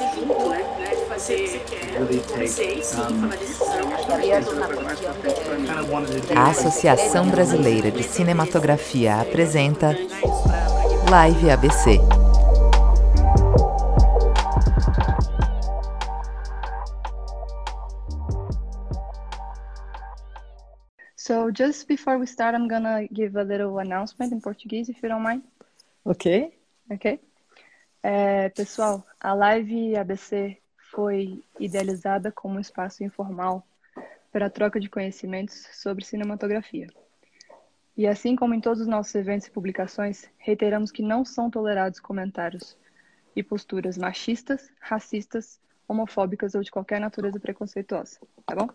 né? De fazer, decisão. A Associação Brasileira de Cinematografia apresenta Live ABC. So just before we start, I'm gonna give a little announcement in Portuguese, if you don't mind. Ok. Ok? É, pessoal, a live ABC foi idealizada como um espaço informal para a troca de conhecimentos sobre cinematografia. E assim como em todos os nossos eventos e publicações, reiteramos que não são tolerados comentários e posturas machistas, racistas, homofóbicas ou de qualquer natureza preconceituosa, tá bom?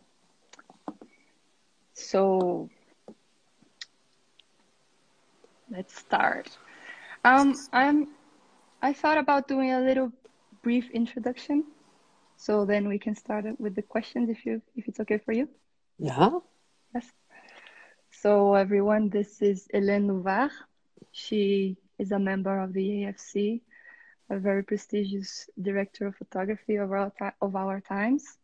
So, let's start. Um, I'm, I thought about doing a little brief introduction, so then we can start with the questions if you if it's okay for you. Yeah. Yes. So everyone, this is Hélène Louvart. She is a member of the AFC, a very prestigious director of photography of our, of our times.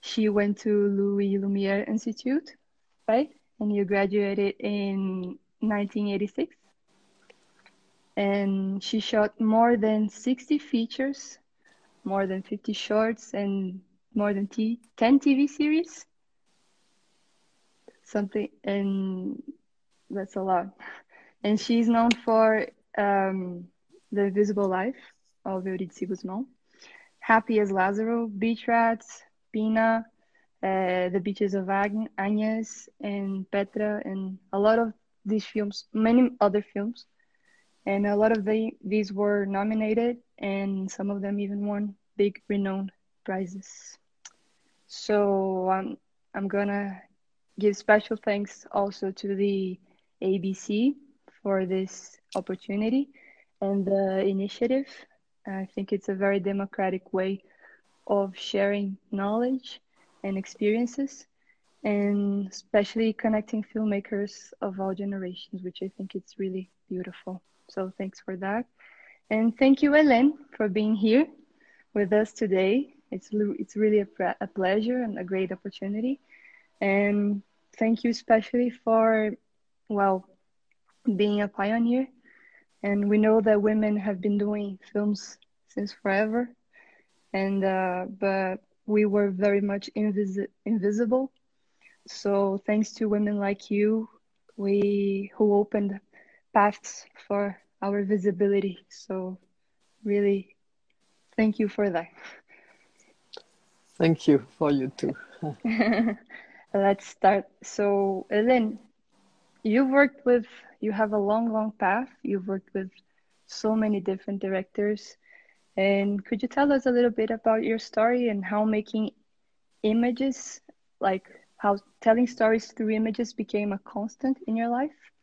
She went to Louis Lumiere Institute, right? And you graduated in 1986. And she shot more than 60 features, more than 50 shorts, and more than t- 10 TV series. Something, and that's a lot. And she's known for um, The Invisible Life of Eurídice Gusmão, Happy as Lazzaro, Beach Rats, Pina, uh, The Beaches of Agnes, and Petra, and a lot of these films, many other films. And a lot of the, these were nominated, and some of them even won big renowned prizes. So um, I'm gonna give special thanks also to the ABC for this opportunity and the initiative. I think it's a very democratic way of sharing knowledge and experiences, and especially connecting filmmakers of all generations, which I think it's really beautiful. So thanks for that. And thank you, Ellen, for being here with us today. It's, it's really a, a pleasure and a great opportunity. And thank you especially for, well, being a pioneer. And we know that women have been doing films since forever. And, uh, but we were very much invis- invisible. So thanks to women like you, we who opened paths for our visibility. So really, thank you for that. Thank you for you too. Let's start. So, Ellen, you've worked with, you have a long, long path. You've worked with so many different directors. And could you tell us a little bit about your story and how making images, like how telling stories through images became a constant in your life?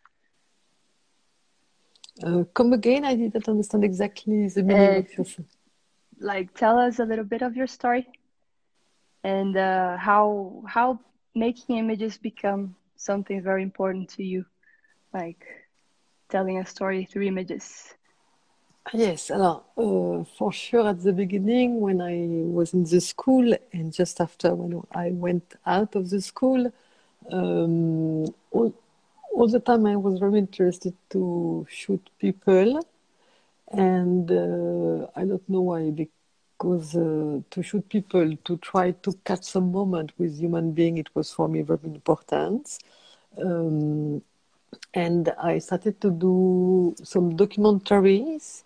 Uh, come again, I didn't understand exactly the meaning Uh, of your like tell us a little bit of your story and uh, how how making images become something very important to you like telling a story through images. Yes, alors, uh, for sure at the beginning when I was in the school and just after when I went out of the school, um, all, all the time I was very interested to shoot people and uh, I don't know why because uh, to shoot people, to try to catch some moment with human being, it was for me very important. Um, and I started to do some documentaries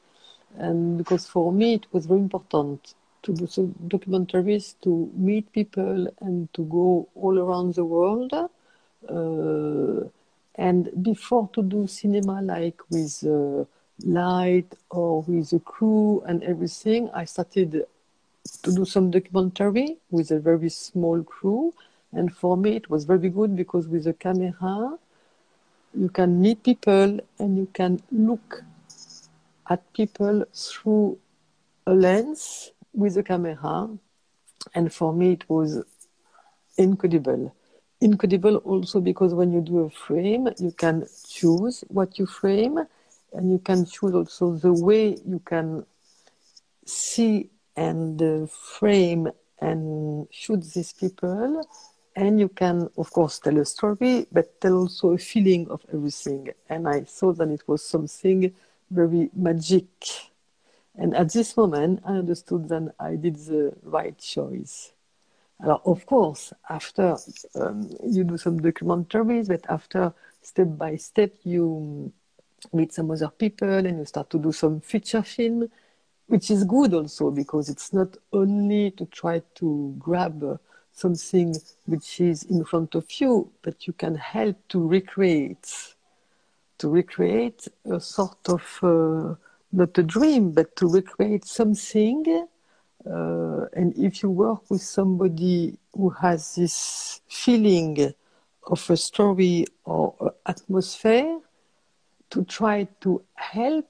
and because for me it was very important to do some documentaries to meet people and to go all around the world uh, and before to do cinema like with uh, light or with a crew and everything i started to do some documentary with a very small crew and for me it was very good because with a camera you can meet people and you can look at people through a lens with a camera. And for me, it was incredible. Incredible also because when you do a frame, you can choose what you frame and you can choose also the way you can see and uh, frame and shoot these people. And you can of course tell a story but tell also a feeling of everything. And i thought that it was something very magic. And at this moment i understood that i did the right choice Alors, of course, after um, you do some documentaries, but after step by step, you meet some other people and you start to do some feature film, which is good also because it's not only to try to grab something which is in front of you, but you can help to recreate, to recreate a sort of uh, not a dream, but to recreate something uh, and if you work with somebody who has this feeling of a story or atmosphere, to try to help,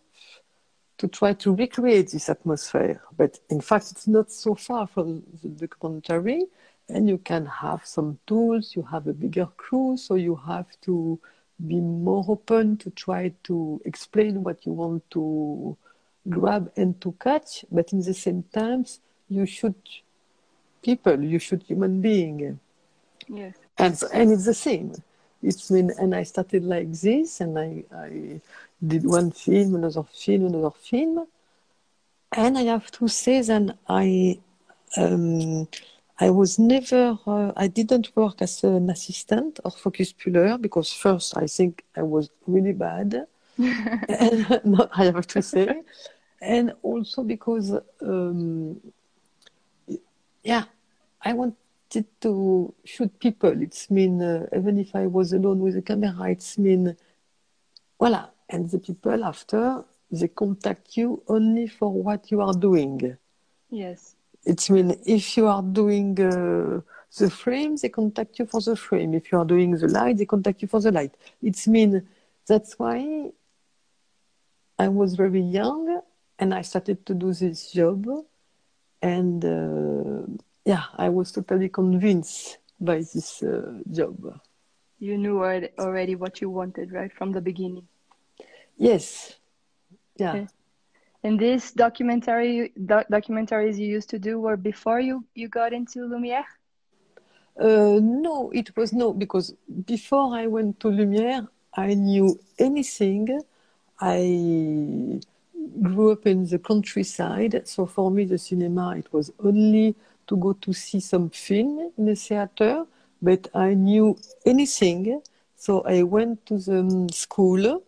to try to recreate this atmosphere. But in fact, it's not so far from the documentary, and you can have some tools, you have a bigger crew, so you have to be more open to try to explain what you want to grab and to catch, but in the same times, you shoot people, you shoot human being. Yes. And, and it's the same. It's been, and I started like this, and I, I did one film, another film, another film. And I have to say that I, um, I was never, uh, I didn't work as an assistant or focus puller because first I think I was really bad. and, no, I have to say. and also because um, yeah, I wanted to shoot people. It's mean uh, even if I was alone with the camera, it's mean voila. And the people after they contact you only for what you are doing. Yes. It's mean if you are doing uh, the frame, they contact you for the frame. If you are doing the light, they contact you for the light. It's mean that's why I was very young and I started to do this job and uh, yeah, I was totally convinced by this uh, job. You knew already what you wanted, right, from the beginning. Yes. Yeah. Okay. And these documentary doc documentaries you used to do were before you you got into Lumiere. Uh, no, it was no because before I went to Lumiere, I knew anything. I grew up in the countryside, so for me the cinema it was only to go to see some film in a theater, but I knew anything. So I went to the school.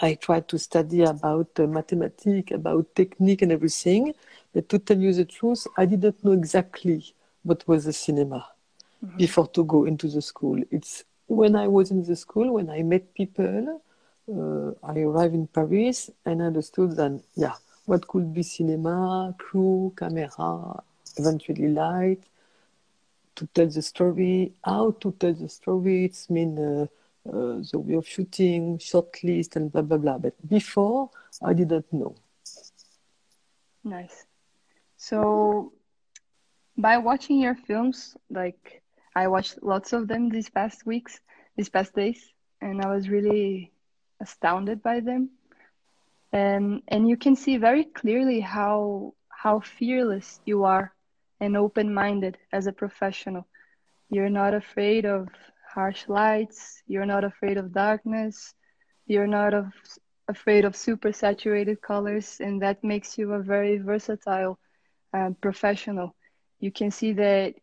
I tried to study about uh, mathematics, about technique and everything. But to tell you the truth, I didn't know exactly what was the cinema mm-hmm. before to go into the school. It's when I was in the school, when I met people, uh, I arrived in Paris and understood that, yeah, what could be cinema, crew, camera, eventually light, to tell the story, how to tell the story, it's mean uh, uh, the way of shooting, short list, and blah, blah, blah. But before, I didn't know. Nice. So, by watching your films, like I watched lots of them these past weeks, these past days, and I was really astounded by them. And and you can see very clearly how how fearless you are and open-minded as a professional. You're not afraid of harsh lights, you're not afraid of darkness, you're not of, afraid of super saturated colors and that makes you a very versatile um, professional. You can see that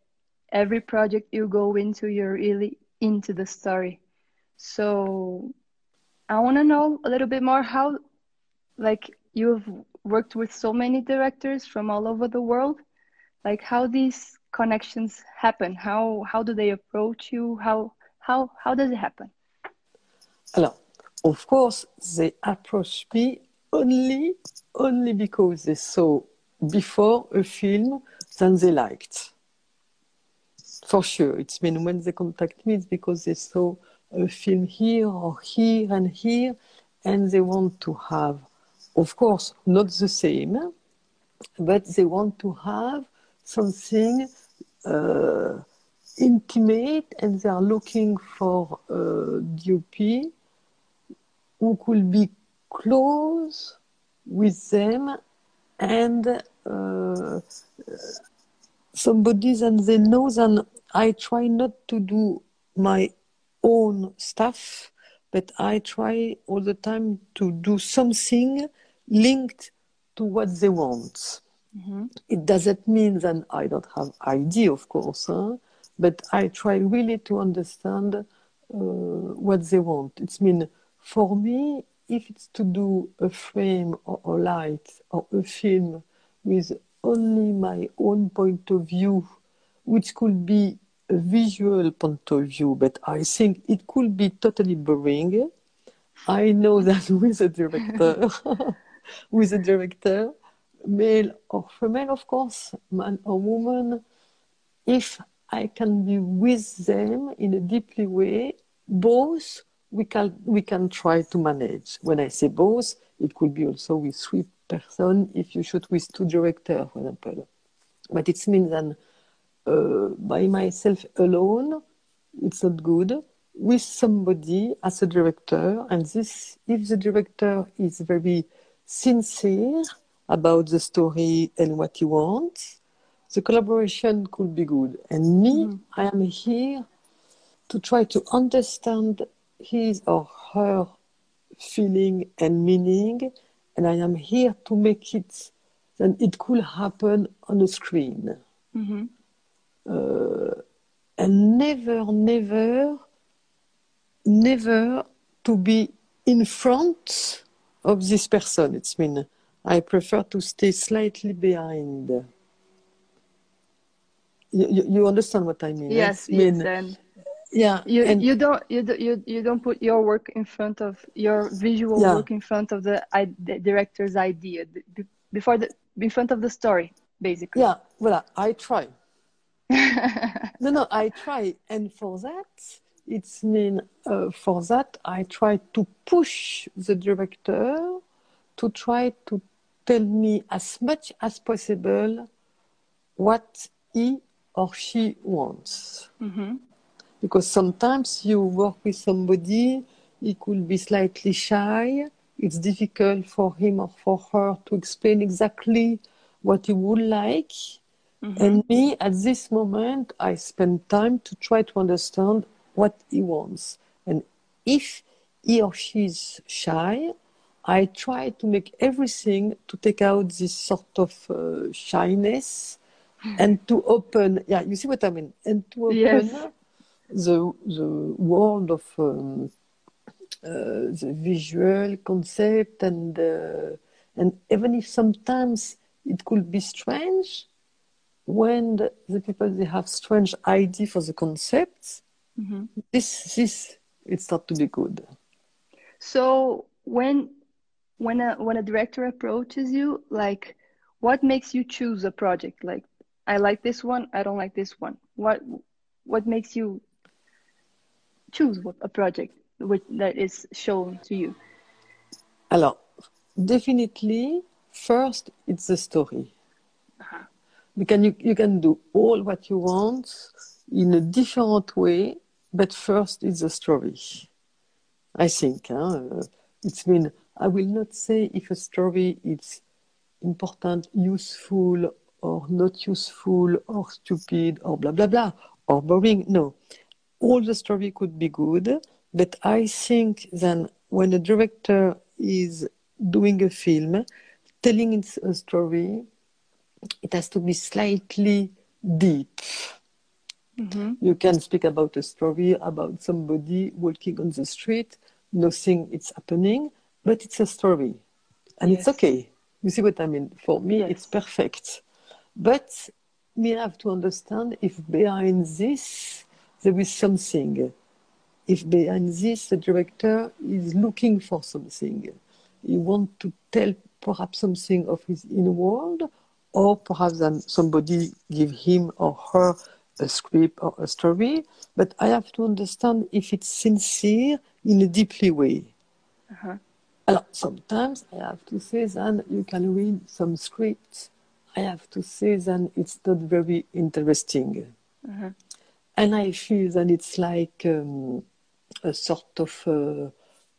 every project you go into, you're really into the story. So I want to know a little bit more how, like, you've worked with so many directors from all over the world. Like, how these connections happen? How how do they approach you? How how how does it happen? Hello. of course, they approach me only only because they saw before a film that they liked. For sure, it's mean when they contact me, it's because they saw a film here or here and here, and they want to have, of course, not the same, but they want to have something uh, intimate, and they are looking for a DOP who could be close with them and uh, somebody and they know And I try not to do my own stuff, but I try all the time to do something linked to what they want. Mm-hmm. It doesn't mean that I don't have idea, of course, huh? but I try really to understand uh, what they want. It's mean for me, if it's to do a frame or a light or a film with only my own point of view, which could be visual point of view, but I think it could be totally boring. I know that with a director, with a director, male or female, of course, man or woman, if I can be with them in a deeply way, both we can we can try to manage. When I say both, it could be also with three person if you shoot with two directors, for example. But it means that uh, by myself alone, it's not good. With somebody as a director, and this, if the director is very sincere about the story and what he wants, the collaboration could be good. And me, Mhm. I am here to try to understand his or her feeling and meaning, and I am here to make it then it could happen on a screen. Mm-hmm. Uh, and never, never, never to be in front of this person. It's mean I prefer to stay slightly behind. You, you, you understand what I mean? Yes, It's mean, yes. And yeah, you and you don't you do- you you don't put your work in front of your visual Yeah. work in front of the, I, the director's idea before the in front of the story, basically. yeah, voilà, I try. No, no, I try, and for that, it's mean uh, for that I try to push the director to try to tell me as much as possible what he or she wants. mm-hmm. Because sometimes you work with somebody, he could be slightly shy. It's difficult for him or for her to explain exactly what he would like. Mm-hmm. And me, at this moment, I spend time to try to understand what he wants. And if he or she is shy, I try to make everything to take out this sort of uh, shyness and to open, yeah, you see what I mean? And to open Yes. the, the world of um, uh, the visual concept and, uh, and even if sometimes it could be strange, when the, the people they have strange idea for the concepts, Mm-hmm. this this it start to be good. So when when a when a director approaches you, like what makes you choose a project? Like I like this one, I don't like this one. What what makes you choose a project which that is shown to you? Alors, definitely, first it's the story. You can you, you can do all what you want in a different way, but first it's a story. I think huh? uh, it's mean I will not say if a story is important, useful or not useful or stupid or blah blah blah or boring. No, all the story could be good, but I think then when a director is doing a film, telling it's a story, it has to be slightly deep. Mm-hmm. You can speak about a story about somebody walking on the street, nothing is happening, but it's a story. And it's okay. You see what I mean? For me, Yes. it's perfect. But we have to understand if behind this there is something. If behind this the director is looking for something. He wants to tell perhaps something of his inner world, or perhaps then somebody give him or her a script or a story. But I have to understand if it's sincere in a deeply way. Uh-huh. Alors, sometimes I have to say that you can read some scripts. I have to say that it's not very interesting. Uh-huh. And I feel that it's like um, a sort of uh,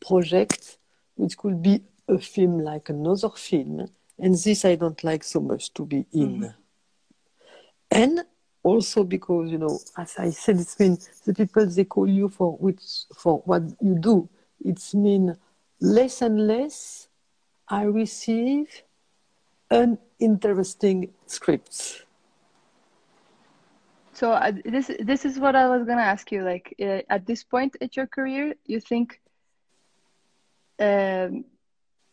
project which could be a film like another film. And this I don't like so much to be in. Mm-hmm. And also because you know, as I said, it's mean the people they call you for which for what you do. It's mean less and less I receive uninteresting scripts. So uh, this this is what I was gonna ask you. Like uh, at this point at your career, you think um,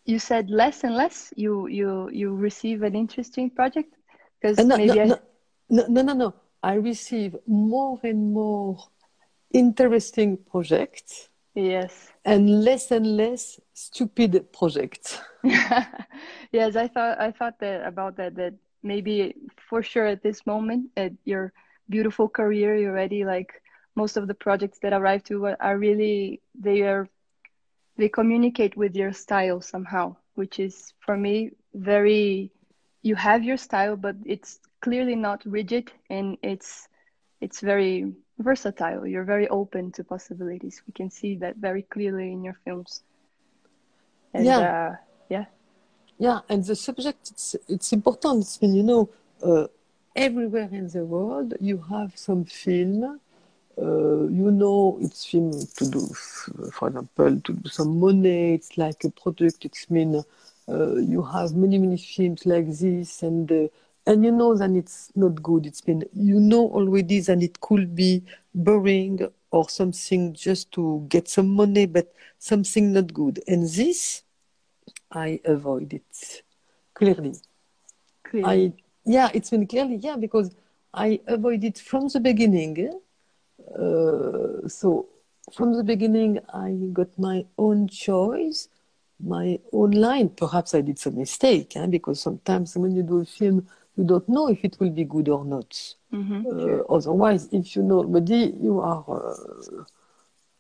you said less and less. You you you receive an interesting project because uh, no, maybe no, I... no, no, no, no. I receive more and more interesting projects. Yes. And less and less stupid projects. yes, I thought I thought that about that that maybe for sure at this moment at your beautiful career you're already like most of the projects that arrive to are really they are they communicate with your style somehow which is for me very you have your style but it's clearly not rigid and it's it's very versatile. You're very open to possibilities. We can see that very clearly in your films. And, yeah. uh, yeah. Yeah and the subject it's it's important it's been you know uh, everywhere in the world you have some film uh, you know it's film to do for example to do some money it's like a product it's mean uh, you have many many films like this and uh, and you know that it's not good it's been you know already that it could be boring or something just to get some money but something not good and this i avoid it clearly, clearly. i yeah, it's been clearly, yeah, because I avoid it from the beginning. Uh, so from the beginning, I got my own choice, my own line. Perhaps I did some mistake, eh, because sometimes when you do a film, you don't know if it will be good or not. Mm-hmm, uh. Otherwise, if you know already, you are uh,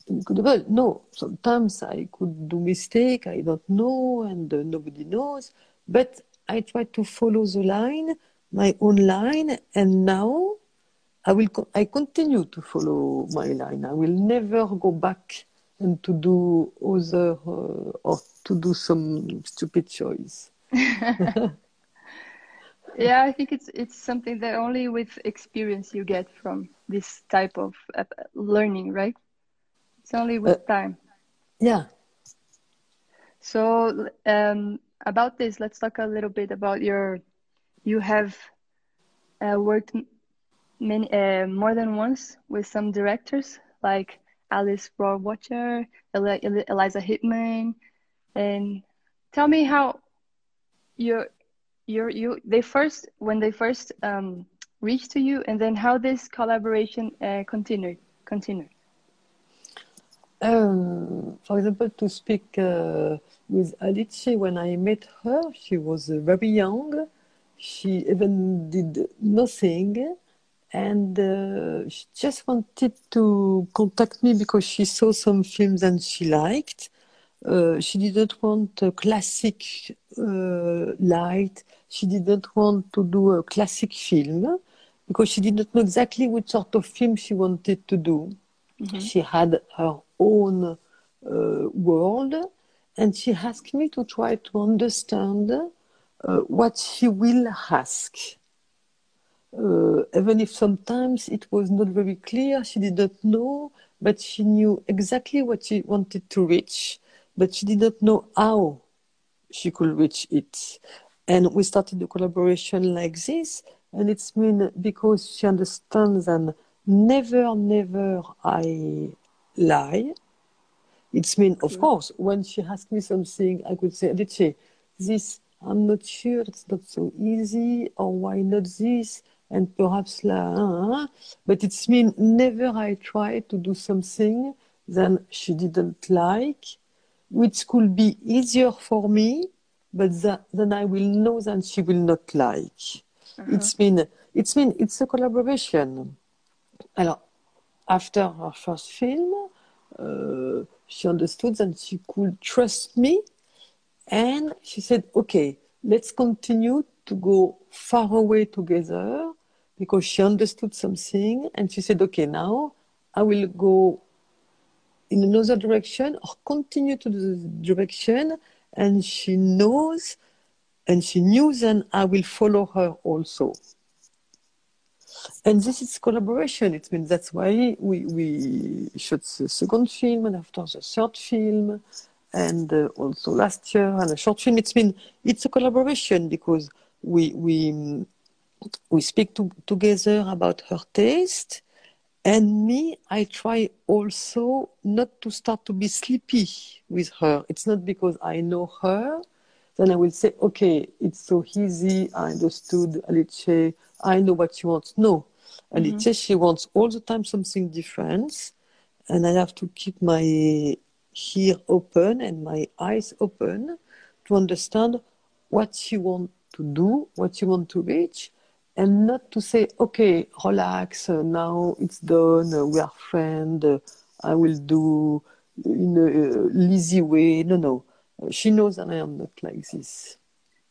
incredible. No, sometimes I could do mistake. I don't know, and uh, nobody knows. But I try to follow the line my own line and now I will I continue to follow my line. I will never go back and to do other uh, or to do some stupid choice. yeah, I think it's it's something that only with experience you get from this type of uh, learning, right? It's only with uh, time. Yeah. So um, about this, let's talk a little bit about your you have uh, worked many uh, more than once with some directors like Alice Rohrwacher, Eli Eliza Hittman, and tell me how your your you they first when they first um, reached to you, and then how this collaboration uh, continued continued. Um, for example, to speak uh, with Alice, when I met her, she was very young. She even did nothing and uh, she just wanted to contact me because she saw some films and she liked. Uh, she didn't want a classic uh, light. She didn't want to do a classic film because she didn't know exactly what sort of film she wanted to do. Mm-hmm. She had her own uh, world and she asked me to try to understand uh, what she will ask. Uh, even if sometimes it was not very clear, she didn't know, but she knew exactly what she wanted to reach, but she didn't know how she could reach it. And we started a collaboration like this, and it's mean because she understands and never, never I lie. It's mean, of course, when she asked me something, I could say, Alice, this I'm not sure, it's not so easy, or why not this, and perhaps la, but it's mean never I try to do something that she didn't like, which could be easier for me, but that, then I will know that she will not like. Uh-huh. It's mean, it's mean, it's a collaboration. Alors, after her first film, uh, she understood that she could trust me and she said, okay, let's continue to go far away together because she understood something. And she said, okay, now I will go in another direction or continue to the direction. And she knows and she knew then I will follow her also. And this is collaboration. It means that's why we, we shot the second film and after the third film and uh, also last year and a short film. It's mean it's a collaboration because we we we speak to, together about her taste. And me i try also not to start to be sleepy with her. It's not because i know her. Then i will say okay it's so easy. I understood alice. I know what she wants. No. Alice mm-hmm. she wants all the time something different. And i have to keep my ear open and my eyes open to understand what she wants to do what she wants to reach and not to say, okay, relax, uh, now it's done, uh, we are friends, uh, I will do in a lazy way. No, no. She knows that I am not like this.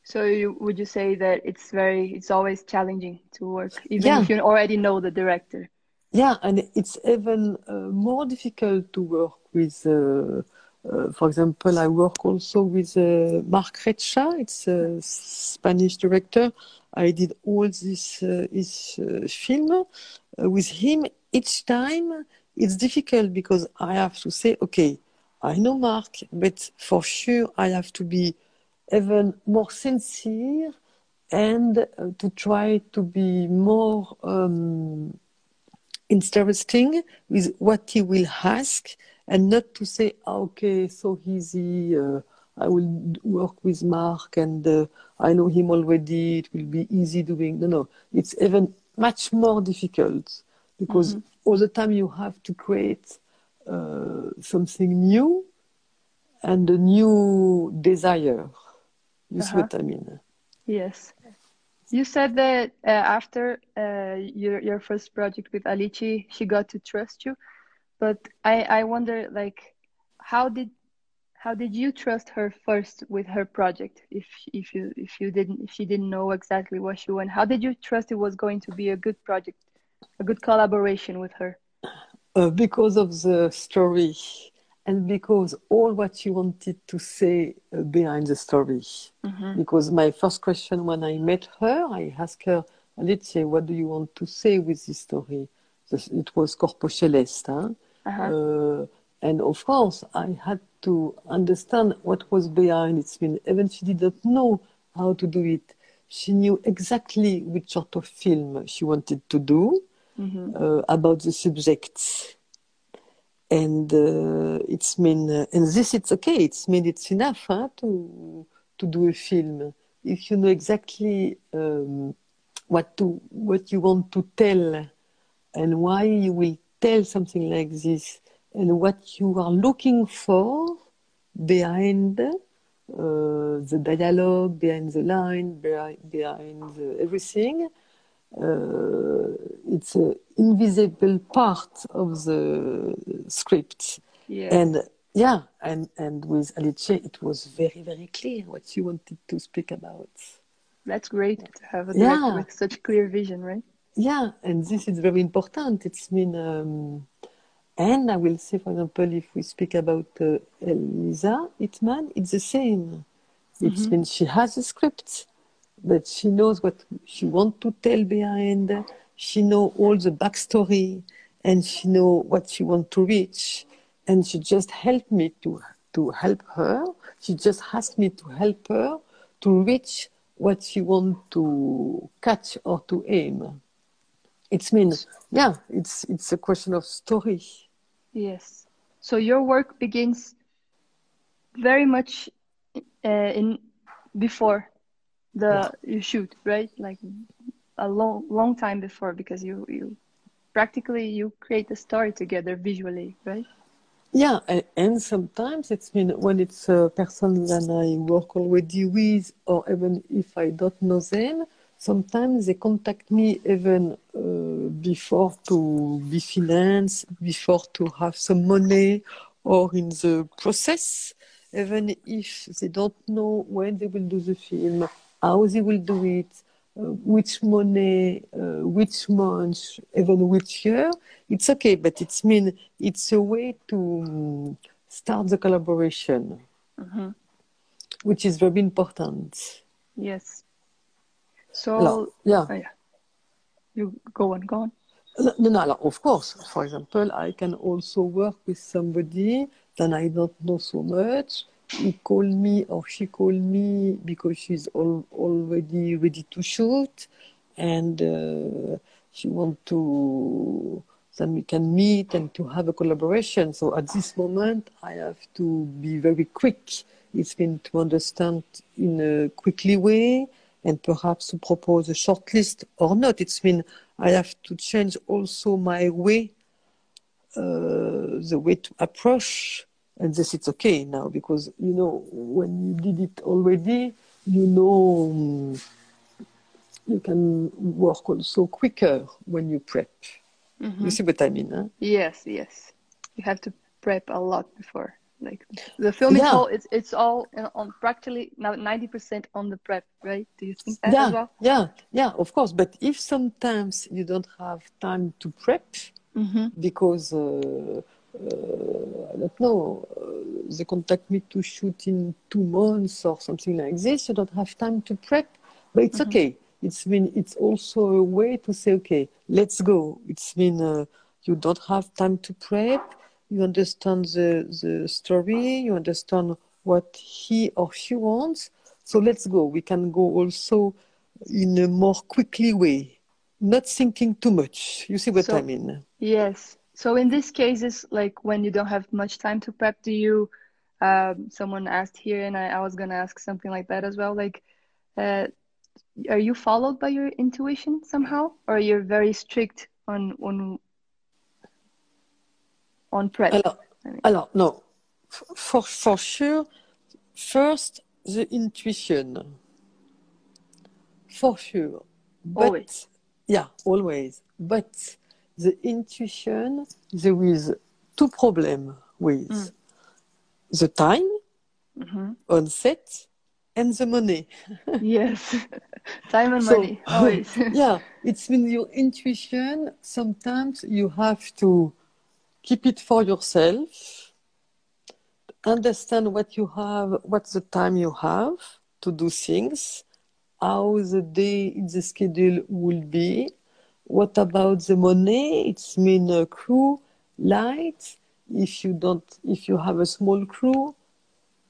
So you, would you say that it's very, it's always challenging to work, even yeah. if you already know the director? Yeah, and it's even uh, more difficult to work with. Uh, uh, for example, I work also with Marc Recha. It's a Spanish director I did all this uh, his uh, film uh, with him. Each time it's difficult because I have to say, okay, I know Marc, but for sure I have to be even more sincere and uh, to try to be more um, interesting with what he will ask and not to say, ah, okay, so easy. Uh, I will work with Marc, and uh, I know him already. It will be easy doing. No, no. It's even much more difficult because mm-hmm. all the time you have to create uh, something new and a new desire. You uh-huh. see what I mean? Yes. You said that uh, after uh, your your first project with Alici, she got to trust you, but I I wonder like how did how did you trust her first with her project if if you if you didn't if she didn't know exactly what she wanted how did you trust it was going to be a good project a good collaboration with her uh, because of the story and because all what she wanted to say uh, behind the story mm-hmm. because my first question when i met her i asked her let's say what do you want to say with this story it was corpo celeste huh? Uh-huh. uh, and of course i had to understand what was behind it. I mean, even she didn't know how to do it. She knew exactly which sort of film she wanted to do mm-hmm. uh, about the subjects. And uh, it's mean, uh, and this it's okay. It's mean it's enough huh, to to do a film if you know exactly um, what to what you want to tell and why you will tell something like this and what you are looking for behind uh, the dialogue, behind the line, behind, behind the everything. Uh, it's an invisible part of the script. Yes. And yeah, and, and with Alice, it was very, very clear what she wanted to speak about. That's great to have a director yeah. with such clear vision, right? Yeah, and this is very important. It's mean um, and I will say, for example, if we speak about uh, Eliza Hittman, it's the same. It mm-hmm. means she has a script, but she knows what she wants to tell behind. She knows all the backstory, and she knows what she wants to reach. And she just helped me to to help her. She just asked me to help her to reach what she wants to catch or to aim. It means, yeah, it's it's a question of story. Yes. So your work begins very much uh, in before the yeah. you shoot, right? Like a long long time before because you you practically you create the story together visually, right? Yeah, and, sometimes it's mean when it's a person that I work already with, or even if I don't know them, sometimes they contact me even uh, before to be financed, before to have some money, or in the process, even if they don't know when they will do the film, how they will do it, uh, which money, uh, which month, even which year. It's okay, but it's mean it's a way to start the collaboration, mm-hmm. which is very important. Yes. So yeah. oh, yeah. You go on, go on. No, no, no, of course. For example, I can also work with somebody that I don't know so much. He called me or she called me because she's all, already ready to shoot, and uh, she want to. Then we can meet and to have a collaboration. So at this moment, I have to be very quick. It's been to understand in a quickly way and perhaps to propose a short list or not. It's mean I have to change also my way, uh, the way to approach. And this it's okay now because you know when you did it already, you know um, you can work also quicker when you prep. Mm-hmm. You see what I mean? Huh? Yes, yes. You have to prep a lot before. Like the film is Yeah. all it's it's all on practically now ninety percent on the prep, right? Do you think that yeah, as well? yeah, yeah, of course. But if sometimes you don't have time to prep Mm-hmm. because uh, uh, I don't know, uh, they contact me to shoot in two months or something like this, you don't have time to prep, but it's okay. It's mean it's also a way to say, okay, let's go. It's mean uh, you don't have time to prep. You understand the the story. You understand what he or she wants. So let's go. We can go also in a more quickly way, not thinking too much. You see what So- I mean? Yes. So in these cases, like when you don't have much time to prep, do you? Um, someone asked here, and I, I was gonna ask something like that as well. Like, uh, are you followed by your intuition somehow, or you're very strict on on on prep? Alors, alors no, for for sure. First, the intuition. For sure, but Always. yeah, always. But the intuition, there is two problems with Mm. the time hmm on set and the money. Yes. Time and So- money, always. yeah, it's when your intuition, sometimes you have to keep it for yourself, understand what you have, what's the time you have to do things, how the day the schedule will be, what about the money, it's mean a crew, light, if you don't, if you have a small crew,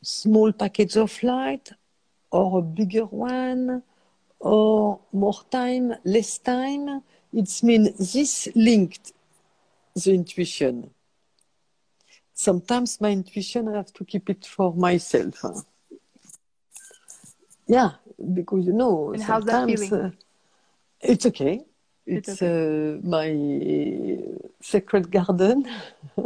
small package of light, or a bigger one, or more time, less time. It's mean this linked the intuition. Sometimes my intuition I have to keep it for myself. Yeah, because you know And how's that sometimes feeling? uh, it's okay. It's It's, uh, my sacred garden.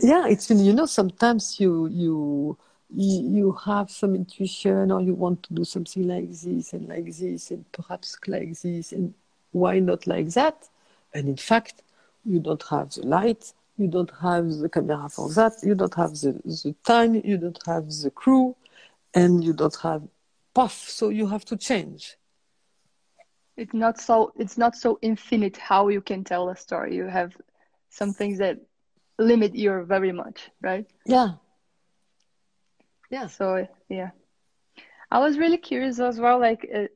yeah, it's you know sometimes you you you have some intuition or you want to do something like this and like this and perhaps like this and why not like that and in fact you don't have the light you don't have the camera for that you don't have the, the time you don't have the crew and you don't have puff so you have to change It's not so it's not so infinite how you can tell a story. You have some things that limit you very much, right? yeah yeah So yeah, I was really curious as well, like uh,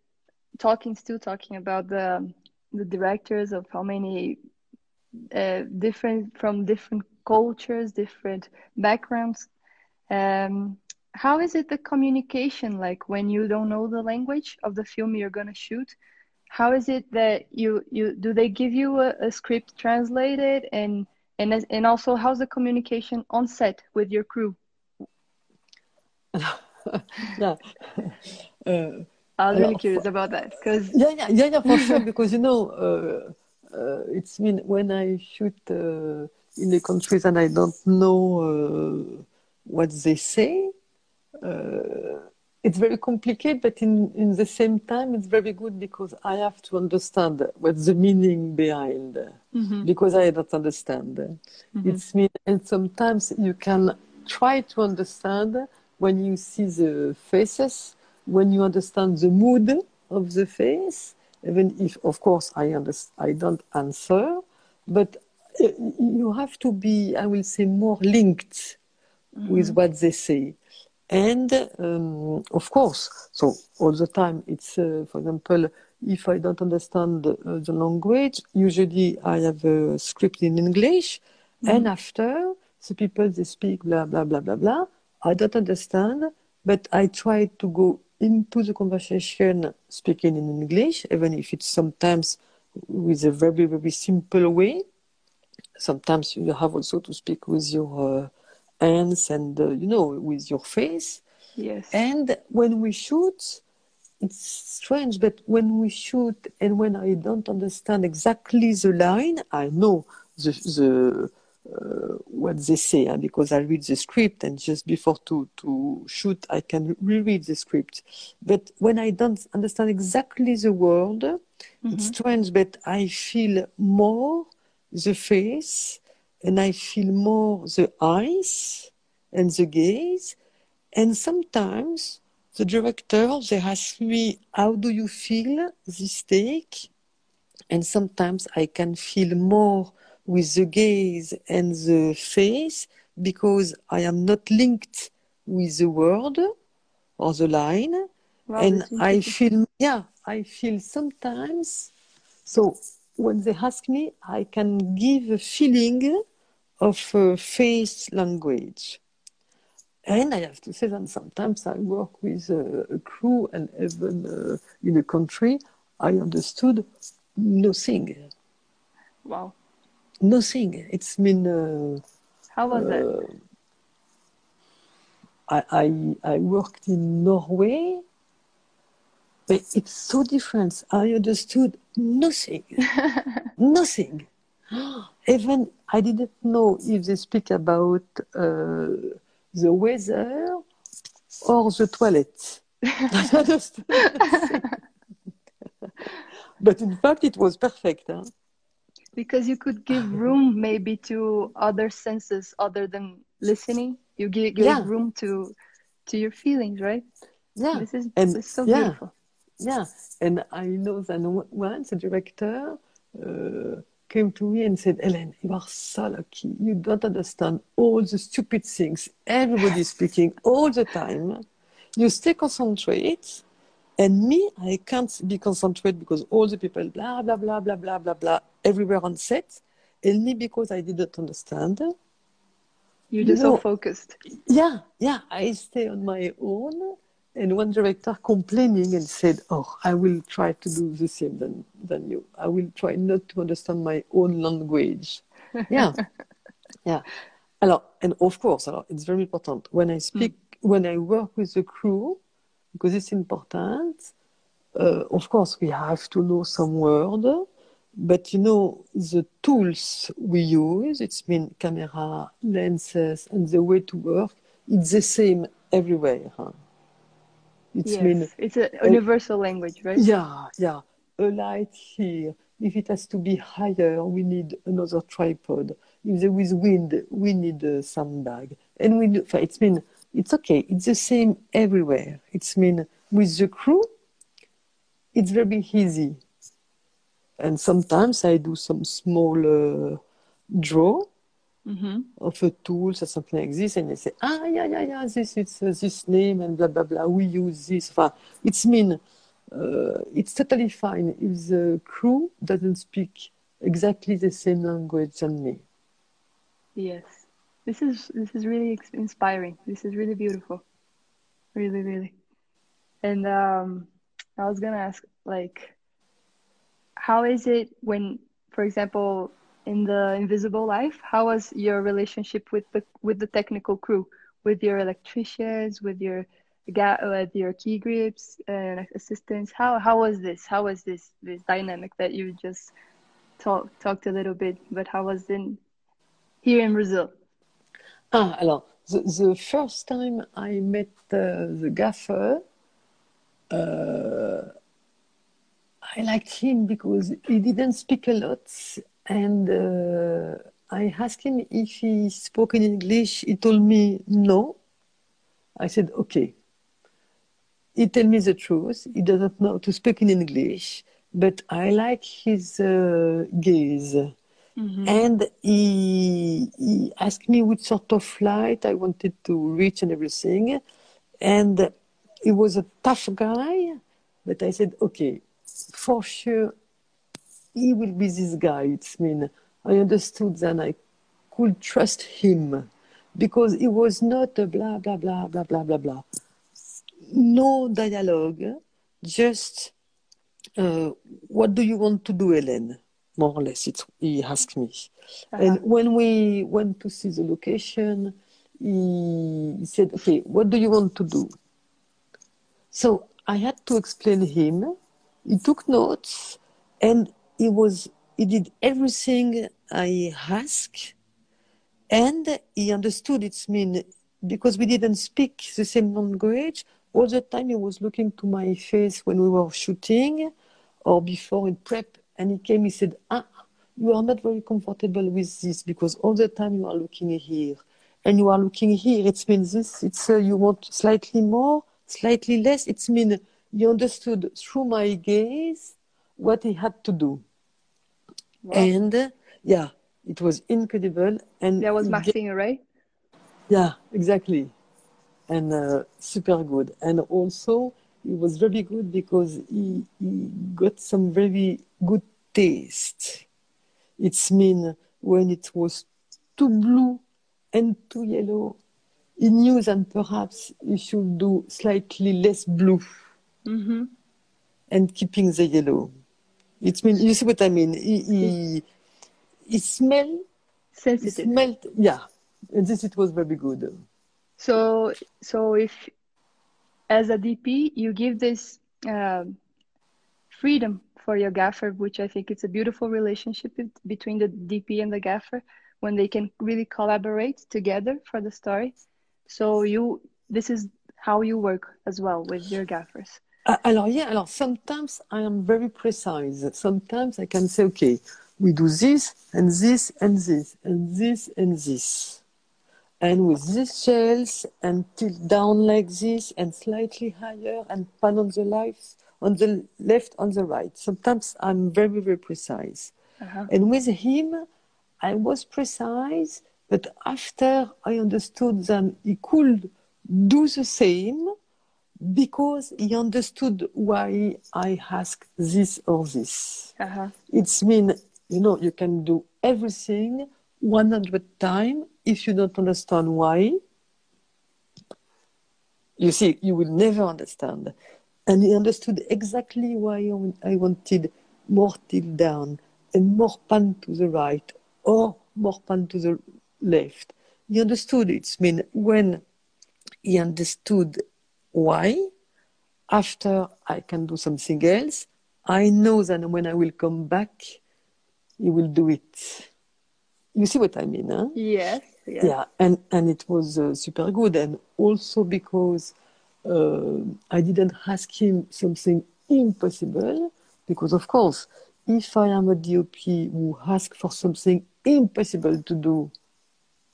talking, still talking about the the directors of how many uh, different from different cultures, different backgrounds. Um, how is it the communication like when you don't know the language of the film you're gonna shoot? How is it that you you do they give you a, a script translated and and as- and also how's the communication on set with your crew? yeah uh, I was really Alors, curious about that because Yeah, yeah, yeah, yeah, for sure. Because you know, uh, uh, it's mean when I shoot uh, in the countries and I don't know uh, what they say, uh, it's very complicated. But in in the same time, it's very good because I have to understand what's the meaning behind. Because I don't understand. It's mean, and sometimes you can try to understand when you see the faces, when you understand the mood of the face, even if, of course, I understand, I don't answer, but uh, you have to be, I will say, more linked with what they say. and um, of course, so all the time it's, uh, for example, if I don't understand uh, the language, usually I have a script in English, mm-hmm. and after the people they speak blah blah blah blah blah. I don't understand, but I try to go into the conversation speaking in English, even if it's sometimes with a very very simple way. Sometimes you have also to speak with your uh, hands and uh, you know with your face. Yes. And when we shoot, it's strange, but when we shoot and when I don't understand exactly the line, I know the the uh, what they say uh, because I read the script and just before to to shoot I can reread the script. But when I don't understand exactly the word, mm-hmm. it's strange, but I feel more the face and I feel more the eyes and the gaze. And sometimes the director they ask me, "How do you feel this take?" And sometimes I can feel more with the gaze and the face because I am not linked with the word or the line. Wow, and I feel, yeah, I feel sometimes. So when they ask me, I can give a feeling of uh, face language. And I have to say that sometimes I work with a, a crew and even uh, in a country, I understood nothing. Wow. Nothing. It's been. Uh, How was uh, it? I, I, I worked in Norway, but it's so different. I understood nothing. nothing. Even I didn't know if they speak about uh, the weather or the toilet. but in fact, it was perfect. Huh? Because you could give room maybe to other senses other than listening. You give, give yeah. room to to your feelings, right? Yeah. This is, and, this is so yeah. beautiful. Yeah. And I know that once a director uh, came to me and said, Ellen, you are so lucky. You don't understand all the stupid things everybody's speaking all the time. You stay concentrated And me, I can't be concentrated because all the people, blah, blah, blah, blah, blah, blah, blah, everywhere on set. only because I didn't understand. You're just you know, so focused. Yeah, yeah. I stay on my own and one director complaining and said, "Oh, I will try to do the same than than you. I will try not to understand my own language." Yeah, yeah. Alors, and of course, alors, it's very important when I speak, mm. when I work with the crew, because it's important. Uh, of course, we have to know some word, but you know the tools we use. It's mean camera, lenses, and the way to work. It's the same everywhere. Huh? It's yes, mean it's a universal uh, language, right? Yeah, yeah. A light here. If it has to be higher, we need another tripod. If there is wind, we need a sandbag. And we do, it's mean it's okay. It's the same everywhere. It's mean with the crew, it's very easy. And sometimes I do some small uh, draw mm-hmm. of a tool or something like this, and they say, ah, yeah, yeah, yeah, this is uh, this name and blah blah blah. We use this. It's mean uh, it's totally fine if the crew doesn't speak exactly the same language than me. Yes, this is this is really inspiring. This is really beautiful, really, really. And um, I was gonna ask, like, how is it when, for example, in the invisible life how was your relationship with the with the technical crew? With your electricians with your with your key grips and assistants? How how was this? How was this this dynamic that you just talk, talked a little bit but how was in here in brazil? Ah alors the, the first time i met uh, the gaffer uh, I liked him because he didn't speak a lot and uh, I asked him if he spoke in English. He told me no. I said, okay. He told me the truth. He doesn't know to speak in English, but I like his uh, gaze. Mm-hmm. And he, he asked me which sort of flight I wanted to reach and everything. and he was a tough guy, but I said, okay, for sure, he will be this guy. It's mean I understood that I could trust him because he was not a blah blah blah blah blah blah blah. No dialogue, just uh, what do you want to do, Hélène? More or less, it's, he asked me. Uh-huh. And when we went to see the location, he, he said, "Okay, what do you want to do?" So I had to explain him. He took notes, and he was he did everything I asked, and he understood its mean because we didn't speak the same language. All the time he was looking to my face when we were shooting or before in prep, and he came. He said, "Ah, you are not very comfortable with this because all the time you are looking here." and you are looking here, it means this. It's uh, you want slightly more, slightly less. It's mean you understood through my gaze what he had to do, Wow. and yeah, it was incredible. And that was he Martin, right? yeah, exactly. And uh, super good. And also, it was very good because he, he got some very good taste. It's mean when it was too blue and too yellow, he knew that perhaps he should do slightly less blue Mm-hmm. and keeping the yellow. It mean you see what I mean? He, he, he smell, Sensitive. smelled, yeah. And this it was very good. So, so if as a DP you give this um, freedom for your gaffer, which I think it's a beautiful relationship between the DP and the gaffer when they can really collaborate together for the story. So you, this is how you work as well with your gaffers. Ah, Alors, yeah, alors sometimes I am very precise. Sometimes I can say, okay, we do this and this and this and this and this. And with these shells and tilt down like this and slightly higher and pan on the left, on the left, on the right. Sometimes I'm very, very precise. Uh-huh. And with him, I was precise, but after I understood that he could do the same because he understood why I asked this or this. Uh-huh. It's mean, you know, you can do everything 100 times if you don't understand why. You see, you will never understand. And he understood exactly why I wanted more tilt down and more pan to the right or more pan to the left. He understood it. I mean, when he understood why, after I can do something else, I know that when I will come back, he will do it. You see what I mean, huh? Yes. Yes. Yeah, and, and it was uh, super good. And also because uh, I didn't ask him something impossible, because of course, if I am a DOP who asks for something impossible to do,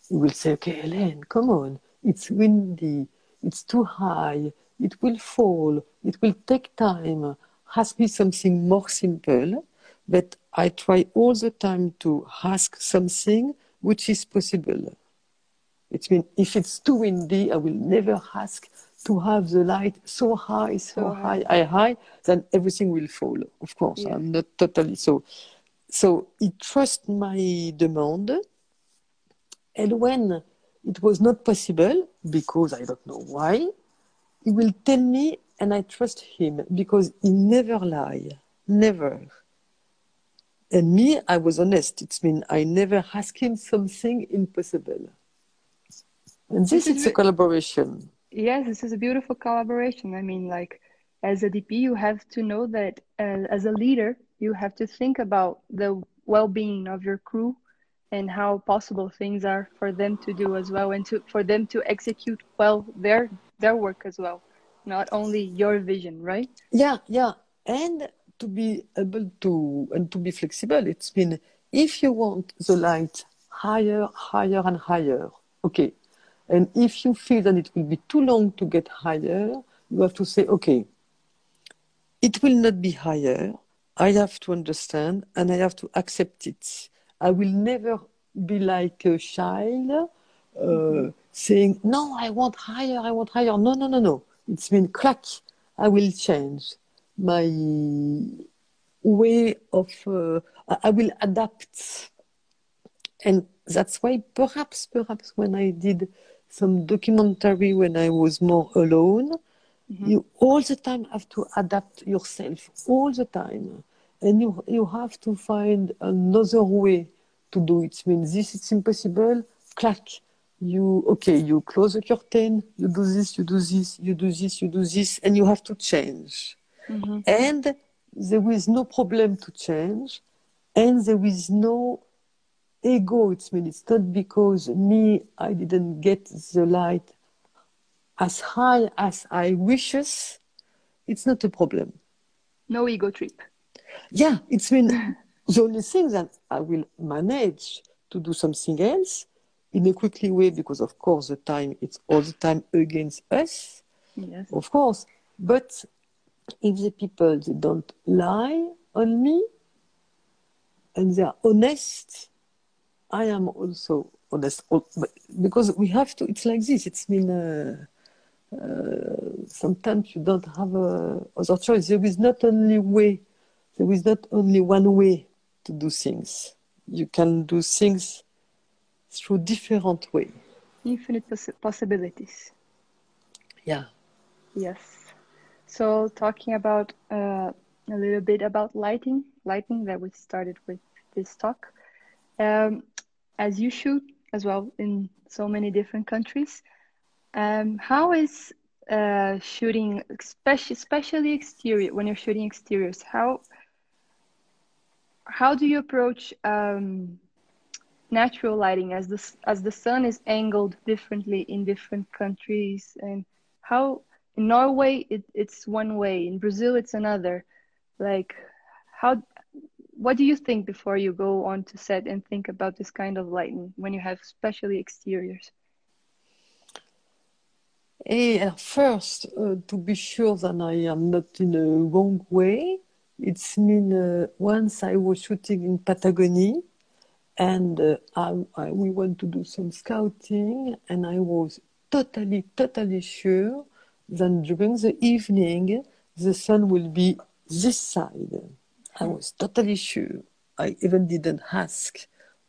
he will say, okay, Hélène, come on, it's windy, it's too high, it will fall, it will take time. Ask me something more simple, but I try all the time to ask something which is possible. It means if it's too windy, I will never ask to have the light so high, so, So high, high. high, then everything will fall. Of course, Yeah. I'm not totally so. So he trusts my demand, and when it was not possible, because I don't know why, he will tell me, and I trust him because he never lie, never. And me, I was honest. It means I never ask him something impossible. And this is is a collaboration. Yes, this is a beautiful collaboration. I mean, like, as a DP, you have to know that uh, as a leader, you have to think about the well-being of your crew and how possible things are for them to do as well, and to for them to execute well their their work as well, not only your vision, right? Yeah, yeah. And to be able to and to be flexible, it's been if you want the light higher, higher and higher, okay. And if you feel that it will be too long to get higher, you have to say, okay, it will not be higher. I have to understand and I have to accept it. I will never be like a child, uh, saying, no, I want higher, I want higher. No, no, no, no. It's been clack. I will change my way of, uh, I will adapt. And that's why perhaps, perhaps when I did some documentary when I was more alone, mm-hmm. you all the time have to adapt yourself, all the time. And you, you have to find another way to do it. I mean, this is impossible, clack. You okay you close the curtain you do this you do this you do this you do this and you have to change. Mm-hmm. and there is no problem to change and there is no ego. It's mean it's not because me i didn't get the light as high as i wishes. It's not a problem. No ego trip yeah it's been the only thing that i will manage to do something else in a quickly way because of course the time it's all the time against us yes. of course. But if the people they don't lie on me and they are honest i am also honest. Because we have to it's like this. It's been uh, uh, sometimes you don't have a other choice. There is not only way there is not only one way to do things you can do things through different ways. Infinite poss possibilities. Yeah. Yes. So talking about uh, a little bit about lighting, lighting that we started with this talk. Um, as you shoot as well in so many different countries, um, how is uh, shooting, especially, especially exterior, when you're shooting exteriors, how how do you approach um, natural lighting as the as the sun is angled differently in different countries? And how in Norway it, it's one way in Brazil it's another. Like how what do you think before you go on to set and think about this kind of lighting when you have especially exteriors? Eh, first uh, to be sure that I am not in a wrong way it's mean uh, once I was shooting in Patagonia and uh, I, I, we went to do some scouting and i was totally totally sure that during the evening the sun will be this side. I was totally sure. I even didn't ask.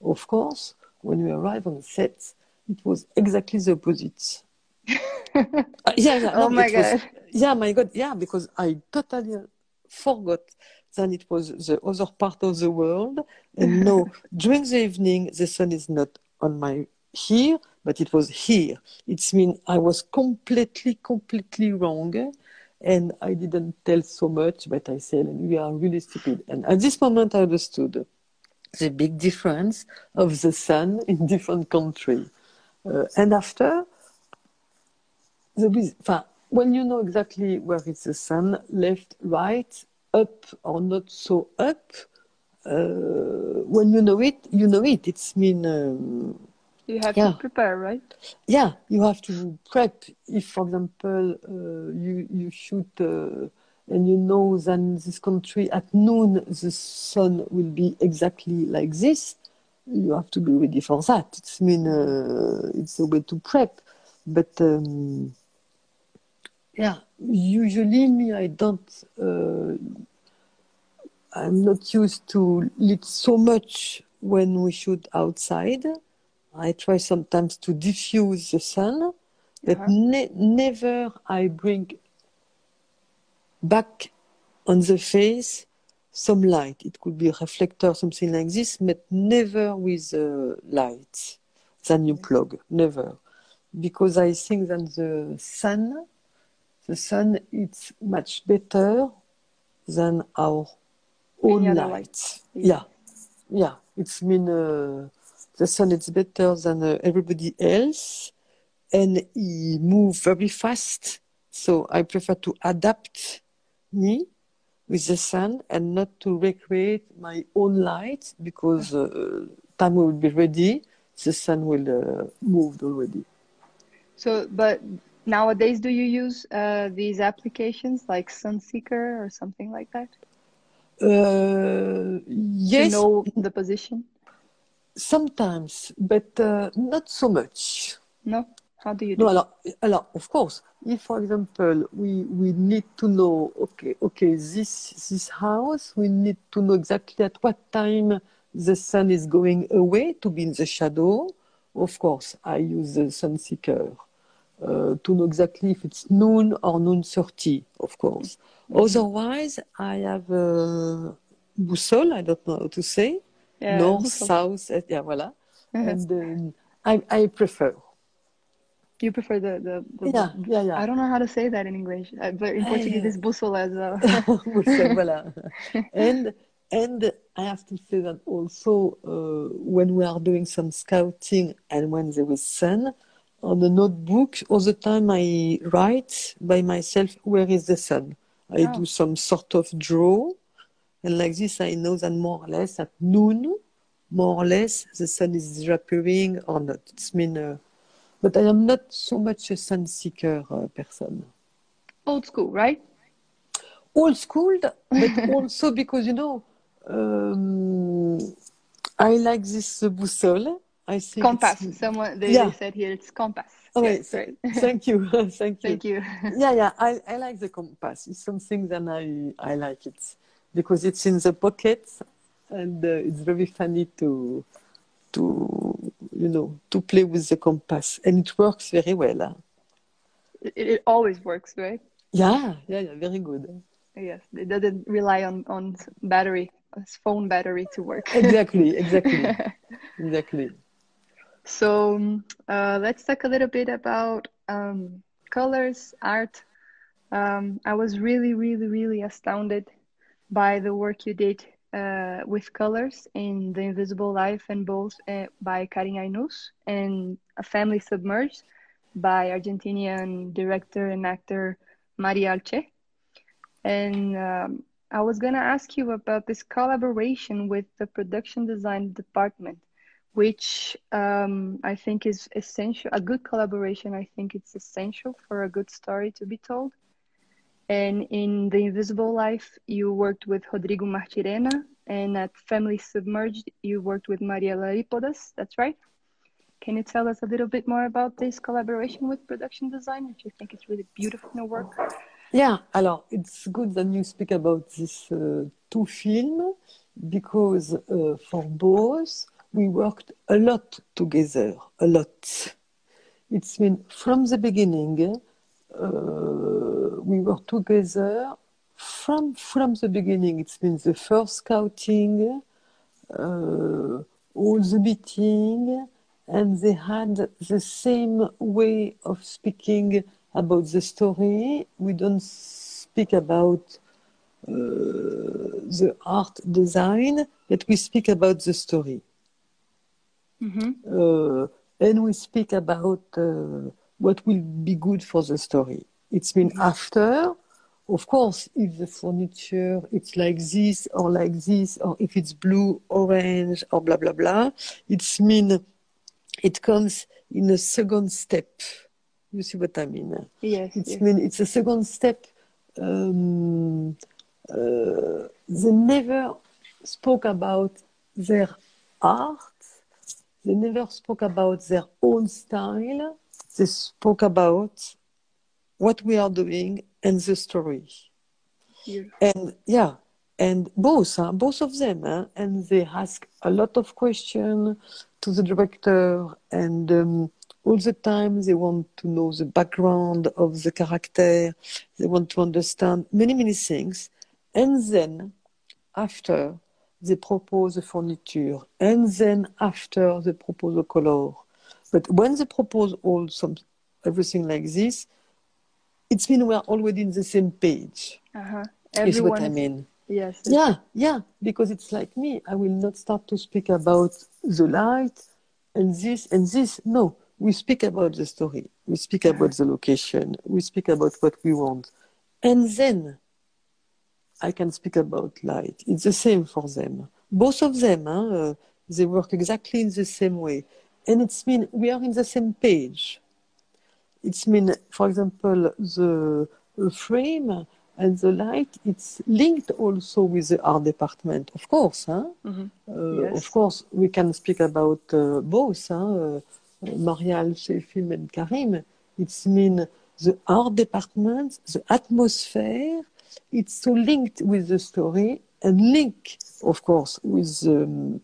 Of course when we arrived on set it was exactly the opposite. Uh, yeah, yeah oh no, my god was, yeah my god yeah because i totally forgot then it was the other part of the world. And no, during the evening, the sun is not on my here, but it was here. It's mean I was completely, completely wrong. And I didn't tell so much, but I said, we are really stupid. And at this moment, I understood the big difference of the sun in different countries. Uh, and after, the, when you know exactly where is the sun, left, right, up or not so up, uh, when you know it, you know it. It's mean. Um, you have yeah. to prepare, right? Yeah, you have to prep. If, for example, uh, you you shoot uh, and you know that in this country at noon the sun will be exactly like this, you have to be ready for that. It's mean uh, it's a way to prep, but. Um, yeah, usually me, I don't. Uh, I'm not used to lit so much when we shoot outside. I try sometimes to diffuse the sun, but ne- never I bring back on the face some light. It could be a reflector, something like this, but never with uh, light. Then you plug, never, because I think that the sun the sun is much better than our own light. light. Yeah, yeah. It's mean uh, the sun is better than uh, everybody else, and he move very fast. So I prefer to adapt me with the sun and not to recreate my own light because uh, time will be ready. The sun will uh, move already. So, but nowadays do you use uh, these applications like sunseeker or something like that? Uh, yes. to know the position? Sometimes but uh, not so much. No? How do you do? No, alors, alors, of course, if for example we we need to know, okay, okay, this this house, we need to know exactly at what time the sun is going away to be in the shadow. Of course, I use the sun seeker uh, to know exactly if it's noon or noon thirty. Of course. Otherwise, I have a boussole. I don't know how to say Yeah, north, boussole. south. Yeah, voilà. And um, I I prefer. You prefer the, the, the Yeah, yeah, yeah. I don't know how to say that in English, uh, but in Portuguese it's bússola as well. Boussole, voilà. And and I have to say that also uh, when we are doing some scouting and when there is sun on the notebook, all the time I write by myself where is the sun. I Oh. do some sort of draw, and like this I know that more or less at noon, more or less the sun is disappearing or not. It's mean, uh, but I am not so much a sun seeker uh, person. Old school, right? old school, but also because you know, um, I like this uh, boussole. I think Compass. Someone they, Yeah. said here it's compass. Oh, Yes, wait, right. thank you, thank you. Thank you. Yeah, yeah, I, I like the compass. It's something that I I like it because it's in the pocket and uh, it's very funny to to you know to play with the compass and it works very well. huh? It, it always works, right? Yeah, yeah, yeah, very good. Yes. It doesn't rely on on battery, phone battery to work. Exactly, exactly, exactly. So um, uh, let's talk a little bit about um, colors, art. Um, I was really, really, really astounded by the work you did uh, with colors in The Invisible Life and both uh, by Karim Aïnouz and A Family Submerged by Argentinian director and actor María Alché. And um, I was going to ask you about this collaboration with the production design department which um, I think is essential. A good collaboration, I think it's essential for a good story to be told. And in The Invisible Life, you worked with Rodrigo Martirena, and at Family Submerged, you worked with Maria Laripodas. That's right. Can you tell us a little bit more about this collaboration with production design, which I think is really beautiful in your work? Yeah, alors it's good that you speak about these uh, two films because uh, for both we worked a lot together, a lot. It's been from the beginning uh, we were together from from the beginning. It's been the first scouting, uh, all the meeting, and they had the same way of speaking about the story. We don't speak about uh, the art design, but we speak about the story. Uh, and we speak about uh, what will be good for the story. It's been after, of course, if the furniture it's like this or like this, or if it's blue, orange, or blah blah blah, it's mean it comes in a second step. You see what I mean? Yes. It's yes. mean it's a second step. Um, uh, they never spoke about their art. They never spoke about their own style. They spoke about what we are doing and the story. Beautiful. And yeah, and both, huh? both of them, huh? and they ask a lot of questions to the director, and um, all the time they want to know the background of the character. They want to understand many, many things, and then after they propose the furniture, and then after they propose the color. But when they propose all some everything like this, it's mean we're already in the same page. Uh-huh. See what I mean? Yes. Yeah, yeah, because it's like me. I will not start to speak about the light and this and this. No, we speak about the story. We speak about the location. We speak about what we want. And then I can speak about light. It's the same for them. Both of them, huh, uh, they work exactly in the same way. And it's mean we are in the same page. It's mean, for example, the frame and the light, it's linked also with the art department, of course. Huh? Mhm. Uh, Yes. Of course, we can speak about uh, both. Huh? Uh, Marial and Karim, it's mean the art department, the atmosphere, it's so linked with the story and link, of course, with um,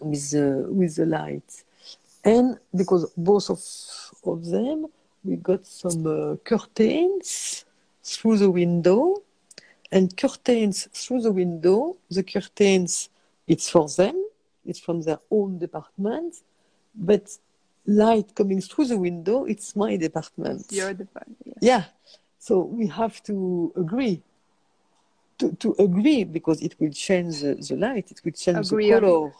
with the with the light, and because both of of them, we got some uh, curtains through the window, and curtains through the window. The curtains, it's for them, it's from their own department, but light coming through the window, it's my department. Your department. Yeah. Yeah. So we have to agree. To, to agree because it will change the, the light, it will change Agree the color.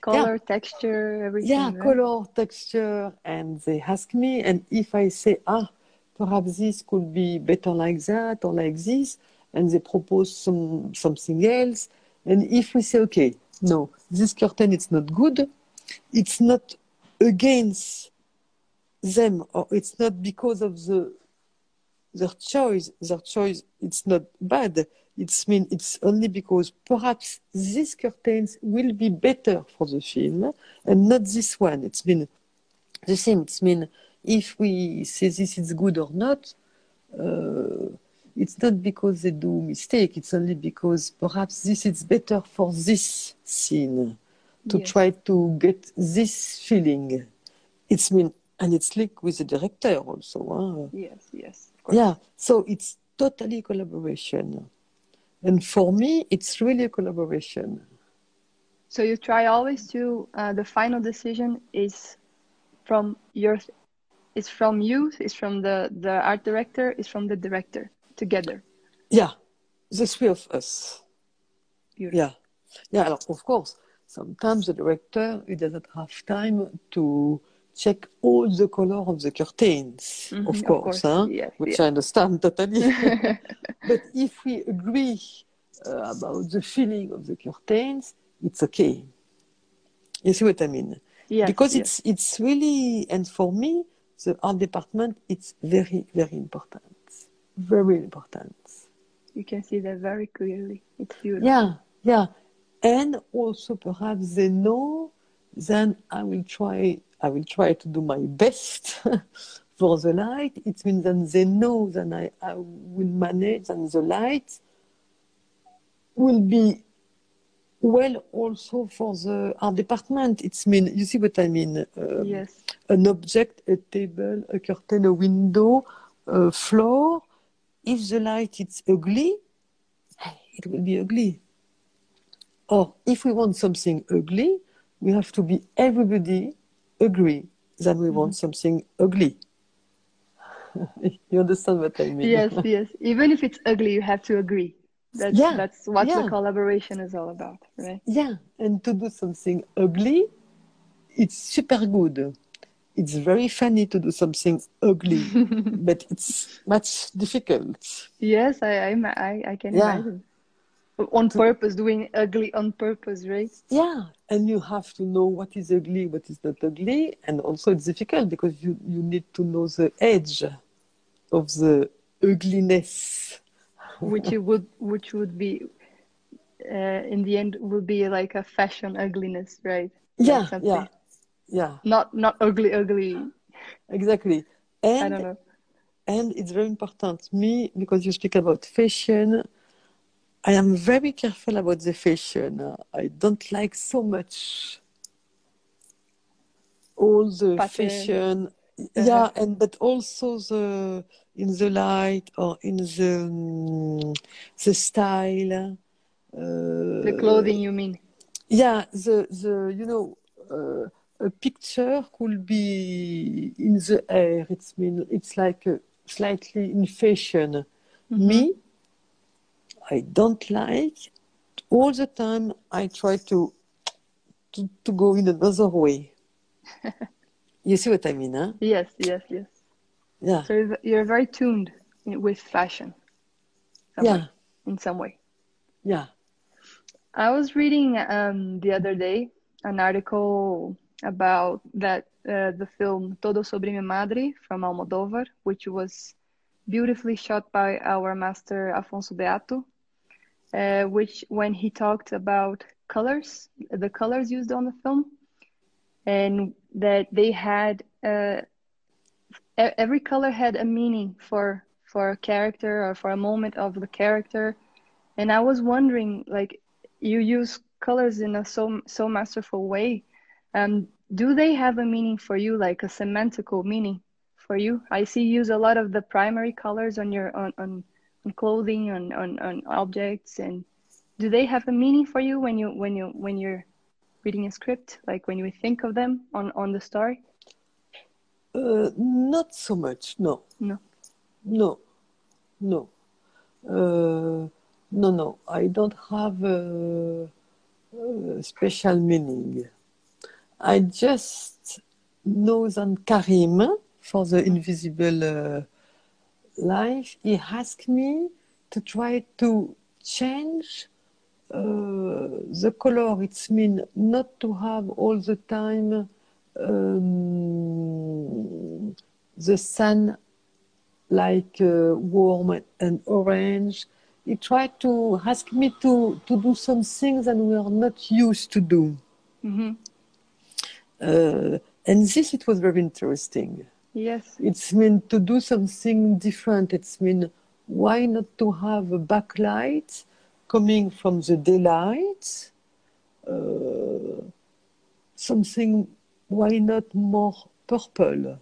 Color, texture, everything. Yeah, right? color, texture, and they ask me, and if I say, ah, perhaps this could be better like that or like this, and they propose some something else, and if we say, okay, no, this curtain is not good, it's not against them, or it's not because of the their choice, their choice, it's not bad. It's mean it's only because perhaps these curtains will be better for the film and not this one. It's been the same. It's mean if we say this is good or not, uh, it's not because they do mistake. It's only because perhaps this is better for this scene to try to get this feeling. It's mean and it's linked with the director also. Huh? Yes, yes. Yeah, so it's totally collaboration. And for me, it's really a collaboration. So you try always to uh, the final decision is from your it's from you, it's from the the art director, it's from the director together. Yeah, the three of us. Beautiful. Yeah, yeah. Of course, sometimes the director he doesn't have time to check all the color of the curtains. Mhm, of of course, course, huh? yes, which yes. I understand totally. but if we agree uh, about the feeling of the curtains, it's okay. You see what I mean? Yes, because yes. it's it's really and for me the art department it's very very important very important you can see that very clearly. It's beautiful. yeah yeah and also perhaps they know then i will try i will try to do my best for the light it means that they know that i, I will manage and the light will be well also for the art department it's mean you see what i mean um, Yes. an object, a table, a curtain, a window, a floor. If the light is ugly, it will be ugly. Or if we want something ugly, we have to be everybody agree that we want mm-hmm. something ugly. you understand what I mean? Yes, yes. Even if it's ugly, you have to agree. That's Yeah, that's what yeah. the collaboration is all about, right? Yeah, and to do something ugly, it's super good. It's very funny to do something ugly, but it's much difficult. Yes, I I I, I can Yeah. imagine. On purpose, doing ugly on purpose, right? Yeah, and you have to know what is ugly, what is not ugly, and also it's difficult because you, you need to know the edge of the ugliness. Which it would which would be uh, in the end would be like a fashion ugliness, right? Yeah, yeah, yeah, Not not ugly ugly. exactly. I And don't know. and it's very important me because you speak about fashion i am very careful about the fashion i don't like so much all the Pattern. fashion Uh-huh. yeah and but also the in the light or in the mm, the style uh, The clothing, you mean? yeah the the you know uh, a picture could be in the air it's mean it's like uh, slightly in fashion Mm-hmm. me i don't like. All the time i try to to, to go in another way. You see what i mean huh? Yes, yes, yes. yeah. So you're- very tuned with fashion. some yeah. in some way. yeah. I was reading um, the other day an article about that uh, the film Todo sobre mi madre from Almodóvar, which was beautifully shot by our master Afonso Beato, uh, which when he talked about colors, the colors used on the film, and that they had uh, every color had a meaning for for a character or for a moment of the character, and I was wondering, like, you use colors in a so so masterful way. Um, do they have a meaning for you, like a semantical meaning for you? I see you use a lot of the primary colors on your on on, on clothing, on, on on objects, and do they have a meaning for you when you when you when you're reading a script, like when you think of them on on the story? Uh, not so much, no. No. No, no. Uh, no, no. I don't have a, a special meaning. I just know that Karim, for the invisible uh, life, he asked me to try to change uh, the color. It's mean not to have all the time um, the sun like uh, warm and orange. He tried to ask me to, to do some things that we are not used to do. hmm Uh, and this, it was very interesting. Yes. It's mean to do something different. It's mean why not to have a backlight coming from the daylight? Uh, something, why not more purple?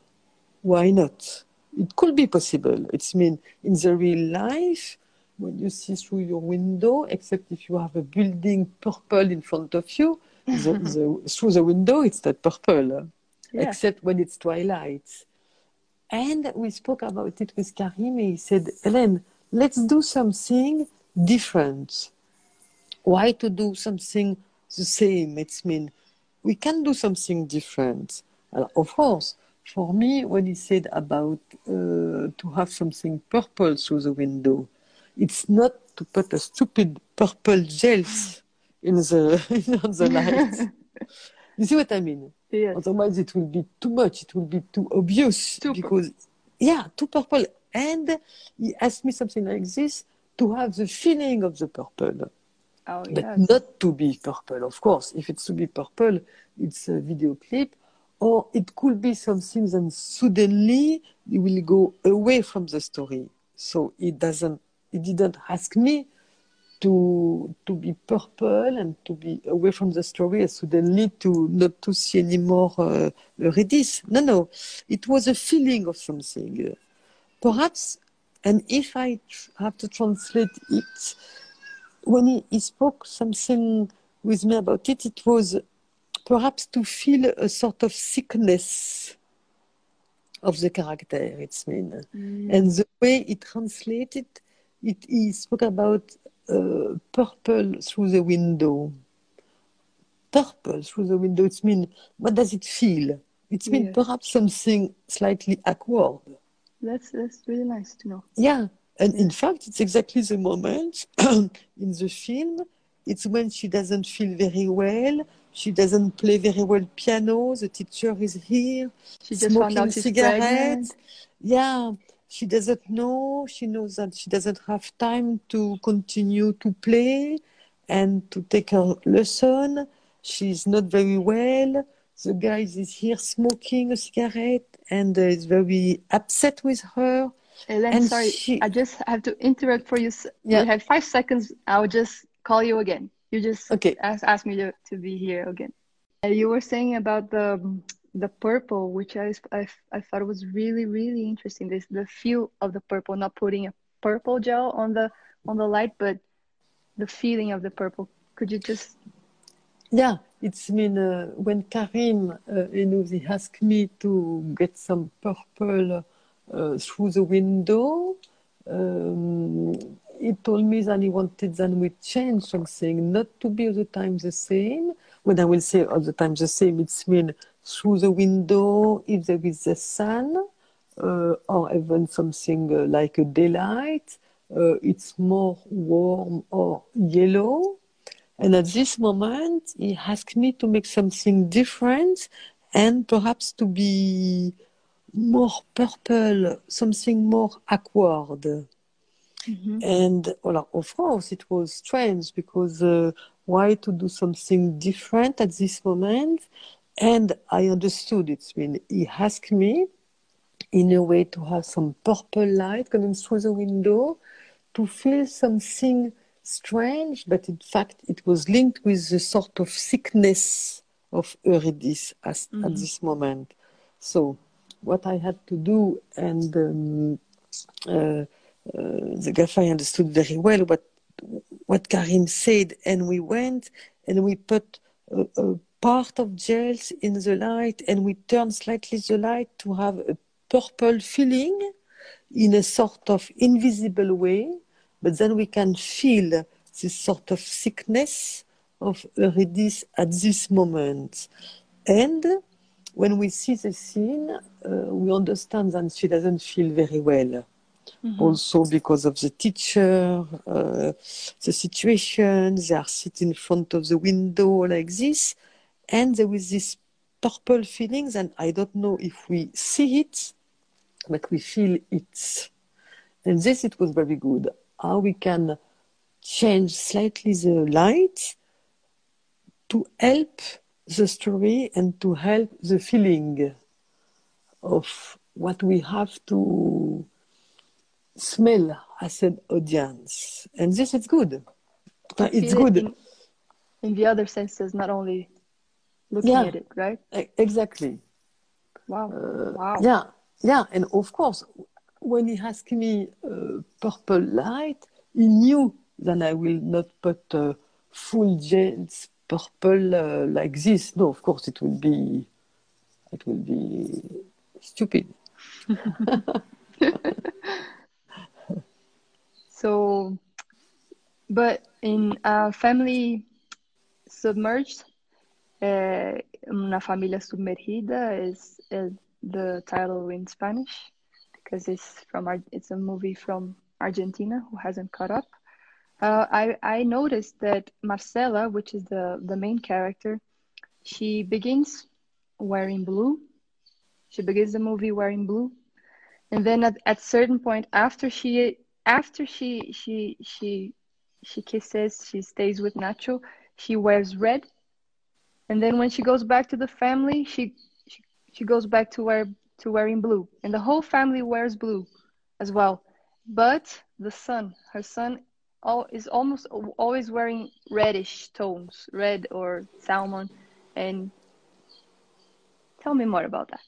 Why not? It could be possible. It's mean in the real life, when you see through your window, except if you have a building purple in front of you, the, the, through the window, it's not purple, Yeah. except when it's twilight. And we spoke about it with Karim. He said, Hélène, let's do something different. Why to do something the same? It's mean we can do something different. Of course, for me, when he said about uh, to have something purple through the window, it's not to put a stupid purple gels in the in the light. you see what I mean? Yes. Otherwise, it will be too much. It will be too obvious Too because, yeah, too purple. And he asked me something like this to have the feeling of the purple, Oh but yes. not to be purple. Of course, if it's to be purple, it's a video clip, or it could be something that suddenly you will go away from the story. So it doesn't. It didn't ask me to to be purple and to be away from the story and suddenly to not to see anymore uh, Eurydice. No, no, it was a feeling of something. Perhaps, and if I tr- have to translate it, when he, he spoke something with me about it, it was perhaps to feel a sort of sickness of the character. It's mean, and the way he translated it, he spoke about uh, purple through the window. Purple through the window. It's mean, what does it feel? It's mean Yes. perhaps something slightly awkward. That's that's really nice to know. Yeah, and in fact, it's exactly the moment in the film. It's when she doesn't feel very well. She doesn't play very well piano. The teacher is here. She just smoking cigarettes. Yeah, she doesn't know. She knows that she doesn't have time to continue to play and to take her lesson. She's not very well. The guy is here smoking a cigarette and uh, is very upset with her. Hélène, And sorry, she- I just have to interrupt for you. Yeah. You have five seconds. I'll just call you again. You just Okay. ask, ask me to, to be here again. Uh, you were saying about the the purple, which I, I, I thought was really really interesting. This the feel of the purple, not putting a purple gel on the on the light, but the feeling of the purple. Could you just Yeah, it's mean uh, when Karim, uh, he asked me to get some purple uh, through the window. Um, he told me that he wanted that we change something, not to be all the time the same. When I will say all the time the same, it's mean through the window if there is the sun, uh, or even something uh, like a daylight. Uh, it's more warm or yellow. And at this moment, he asked me to make something different and perhaps to be more purple, something more awkward. And well, of course, it was strange because uh, why to do something different at this moment? And I understood it. I mean, he asked me in a way to have some purple light coming through the window, to feel something strange, but in fact, it was linked with the sort of sickness of Eurydice as, mm-hmm. at this moment. So, what I had to do, and um, uh, uh, the gaffer understood very well what what Karim said, and we went and we put a, a part of gels in the light, and we turn slightly the light to have a purple feeling in a sort of invisible way, but then we can feel this sort of sickness of Eurydice at this moment. And when we see the scene, uh, we understand that she doesn't feel very well. Mm-hmm. Also, because of the teacher, uh, the situation, they are sitting in front of the window like this, and there is this purple feelings, and I don't know if we see it but we feel it. And this it was very good. How we can change slightly the light to help the story and to help the feeling of what we have to smell as an audience. And this is good. It's good. In, in, the other senses, not only looking yeah, at it, right? Exactly. Wow. Uh, wow. Yeah. Yeah, and of course, when he asked me uh, purple light, he knew that I will not put uh, full gels purple uh, like this. No, of course, it will be, it will be stupid. so, but in a family submerged, una familia is, is the title in Spanish because it's from it's a movie from Argentina who hasn't caught up. Uh, I I noticed that Marcela, which is the the main character, she begins wearing blue. She begins the movie wearing blue, and then at at certain point after she after she she she she kisses, she stays with Nacho. She wears red, and then when she goes back to the family, she she she goes back to wear to wearing blue, and the whole family wears blue as well. But the son, her son, all, is almost always wearing reddish tones, red or salmon. And tell me more about that.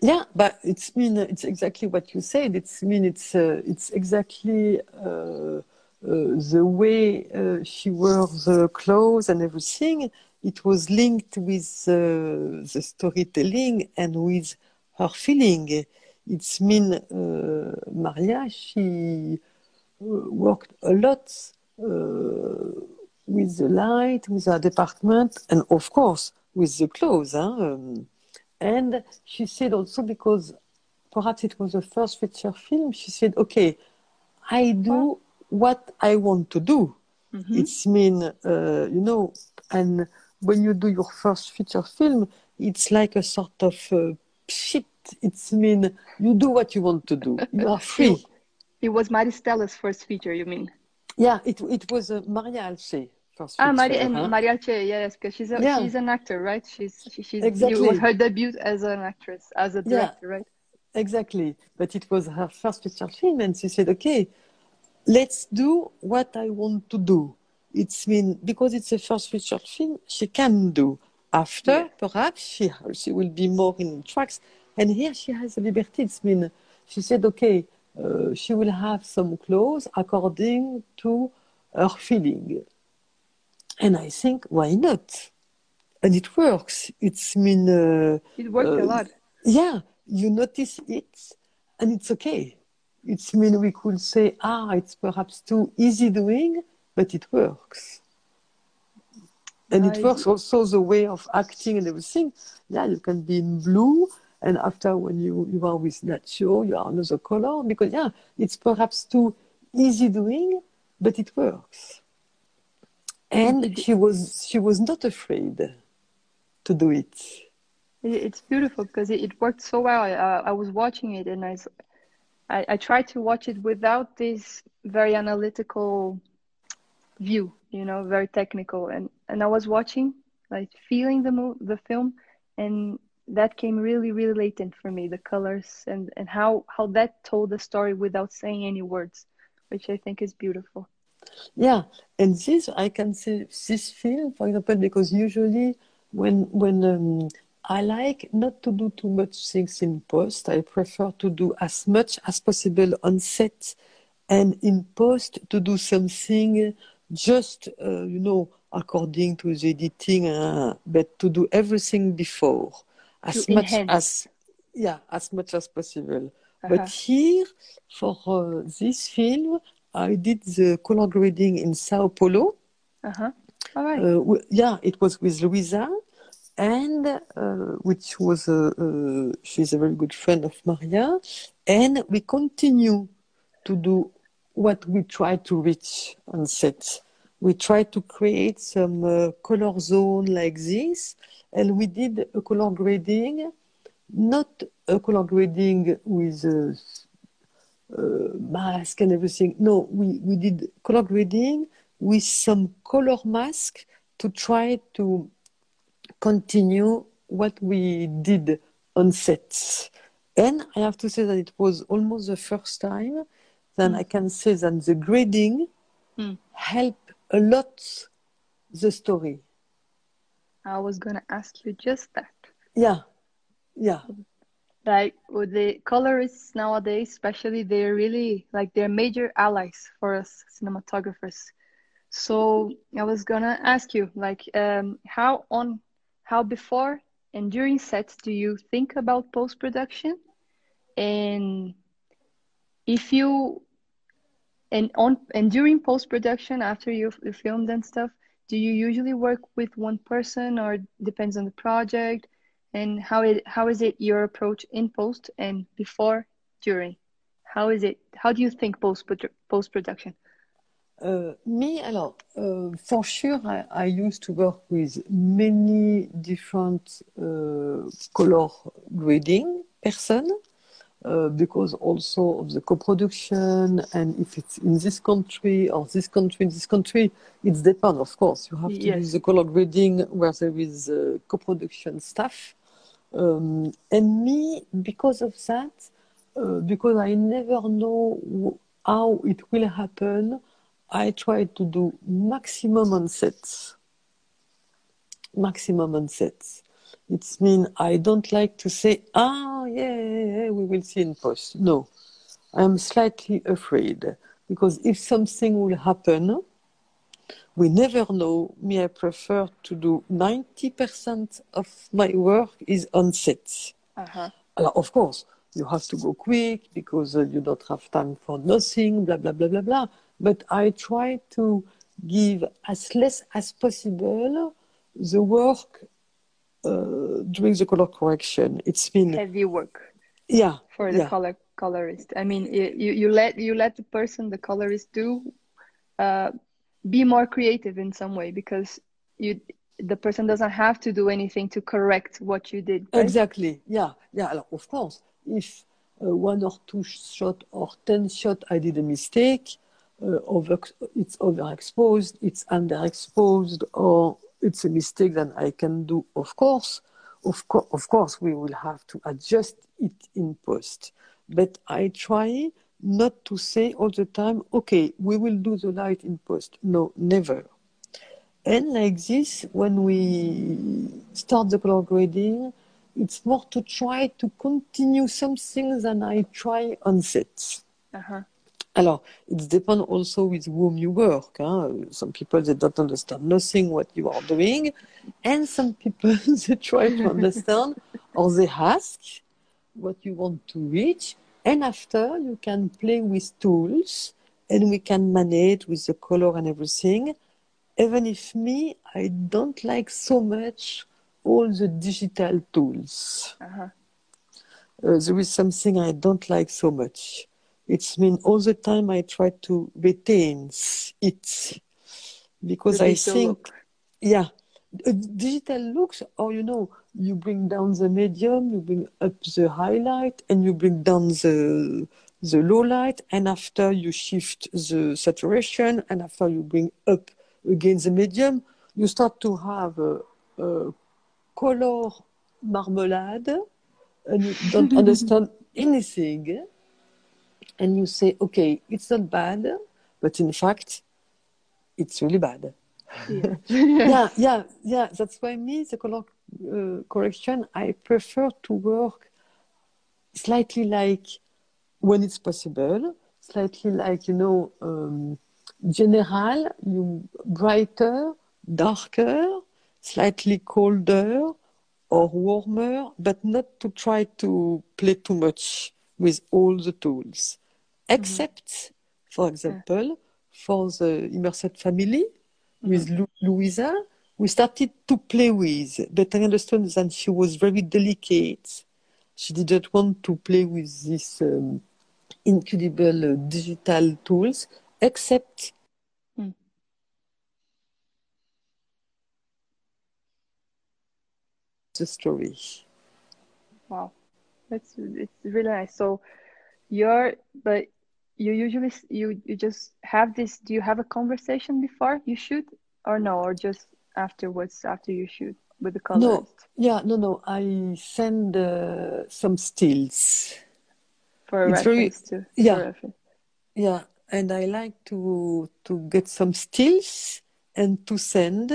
Yeah, but it's mean it's exactly what you said. It's mean it's uh, it's exactly uh, uh, the way uh, she wears the clothes and everything it was linked with uh, the storytelling and with her feeling. It's mean uh, Maria, she uh, worked a lot uh, with the light, with her department, and of course with the clothes. Huh? Um, and she said also because perhaps it was the first feature film, she said, okay, I do what I want to do. Mm-hmm. It's mean, uh, you know, and when you do your first feature film, it's like a sort of uh, shit. It's mean you do what you want to do. You are free. it was Maristella's first feature, you mean? Yeah, it it was uh, María Alché. First ah, Maria, and huh? María Alché, yes, because she's a, yeah. she's an actor, right? She's she, she's exactly. it was her debut as an actress, as a director, yeah. right? Exactly, but it was her first feature film, and she said, "Okay, let's do what I want to do." It's mean because it's a first feature film, she can do. After, yeah. perhaps she she will be more in tracks, and here she has a liberty. It's mean she said, okay, uh, she will have some clothes according to her feeling, and I think why not? And it works. It's mean uh, it worked uh, a lot. Yeah, you notice it, and it's okay. It's mean we could say, ah, it's perhaps too easy doing but it works. And it works also the way of acting and everything. Yeah, you can be in blue, and after when you, you are with Nacho, you are another color because yeah, it's perhaps too easy doing, but it works. And she was she was not afraid to do it. It's beautiful because it, it worked so well. I, uh, I was watching it and I, I, I tried to watch it without this very analytical view you know very technical and and i was watching like feeling the mo- the film, and that came really really latent for me. The colors and and how how that told the story without saying any words, which I think is beautiful. Yeah, and this I can see this film, for example, because usually when when um, I like not to do too much things in post. I prefer to do as much as possible on set, and in post to do something just uh, you know according to the editing, uh, but to do everything before as To much enhance. as yeah as much as possible. Uh-huh. But here for uh, this film, I did the color grading in Sao Paulo. Uh huh. All right. Uh, w- yeah, it was with Louisa, and uh, which was uh, she's a very good friend of Maria, and we continue to do what we try to reach on set. We try to create some uh, color zone like this, and we did a color grading, not a color grading with uh, uh, mask and everything. No, we, we did color grading with some color mask to try to continue what we did on set. And I have to say that it was almost the first time that I can say that the grading Mm. helped a lot the story. I was gonna ask you just that. Yeah, yeah, Like with the colorists nowadays, especially, they're really like they're major allies for us cinematographers. So I was gonna ask you, like, um, how on, how before and during sets do you think about post production, and if you, and on and during post production after you filmed and stuff, do you usually work with one person or depends on the project? and how it how is it your approach in post and before during? How is it how do you think post post production Uh, me, alors, uh, for sure, I, I used to work with many different uh, color grading person uh, because also of the co-production and if it's in this country or this country, this country, it's depend, of course. You have to Yes. use the color grading where there is uh, co-production stuff. Um, and me, because of that, uh, because I never know how it will happen, I try to do maximum on sets. Maximum on sets. It's mean I don't like to say, ah, yeah, we will see in post. No, I'm slightly afraid because if something will happen, we never know. Me, I prefer to do 90% of my work is on set. uh-huh Alors, of course, you have to go quick because uh, you don't have time for nothing, blah, blah, blah, blah, blah. But I try to give as less as possible the work uh, during the color correction. It's been, heavy work yeah, for the yeah. color colorist i mean you, you you let you let the person the colorist do uh be more creative in some way because you the person doesn't have to do anything to correct what you did right? Exactly. Yeah. Yeah. Of course, if uh, one or two shot or ten shot I did a mistake, uh, over it's overexposed, it's underexposed, or it's a mistake that I can do. Of course, of course, of course, we will have to adjust it in post. But I try not to say all the time, okay, we will do the light in post. No, never. And like this, when we start the color grading, it's more to try to continue something than I try on set. uh-huh Alors, it depends also with whom you work. Huh? Some people they don't understand nothing what you are doing, and some people they try to understand or they ask what you want to reach, and after you can play with tools, and we can manage with the color and everything. Even if me, I don't like so much all the digital tools. uh-huh Uh, there is something I don't like so much. It's mean all the time I try to retain it because I think, look. yeah, uh, digital looks, or you know, you bring down the medium, you bring up the highlight, and you bring down the the low light, and after you shift the saturation, and after you bring up again the medium, you start to have a, uh, color marmalade and you don't understand anything and you say okay it's not bad but in fact it's really bad Yeah. yeah yeah yeah that's why me the color uh, correction i prefer to work slightly like when it's possible slightly like you know um, general you brighter darker slightly colder or warmer but not to try to play too much with all the tools except for example for the immersed family with Lu- Louisa, we started to play with, but I understand that she was very delicate. She didn't want to play with these um, incredible uh, digital tools, except Mm. the story. Wow, that's it's really nice. So you're, but you usually you you just have this. Do you have a conversation before you shoot, or no, or just afterwards after you shoot with the No, yeah, no, no. I send uh, some stills. for a It's very- reference to yeah. reference. Yeah, and I like to to get some stills and to send,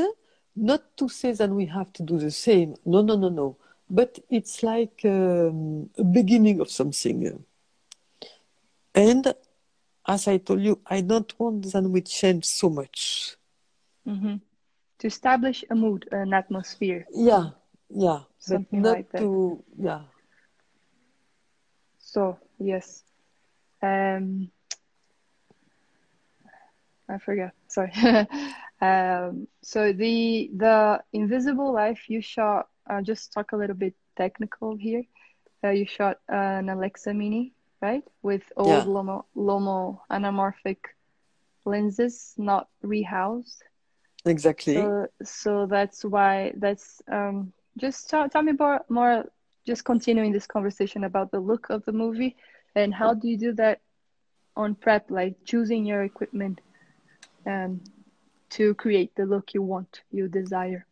not to say that we have to do the same. No, no, no, no. But it's like um, a beginning of something. And as I told you, I don't want that we change so much. hmm To establish a mood, an atmosphere. Yeah, yeah, Something but not like that. to yeah. So yes, um, I forgot. Sorry. um, so the the Invisible Life you shot. Uh, just talk a little bit technical here. Uh, you shot an Alexa Mini, right, with old Yeah. Lomo Lomo anamorphic lenses, not rehoused. Exactly. So, so that's why that's um just tell, tell me more more just continuing this conversation about the look of the movie and how do you do that on prep like choosing your equipment um to create the look you want you desire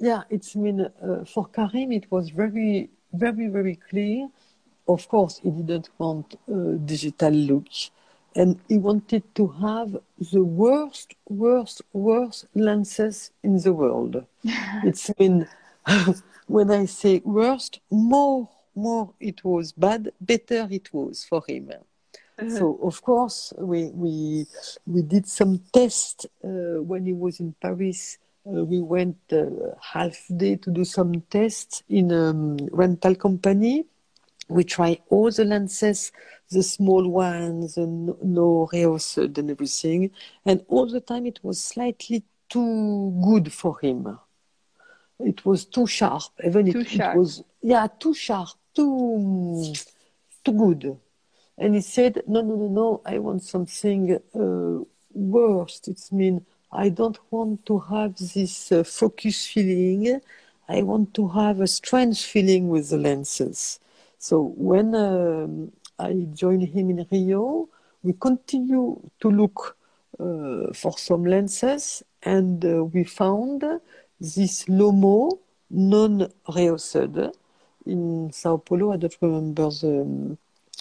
Yeah, it's mean uh, for Karim it was very very very clear. Of course, he didn't want a digital look, and he wanted to have the worst, worst, worst lenses in the world. it's mean when I say worst, more more it was bad, better it was for him. So of course we we we did some tests uh, when he was in Paris. Uh, we went uh, half day to do some tests in a um, rental company. We try all the lenses, the small ones, the no, rehoused and everything, and all the time it was slightly too good for him. It was too sharp, even Too it, sharp. it was yeah too sharp, too too good. And he said, no, no, no, no, I want something uh, worse. It's mean I don't want to have this uh, focus feeling. I want to have a strange feeling with the lenses. So when um, I joined him in Rio, we continue to look uh, for some lenses and uh, we found this Lomo non-rehoused in Sao Paulo. I don't remember the um,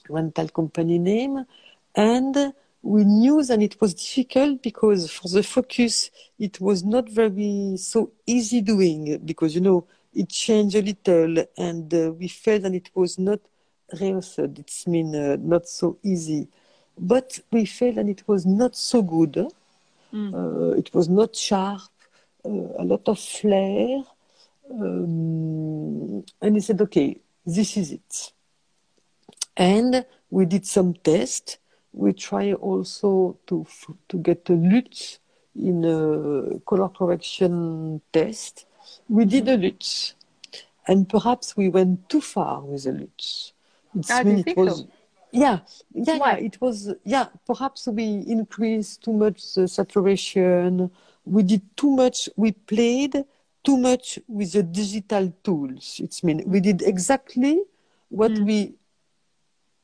rental company name. And we knew that it was difficult because for the focus, it was not very so easy doing because, you know, it changed a little and uh, we felt that it was not rehoused. It's mean uh, not so easy. But we felt that it was not so good. Uh, it was not sharp, uh, a lot of flare. Um, and he said, okay, this is it. And we did some tests. We try also to to get a LUT in a color correction test. We did a LUT, and perhaps we went too far with the LUT. It's Ah, mean it was, so? yeah, yeah, Why? yeah. It was, yeah. Perhaps we increased too much the saturation. We did too much. We played too much with the digital tools. It's mean we did exactly what we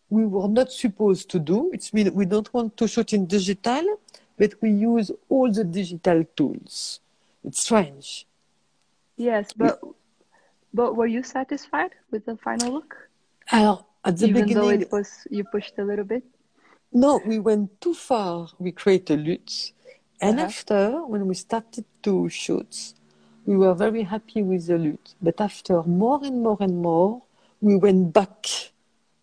we were not supposed to do. It's mean we don't want to shoot in digital, but we use all the digital tools. It's strange. Yes, but but were you satisfied with the final look? Alors, at the Even though beginning, it was you pushed a little bit. no, we went too far. We created a LUT. And Uh-huh. after, when we started to shoot, we were very happy with the LUT. But after more and more and more, we went back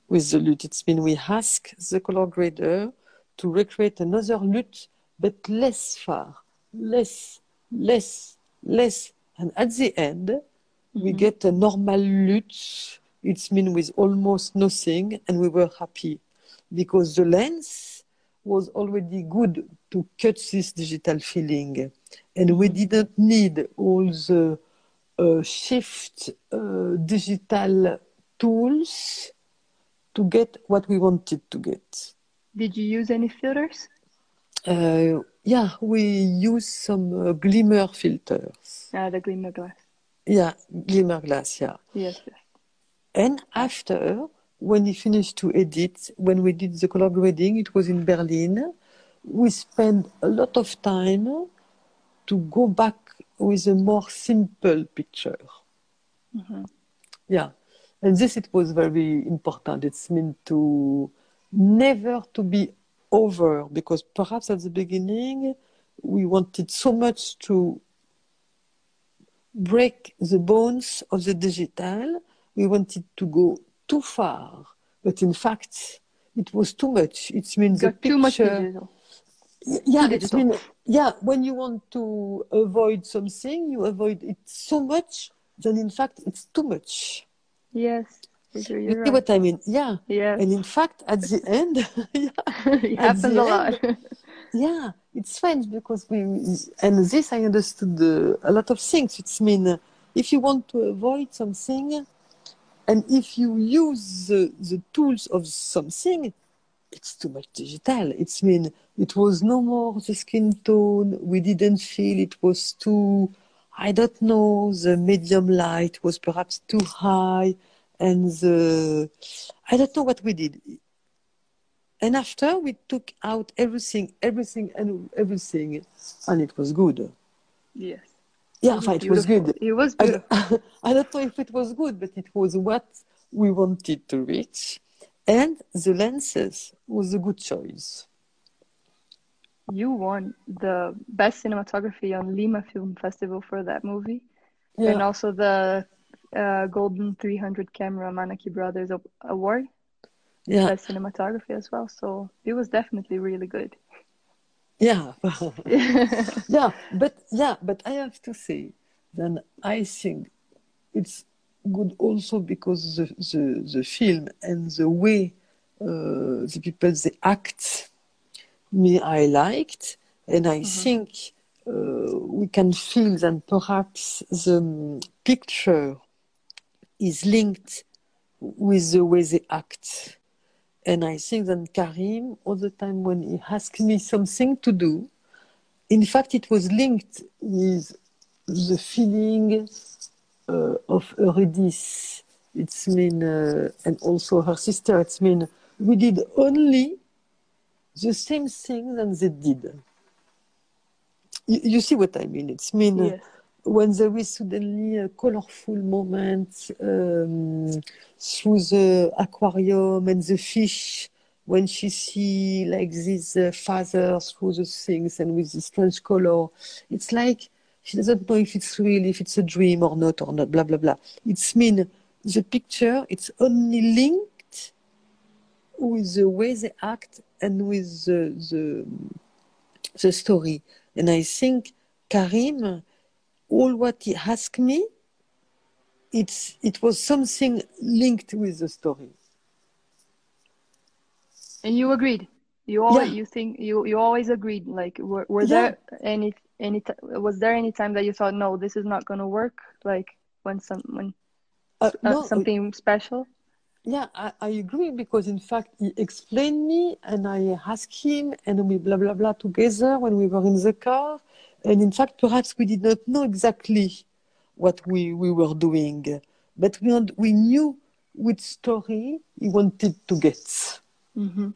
with the LUT. It's been we asked the color grader to recreate another LUT, but less far, less, less, less. And at the end, we get a normal LUT. It's mean with almost nothing, and we were happy because the lens was already good to cut this digital feeling, and we didn't need all the uh, shift uh, digital tools to get what we wanted to get. Did you use any filters? Uh, yeah, we use some uh, glimmer filters. Ah, the glimmer glass. Yeah, glimmer glass. Yeah. Yes, yes. And after, when we finished to edit, when we did the color grading, it was in Berlin. We spent a lot of time to go back with a more simple picture. Yeah, and this it was very important. It's meant to never to be over because perhaps at the beginning we wanted so much to break the bones of the digital. We wanted to go too far, but in fact, it was too much. It means Got too much picture. Yeah, mean, yeah. When you want to avoid something, you avoid it so much. Then in fact, it's too much. Yes, You see what I mean? Yeah. Yes, And in fact, at the end, yeah, it happens a lot. yeah, it's strange because we, and this I understood uh, a lot of things. It's mean uh, if you want to avoid something, and if you use the, the tools of something, it's too much digital. It's mean it was no more the skin tone. We didn't feel it was too. I don't know. The medium light was perhaps too high, and the I don't know what we did. And after we took out everything, everything, and everything, and it was good. yes, Yeah, fine, it was good. It was I, beautiful. I don't know if it was good, but it was what we wanted to reach. And the lenses was a good choice. You won the best cinematography on Lima Film Festival for that movie, and also the uh, Golden 300 Camera Manaki Brothers Award, yeah, best cinematography as well. So it was definitely really good. yeah, yeah. But yeah, but I have to say, then I think it's good also because the the, the film and the way uh, the people they act me I liked, and I think uh, we can feel that perhaps the um, picture is linked with the way they act. And I think that Karim, all the time when he asked me something to do, in fact, it was linked with the feeling uh, of Eurydice. It's mean, uh, and also her sister. It's mean we did only the same thing that they did. You, you see what I mean? It's mean uh, yes. When there is suddenly a colorful moment um, through the aquarium and the fish when she see like this uh, father through the things and with this strange color it's like she doesn't know if it's real if it's a dream or not or not blah blah blah. It's mean the picture it's only linked with the way they act and with the the, the story. And i think karim all what he asked me, it's it was something linked with the story. And you agreed. You always, Yeah. you think you you always agreed. Like, were, were Yeah. there any any was there any time that you thought, no, this is not gonna work? Like when some when Uh, uh, no, something special? yeah, I, I agree because in fact he explained me and I asked him and we blah blah blah together when we were in the car. And in fact, perhaps we did not know exactly what we, we were doing, but we we knew which story he wanted to get. Mm-hmm.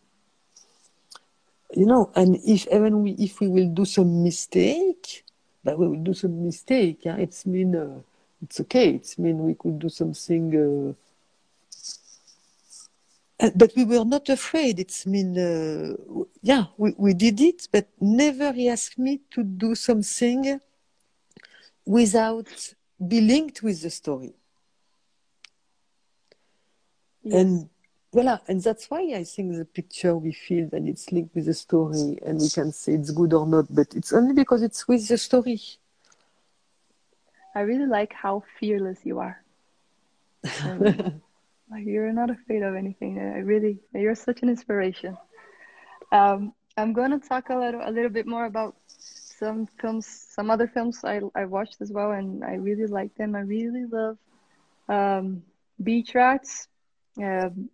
you know and if even we if we will do some mistake but we will do some mistake yeah? it's mean uh, it's okay. It's mean we could do something. Uh, uh, but we were not afraid. It's mean, uh, yeah, we, we did it, but never he asked me to do something without be linked with the story. Yes. And voila, and that's why I think the picture we feel that it's linked with the story, and we can say it's good or not, but it's only because it's with the story. I really like how fearless you are. And, like you're not afraid of anything. I really, you're such an inspiration. Um, I'm going to talk a little, a little bit more about some films, some other films I, I watched as well, and I really like them. I really love um, Beach Rats, um,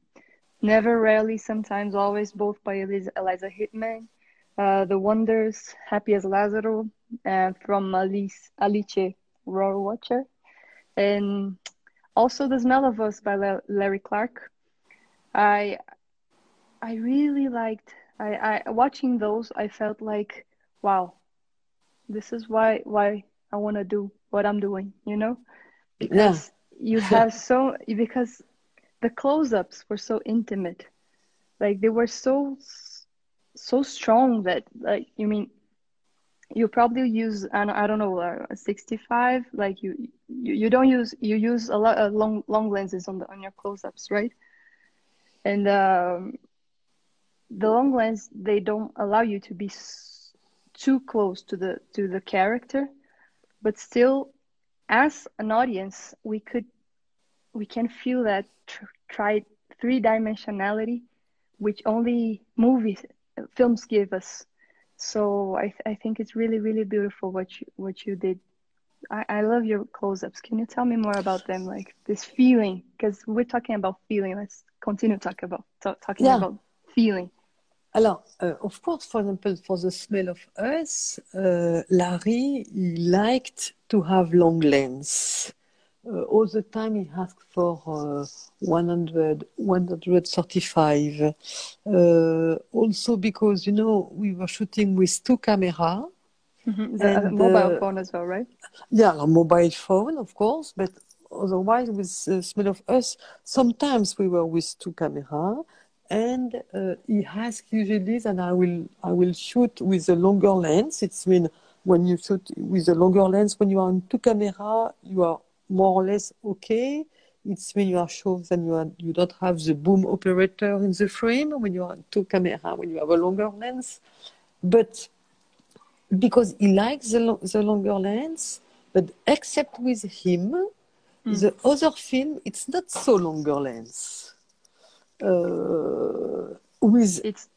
Never, Rarely, Sometimes, Always, both by Eliza, Eliza Hittman. Uh, the Wonders, Happy as Lazzaro, uh, from Alice, Alice Rohrwacher. And also The Smell of Us by La- Larry Clark. I I really liked I, I watching those I felt like wow this is why why I want to do what I'm doing you know? Because you have so because the close-ups were so intimate. Like they were so so strong that like you mean you probably use I don't, know uh, a 65 like you, you don't use you use a lot of long long lenses on the on your close-ups right? And um, the long lens they don't allow you to be too close to the to the character. But still as an audience we could we can feel that tr- try three dimensionality which only movies films give us so I, I think it's really really beautiful what you what you did. I, I love your close-ups. Can you tell me more about them like this feeling? Because we're talking about feeling. Let's continue talk about talk, talking Yeah. about feeling. Alors, uh, of course, for example, for the smell of us, uh, Larry he liked to have long lens. Uh, all the time he asked for uh, 100, 135. Uh, also because, you know, we were shooting with two cameras. Mhm. the And, mobile uh, phone as well right Yeah, a mobile phone, of course, but otherwise with uh, Smell of Us, sometimes we were with two cameras. and uh, he asked usually that I will I will shoot with a longer lens. It's mean when you shoot with a longer lens, when you are on two camera, you are more or less okay. It's when you are sure that you are you don't have the boom operator in the frame when you are two camera when you have a longer lens, but because he likes the, lo- the longer lens, but except with him, the other film, it's not so longer lens. Uh, with it's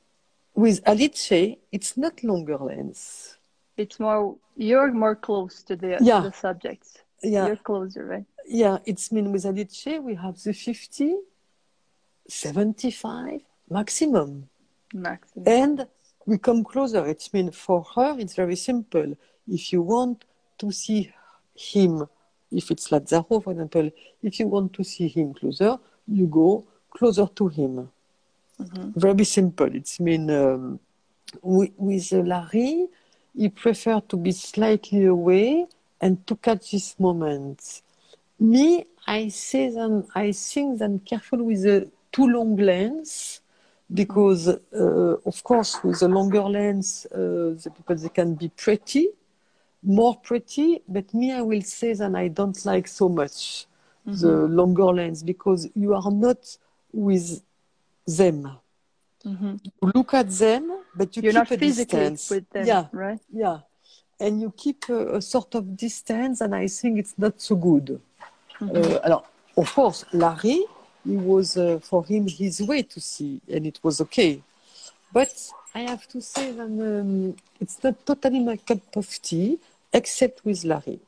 with Alice, it's not longer lens. it's more you're more close to the Yeah. to the subjects Yeah, you're closer right yeah. It's mean with Alice, we have the 50, 75 maximum. maximum And we come closer. It's mean for her, it's very simple. If you want to see him, if it's Lazzaro, for example, if you want to see him closer, you go closer to him. Very simple. It's mean um, with, with Larry, he prefer to be slightly away and to catch this moment. Me, I say them, I think them careful with the too long lens because, uh, of course, with a longer lens, uh, the people they can be pretty, more pretty. But me, I will say that I don't like so much the longer lens because you are not with them. You look at them, but you you're keep not a physically distance. with them Yeah, right yeah, and you keep a, a sort of distance, and I think it's not so good. Uh, alors, of course, Larry, it was uh, for him his way to see, and it was okay. But I have to say that um, it's not totally my cup of tea, except with Larry,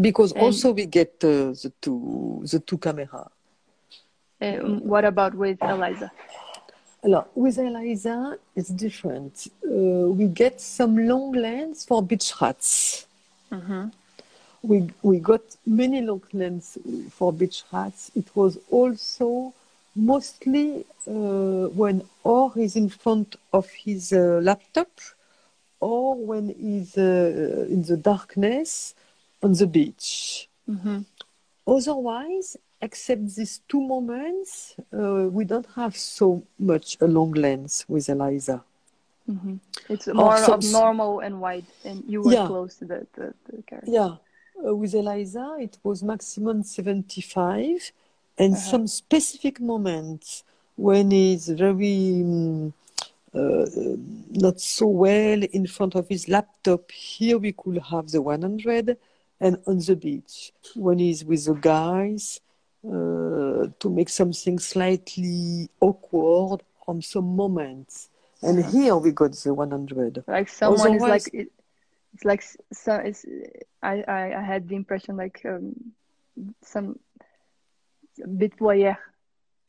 because And- also we get uh, the two the two camera. What about with Eliza Alors, with Eliza, it's different. Uh, we get some long lens for beach rats. We, we got many long lens for beach rats. It was also mostly uh, when or is in front of his uh, laptop or when he's uh, in the darkness on the beach. Mhm. Otherwise, except these two moments, uh, we don't have so much a long lens with Eliza. Mhm. It's more of normal and wide, and you were Yeah. close to the, the, the character. Yeah, uh, with Eliza, it was maximum 75, and Uh-huh. some specific moments when he's very mm, uh, not so well in front of his laptop. Here we could have the 100, and on the beach when he's with the guys to make something slightly awkward on some moments. And here we got the 100. Like someone is like it, it's like so it's I, I I had the impression like um, some bit voyeur.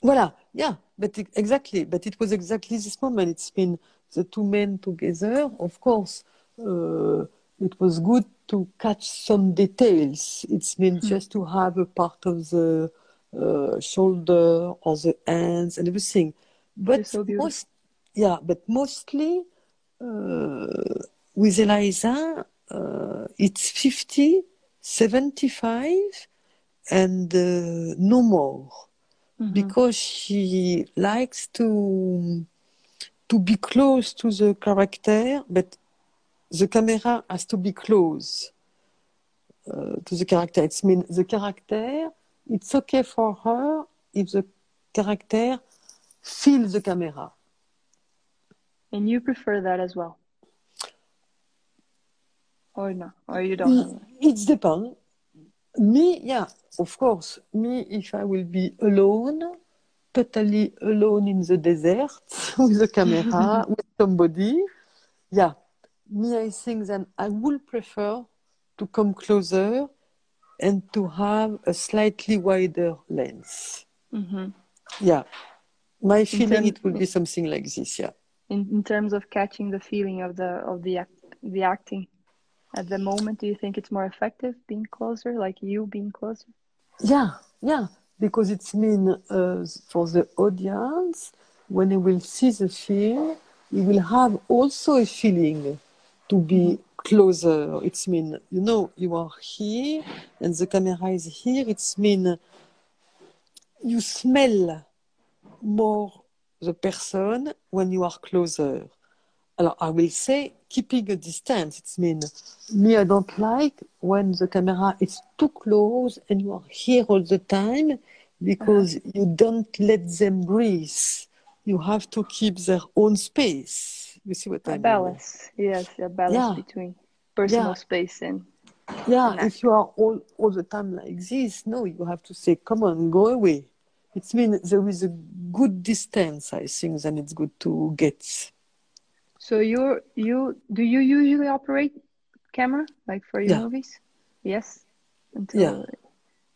Voilà, yeah, but it, exactly, but it was exactly this moment. It's been the two men together. Of course, uh, it was good to catch some details. It's been just to have a part of the uh, shoulder or the hands and everything. But so most, yeah, but mostly uh, with Eliza, uh, it's 50, 75, and uh, no more Mhm. because she likes to to be close to the character, but the camera has to be close uh, to the character. It's mean the character. It's okay for her if the character feels the camera. And you prefer that as well, or no, or you don't? that? It depends. Me, yeah, of course. Me, if I will be alone, totally alone in the desert with a camera, with somebody, yeah. Me, I think then I would prefer to come closer and to have a slightly wider lens. Mhm. Yeah. My feeling it will be something like this, yeah. In in terms of catching the feeling of the of the act, the acting at the moment, do you think it's more effective being closer, like you being closer? Yeah, yeah, because it's mean uh, for the audience when they will see the film, you will have also a feeling to be closer. It's mean you know you are here and the camera is here. It's mean you smell more the person when you are closer. Alors, I will say keeping a distance. It's mean me, I don't like when the camera is too close and you are here all the time because uh-huh. you don't let them breathe. You have to keep their own space. You see what I A mean? balance, yes, a balance Yeah. between personal Yeah. space and Yeah, Connect. if you are all, all the time like this, no, you have to say, come on, go away. It means there is a good distance, I think, then it's good to get. So you you do you usually operate camera like for your Yeah. movies? Yes. Until Yeah.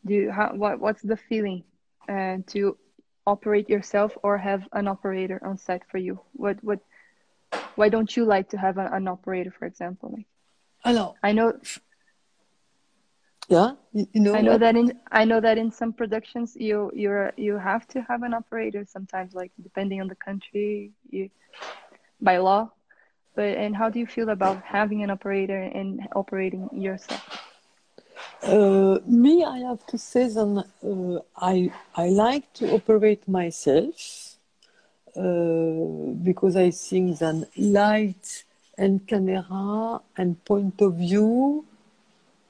do you how what what's the feeling uh, to operate yourself or have an operator on set for you? What what why don't you like to have a, an operator for example? Like Alors, I know yeah, you, you know, I know what? that in I know that in some productions you you're you have to have an operator sometimes like depending on the country you by law. But and how do you feel about having an operator and operating yourself? Uh, me, I have to say that uh, I I like to operate myself because I think that light and camera and point of view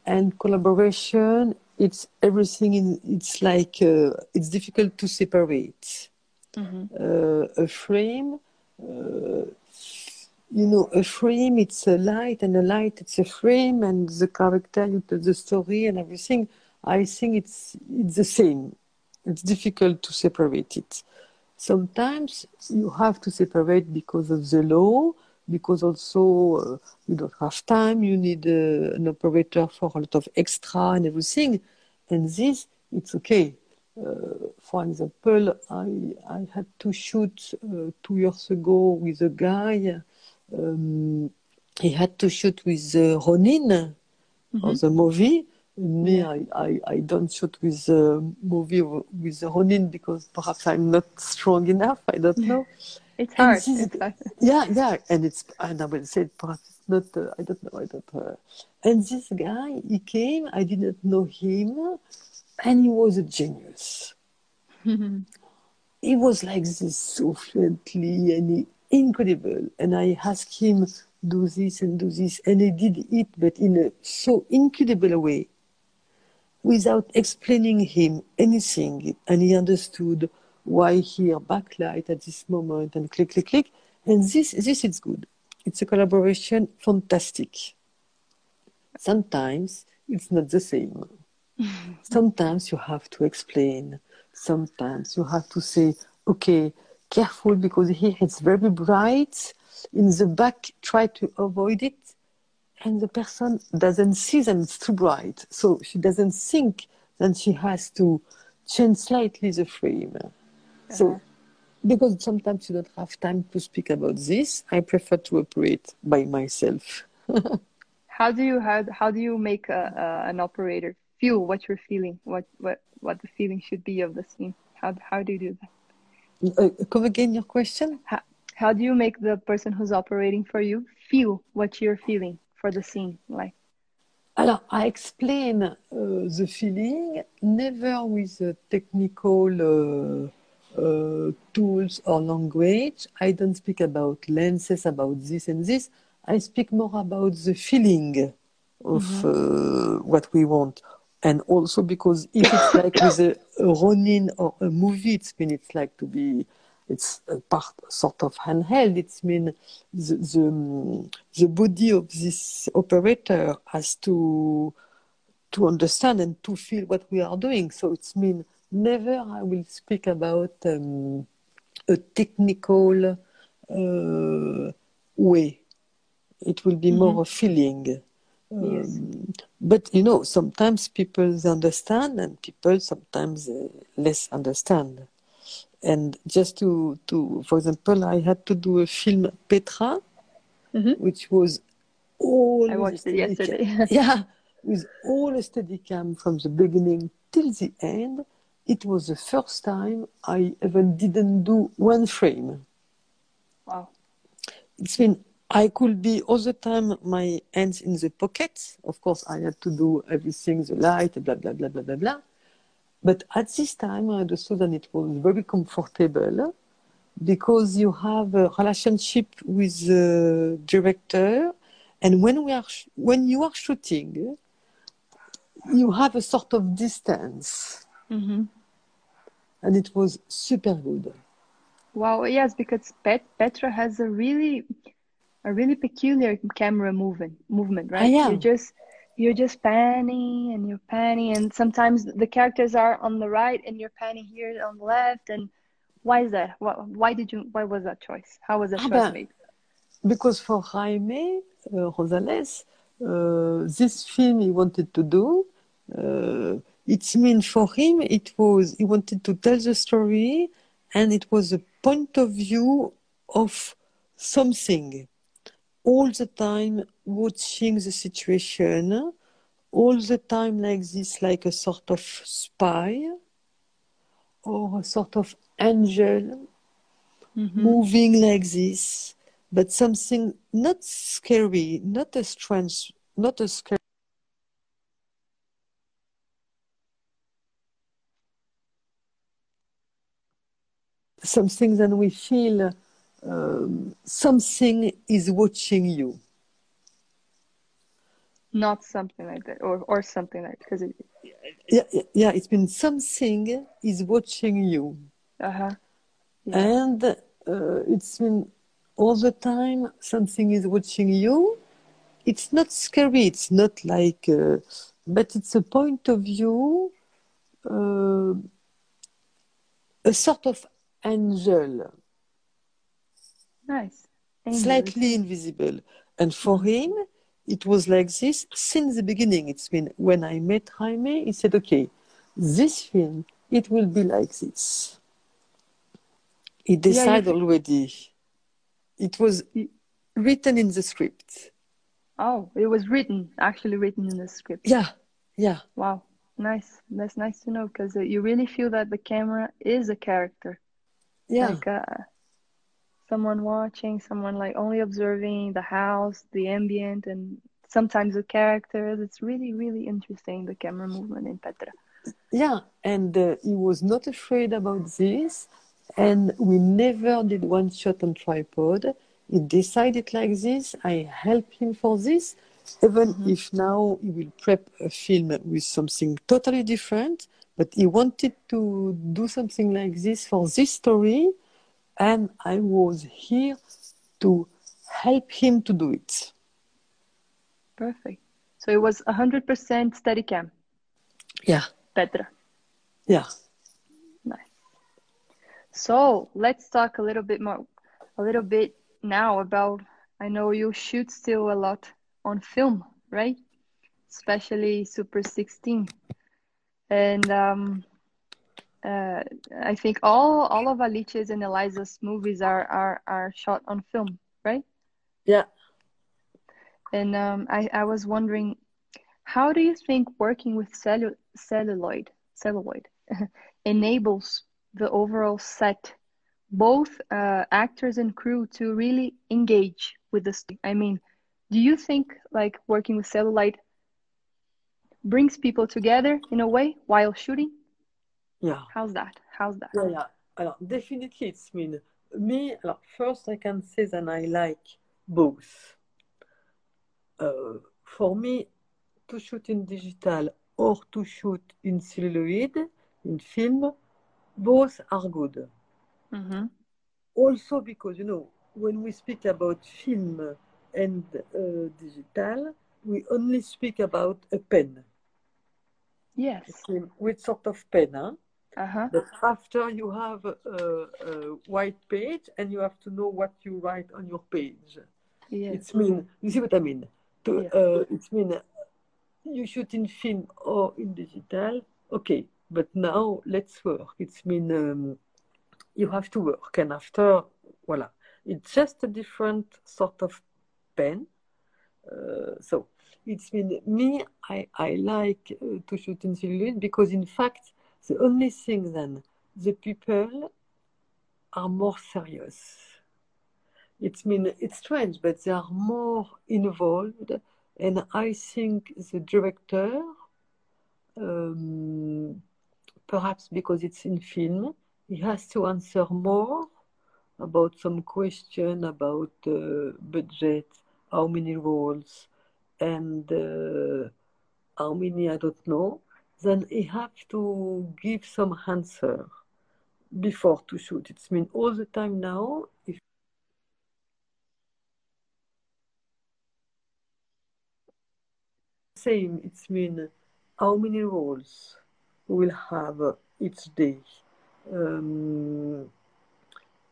and collaboration, it's everything. In it's like uh, it's difficult to separate uh, a frame. Uh, you know, a frame, it's a light, and a light, it's a frame, and the character, the story, and everything. I think it's it's the same. It's difficult to separate it. Sometimes you have to separate because of the law, because also uh, you don't have time. You need uh, an operator for a lot of extra and everything, and this it's okay. Uh, for example, I I had to shoot uh, two years ago with a guy. Um, he had to shoot with uh, Ronin for the movie. Me, I, I, I don't shoot with the movie with Ronin because perhaps I'm not strong enough. I don't know. It's hard. this is- It's. Yeah, yeah, and it's and I will say perhaps not uh, I don't know I don't uh, and this guy he came I didn't know him and he was a genius he was like this so fluently and he, incredible and I asked him do this and do this and he did it but in a so incredible way without explaining him anything. And he understood why here backlight at this moment and click click click. And this this is good. It's a collaboration fantastic. Sometimes it's not the same. Sometimes you have to explain. Sometimes you have to say okay careful because here it's very bright. In the back try to avoid it and the person doesn't see that it's too bright. So she doesn't think that she has to change slightly the frame. So because sometimes you don't have time to speak about this i prefer to operate by myself. How do you how, how do you make a, a, an operator feel what you're feeling, what what what the feeling should be of the scene? How how do you do that? uh, come again your question? How, how do you make the person who's operating for you feel what you're feeling for the scene? Like Alors, I explain uh, the feeling never with uh, technical uh, uh, tools or language. I don't speak about lenses, about this and this. I speak more about the feeling of uh, what we want. And also because if it's like with a, a Ronin or a MoVI, it's been it's like to be, it's a part sort of handheld. It's mean the, the, the body of this operator has to to understand and to feel what we are doing. So it's mean never I will speak about um, a technical uh, way. It will be more a feeling. Yes. Um, but you know, sometimes people understand and people sometimes uh, less understand. And just to, to, for example, I had to do a film Petra, Mhm. which was all I watched it yesterday. yeah, with all a Steadicam from the beginning till the end. It was the first time I even didn't do one frame. wow. It's been I could be all the time my hands in the pockets. Of course, I had to do everything, the light, blah blah blah blah blah blah. But at this time, I understood that it was very comfortable because you have a relationship with the director, and when we are sh- when you are shooting, you have a sort of distance, hmm and it was super good. Wow. Yes, because Pet, Petra has a really a really peculiar camera movement movement, right? yeah. You're just you're just panning and you're panning, and sometimes the characters are on the right and you're panning here on the left. And why is that? Why, why did you? Why was that choice? How was that Ah, choice made? because for Jaime uh, Rosales, uh, this film he wanted to do, uh, it means for him it was he wanted to tell the story, and it was a point of view of something. All the time watching the situation, all the time like this, like a sort of spy or a sort of angel moving like this, but something not scary, not a strange, not a scary. Something that we feel um, something is watching you. Not something like that, or or something like because it. Yeah, yeah, yeah, it's been something is watching you. Uh huh. Yeah. and uh, it's been all the time something is watching you it's not scary it's not like uh, but it's a point of view uh, a sort of angel Nice. Slightly invisible and for him it was like this since the beginning. It's been when i met jaime he said okay this film it will be like this. He decided already. It was written in the script. Oh, it was written, actually written in the script. yeah yeah. Wow, nice. That's nice to know because you really feel that the camera is a character. yeah. Like, uh, someone watching, someone like only observing the house, the ambient, and sometimes the characters. It's really, really interesting the camera movement in Petra. Yeah, and uh, he was not afraid about this, and we never did one shot on tripod. He decided like this. I helped him for this, even Mm-hmm. if now he will prep a film with something totally different. But he wanted to do something like this for this story, and I was here to help him to do it. Perfect. So it was 100% Steadicam, Yeah, Petra. yeah. Nice. So let's talk a little bit more, a little bit now about. I know you shoot still a lot on film, right? Especially Super 16, and um, uh, I think all all of Alicia's and Eliza's movies are are are shot on film, right? Yeah. And um, I I was wondering, how do you think working with cellu- celluloid celluloid enables the overall set, both uh, actors and crew, to really engage with the story? I mean, do you think like working with celluloid brings people together in a way while shooting? Yeah. How's that? How's that? Yeah, yeah. Alors, definitely it's mean. Me, alors, first I can say that I like both. Uh, for me, to shoot in digital or to shoot in celluloid, in film, both are good. Mm-hmm. Also because, you know, when we speak about film and uh, digital, we only speak about a pen. Yes. Which sort of pen, huh? Uh huh. But after you have a, a white page and you have to know what you write on your page. Yes. It's mean, you see what I mean? To, Yeah. uh, it's mean you shoot in film or in digital, okay, but now let's work. It's mean um, you have to work and after, voila. It's just a different sort of pen. Uh, so it's mean me, I, I like uh, to shoot in celluloid because in fact, the only thing then, the people are more serious. It's mean it's strange, but they are more involved, and I think the director, um, perhaps because it's in film, he has to answer more about some question about uh, budget, how many roles, and uh, how many I don't know. Then he have to give some answer before to shoot. It's mean all the time now. If same, it's mean how many roles we will have each day. Um,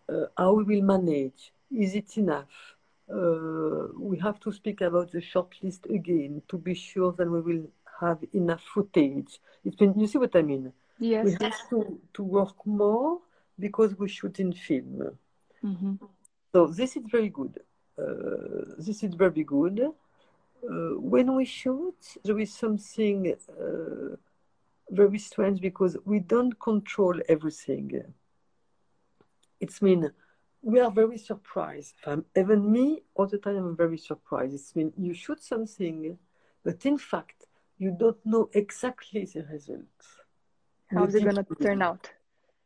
uh, how we will manage. Is it enough? Uh, we have to speak about the shortlist again to be sure that we will have enough footage. It's been, you see what I mean? Yes. We have to, to work more because we shoot in film. Mm-hmm. So this is very good. Uh, this is very good. Uh, when we shoot, there is something uh, very strange because we don't control everything. It's mean we are very surprised. Um, even me, all the time, I'm very surprised. It's mean you shoot something, but in fact, you don't know exactly the results. How's it gonna turn out?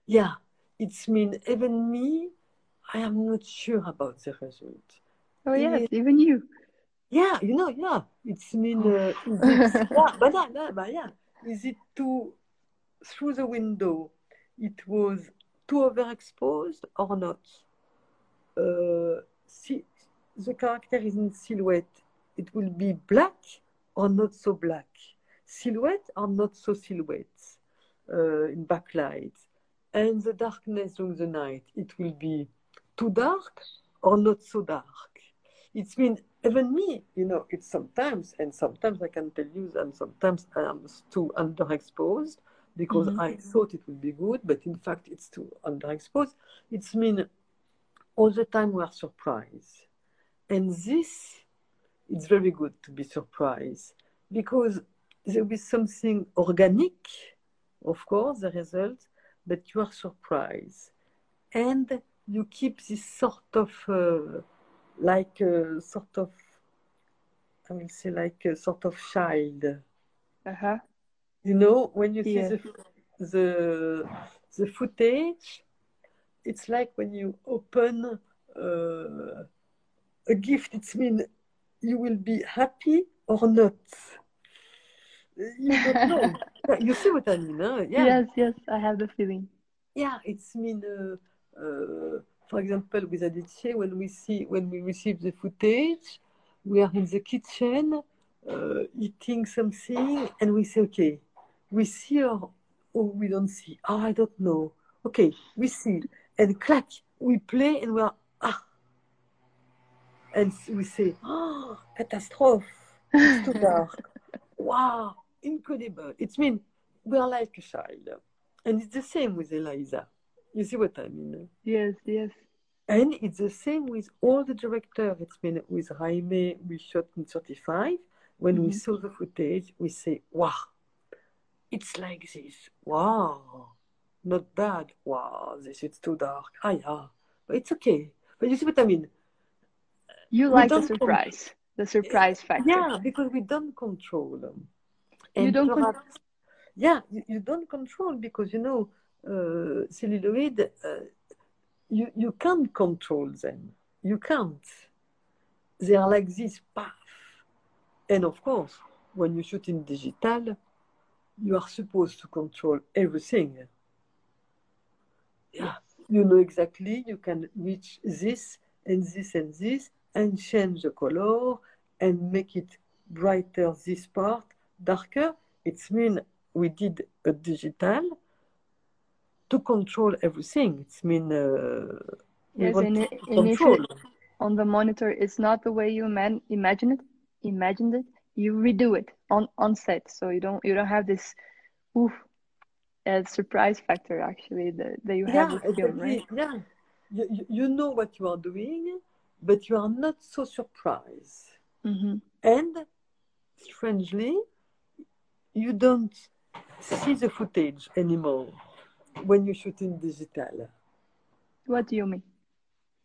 Yeah, it's mean even me, I am not sure about the result. Oh yes, Yeah. even you. Yeah, you know, yeah, it's mean, uh, is it, yeah, but yeah, yeah, but yeah, is it too through the window? It was too overexposed or not? Uh, see, the character is in silhouette. It will be black or not so black, silhouette or not so silhouette uh, in backlight, and the darkness during the night. It will be too dark or not so dark. It's mean even me, you know, it's sometimes, and sometimes I can tell you that sometimes I am too underexposed because Mhm. I thought it would be good, but in fact it's too underexposed. It's mean all the time we are surprised. And this, it's very good to be surprised because there will be something organic, of course, the result, but you are surprised. And you keep this sort of uh, like a sort of I will say like a sort of child. Uh-huh. You know, when you see the the the footage, it's like when you open uh, a gift. It's mean you will be happy or not. You don't know. You see what I mean? Huh? Yeah. Yes, yes, I have the feeling. Yeah, it's mean. Uh, uh, for example, with Adichie, when we see when we receive the footage, we are in the kitchen uh, eating something, and we say, okay, we see or, we don't see. Oh, I don't know. Okay, we see, and clack, we play, and we are and we say, oh, catastrophe, it's too dark. wow, incredible. It's mean we are like a child, and it's the same with Eliza. You see what I mean? Yes, yes. And it's the same with all the directors. It's been with Jaime, we shot in 35. When we Mhm. saw the footage, we say, wow, it's like this. Wow, not bad. Wow, this is too dark. Ah, yeah, but it's okay. But you see what I mean? You like the surprise, the surprise factor. Yeah, because we don't control them. You don't con- yeah, you, you don't control because you know, uh, celluloid, uh, you, you can't control them. You can't. They are like this, path. And of course, when you shoot in digital, you are supposed to control everything. Yeah, you know exactly you can reach this and this and this and change the color and make it brighter this part, darker. It's mean we did a digital to control everything. It's mean uh, Yes, to it- control. it- On the monitor, it's not the way you man- imagined it. Imagined it. You redo it on on set, so you don't you don't have this, oof, uh, surprise factor actually that, that you have yeah, with film, exactly. right? Yeah, you, you, you know what you are doing, but you are not so surprised. Mm-hmm. And strangely, you don't see the footage anymore when you shoot in digital. What do you mean?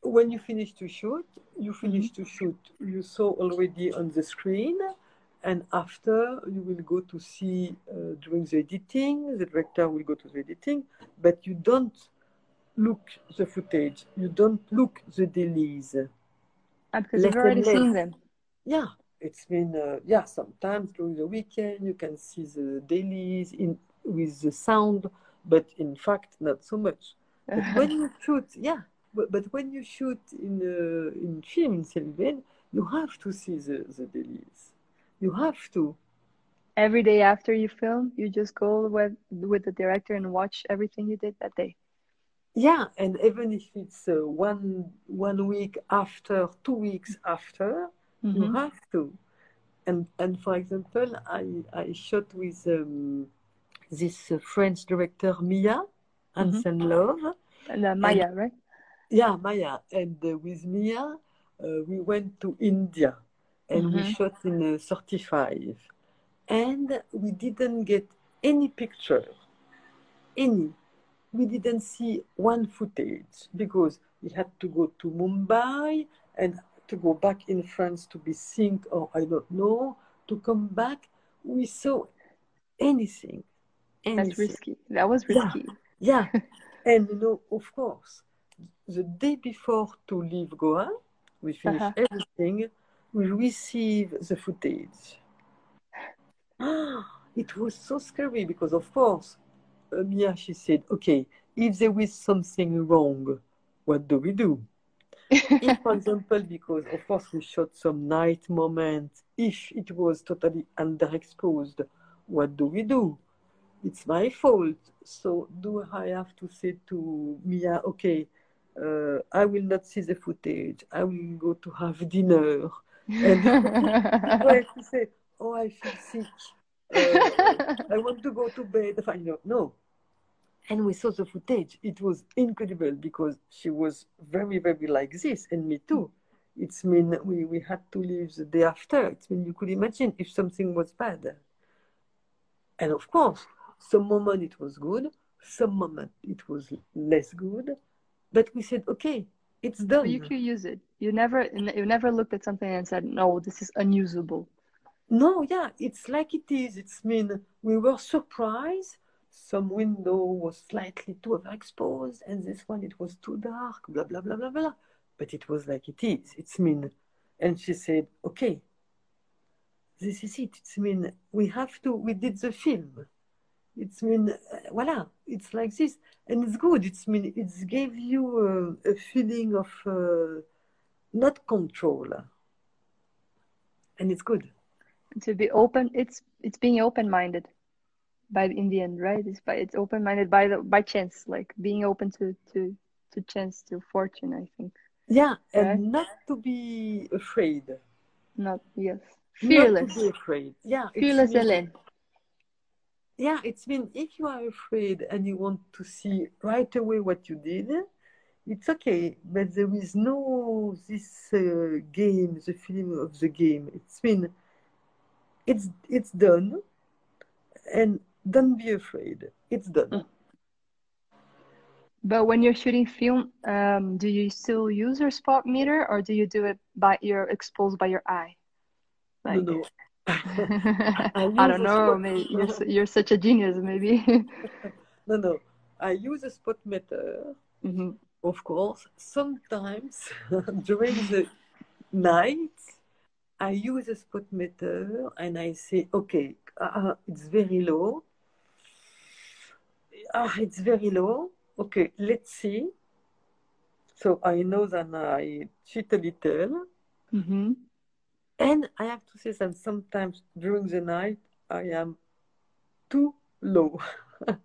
When you finish to shoot, you finish to shoot. You saw already on the screen, and after you will go to see uh, during the editing. The director will go to the editing, but you don't look the footage. You don't look the dailies. Because you've already seen them. Yeah, it's been uh, yeah. Sometimes during the weekend you can see the dailies in with the sound, but in fact not so much. But when you shoot, yeah, but, but when you shoot in uh, in film in Sylvain, you have to see the the dailies. You have to. Every day after you film, you just go with with the director and watch everything you did that day. Yeah, and even if it's uh, one one week after, two weeks after, you Mhm. have to. And and for example, I I shot with um, this uh, French director Mia Hansen-Løve. And uh, Maya, right? Yeah, Maya. And uh, with Mia, uh, we went to India and we Mhm. shot in uh, 35. And we didn't get any picture, any. We didn't see one footage because we had to go to Mumbai and to go back in France to be synced or I don't know. To come back, we saw anything. That's risky. That was risky. Yeah, and you know, of course, the day before to leave Goa, we finish Uh-huh. everything. We receive the footage. It was so scary because, of course, Mia she said, "Okay, if there is something wrong, what do we do?" if, for example, because of course we shot some night moments, if it was totally underexposed, what do we do? It's my fault. So do I have to say to Mia, okay, uh, I will not see the footage. I will go to have dinner. And do I have to say, oh, I feel sick. Uh, I want to go to bed. Fine, no, no. And we saw the footage. It was incredible because she was very, very like this, and me too. It's mean we, we had to leave the day after. It's mean you could imagine if something was bad. And of course, some moment it was good, some moment it was less good, but we said, okay, it's done. You can use it. You never you never looked at something and said, no, this is unusable. No, yeah, it's like it is. It's mean we were surprised. Some window was slightly too overexposed, and this one it was too dark. Blah blah blah blah blah. But it was like it is. It's mean, and she said, okay, this is it. It's mean we have to. We did the film. It's mean uh, voila. It's like this, and it's good. It's mean it's gave you a, a feeling of uh, not control, and it's good to be open it's it's being open minded by in the end right? It's by it's open minded by the by chance like being open to to to chance to fortune i think. Yeah and right? not to be afraid. Not yes. Fearless. not afraid. Yeah fearless Hélène. Yeah it's been if you are afraid and you want to see right away what you did it's okay. But there is no this uh, game the feeling of the game. It's been it's it's done. And don't be afraid it's done mm. but when you're shooting film um, do you still use your spot meter or do you do it by you're exposed by your eye like, no, no. I, I don't know maybe you're, you're such a genius maybe no no i use a spot meter mm-hmm. of course sometimes during the night I use a spot meter and I say, okay, uh, it's very low. Ah, it's very low. Okay, let's see. So I know that I cheat a little. Mm-hmm. And I have to say that sometimes during the night I am too low.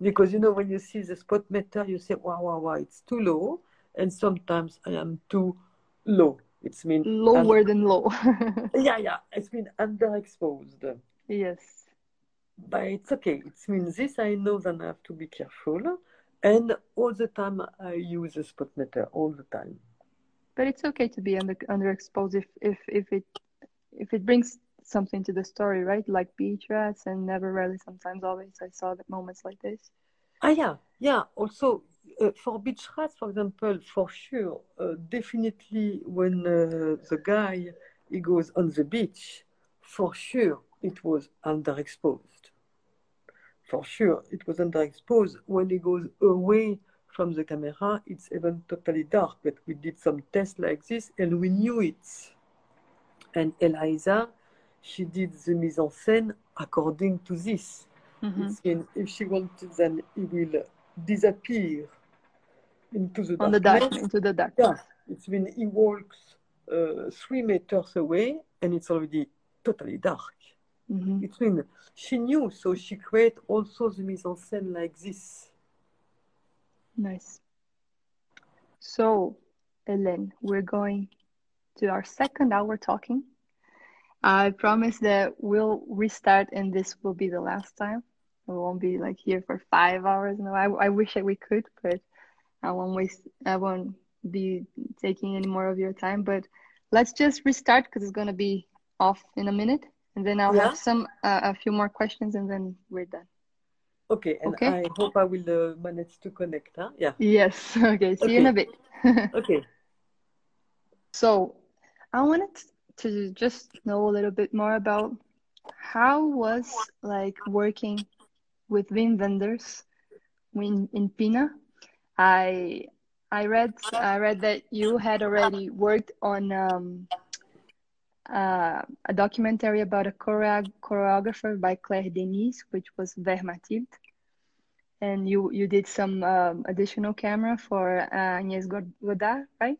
because you know when you see the spot meter you say wow wow wow it's too low and sometimes I am too low. It's been lower than low. yeah, yeah. It's been underexposed. Yes. But it's okay. It means this I know that I have to be careful. And all the time I use a spot meter all the time. But it's okay to be under underexposed if, if if it if it brings something to the story, right? Like beach rats and never rarely sometimes always I saw the moments like this. Ah yeah, yeah. Also uh, for beach rats, for example, for sure, uh, definitely when uh, the guy he goes on the beach, for sure it was underexposed. For sure it was underexposed. When he goes away from the camera, it's even totally dark. But we did some tests like this, and we knew it. And Eliza, she did the mise en scène according to this. Mm-hmm. if she wanted, then he will disappear into the on the dark into the dark. Yeah, it's when he walks uh, three meters away and it's already totally dark. Mm-hmm. It's when she knew, so she created also the mise en scène like this. Nice. So, Hélène, we're going to our second hour talking. I promise that we'll restart and this will be the last time. We won't be like here for five hours. No, I, I wish that we could, but I won't waste. I won't be taking any more of your time. But let's just restart because it's gonna be off in a minute, and then I'll yeah. have some uh, a few more questions, and then we're done. Okay, and okay? I hope I will uh, manage to connect. Huh? Yeah. Yes. Okay. See okay. you in a bit. okay. So, I wanted to just know a little bit more about how was like working with Wim Wenders in, in Pina I I read I read that you had already worked on um, uh, a documentary about a choreo- choreographer by Claire Denis, which was Mathilde. And you, you did some um, additional camera for uh, Agnès Godard, right?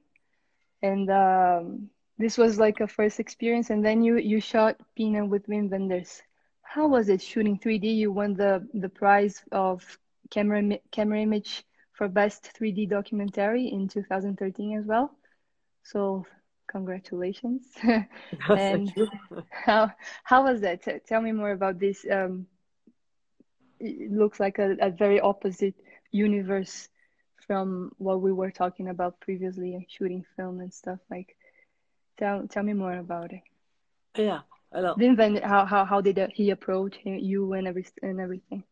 And um, this was like a first experience. And then you, you shot Pina with Wim Wenders. How was it shooting 3D? You won the, the prize of camera, Camerimage for Best 3D Documentary in 2013 as well. So congratulations. and how how was that? Tell me more about this. Um, it looks like a, a very opposite universe from what we were talking about previously, shooting film and stuff. Like, tell tell me more about it. Yeah. Alors, how how how did he approach you and every and everything?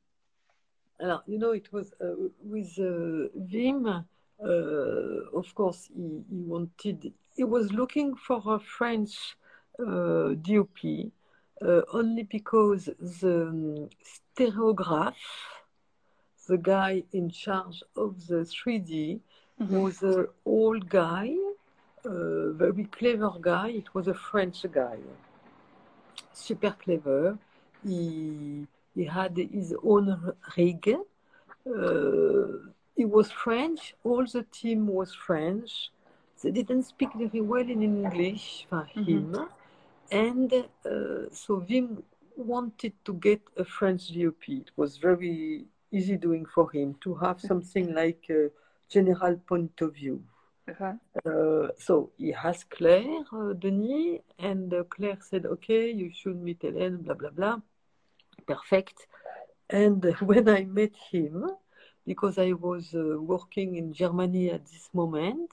Alors, you know, it was uh, with uh, Wim. uh, of course, he, he wanted, he was looking for a French uh, DOP uh, only because the um, stereograph, the guy in charge of the 3D, Mhm. was an old guy, a very clever guy. It was a French guy, super clever. He, he had his own rig. Uh, he was French. All the team was French. They didn't speak very well in English for him. And uh, so Wim wanted to get a French DOP. It was very easy doing for him to have something like a general point of view. Uh-huh. Uh, so he asked Claire uh, Denis, and uh, Claire said, "Okay, you should meet Hélène." Blah blah blah. Perfect. And when I met him, because I was uh, working in Germany at this moment,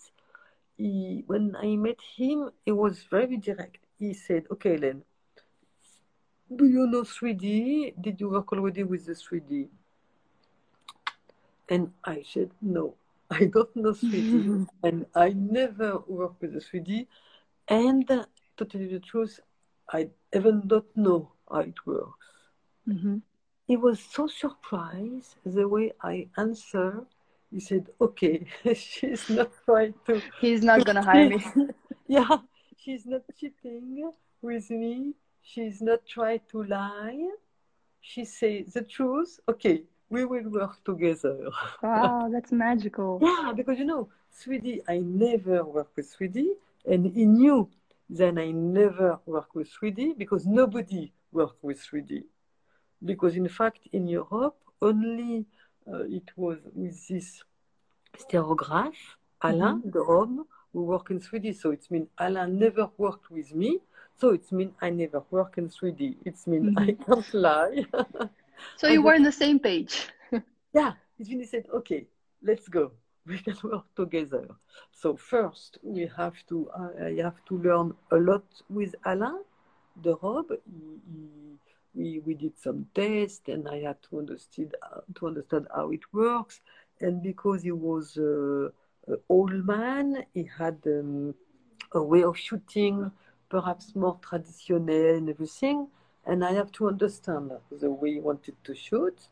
he, when I met him, he was very direct. He said, "Okay, Hélène, do you know 3D? Did you work already with the 3D?" And I said, "No." I don't know 3D and I never work with the 3D. And to tell you the truth, I even don't know how it works. Mhm. He was so surprised the way I answered. He said, "Okay, she's not trying to. He's not gonna hire me. yeah, she's not cheating with me. She's not trying to lie. She says the truth. Okay, we will work together." Wow, that's magical. Yeah, because you know, 3D, I never work with 3D, and he knew that I never work with 3D because nobody worked with 3D. Because in fact, in Europe, only uh, it was with this stereograph, Alain Derobe, who work in 3D. So it means Alain never worked with me. So it means I never work in 3D. It means I can't lie. So you were on the same page. Yeah, it means he said, okay, let's go. We can work together. So first, we have to, uh, I have to learn a lot with Alain Derobe. He, he, we, we did some tests and I had to understand, to understand how it works. And because he was uh, an old man, he had um, a way of shooting perhaps more traditional and everything. And I have to understand the way he wanted to shoot.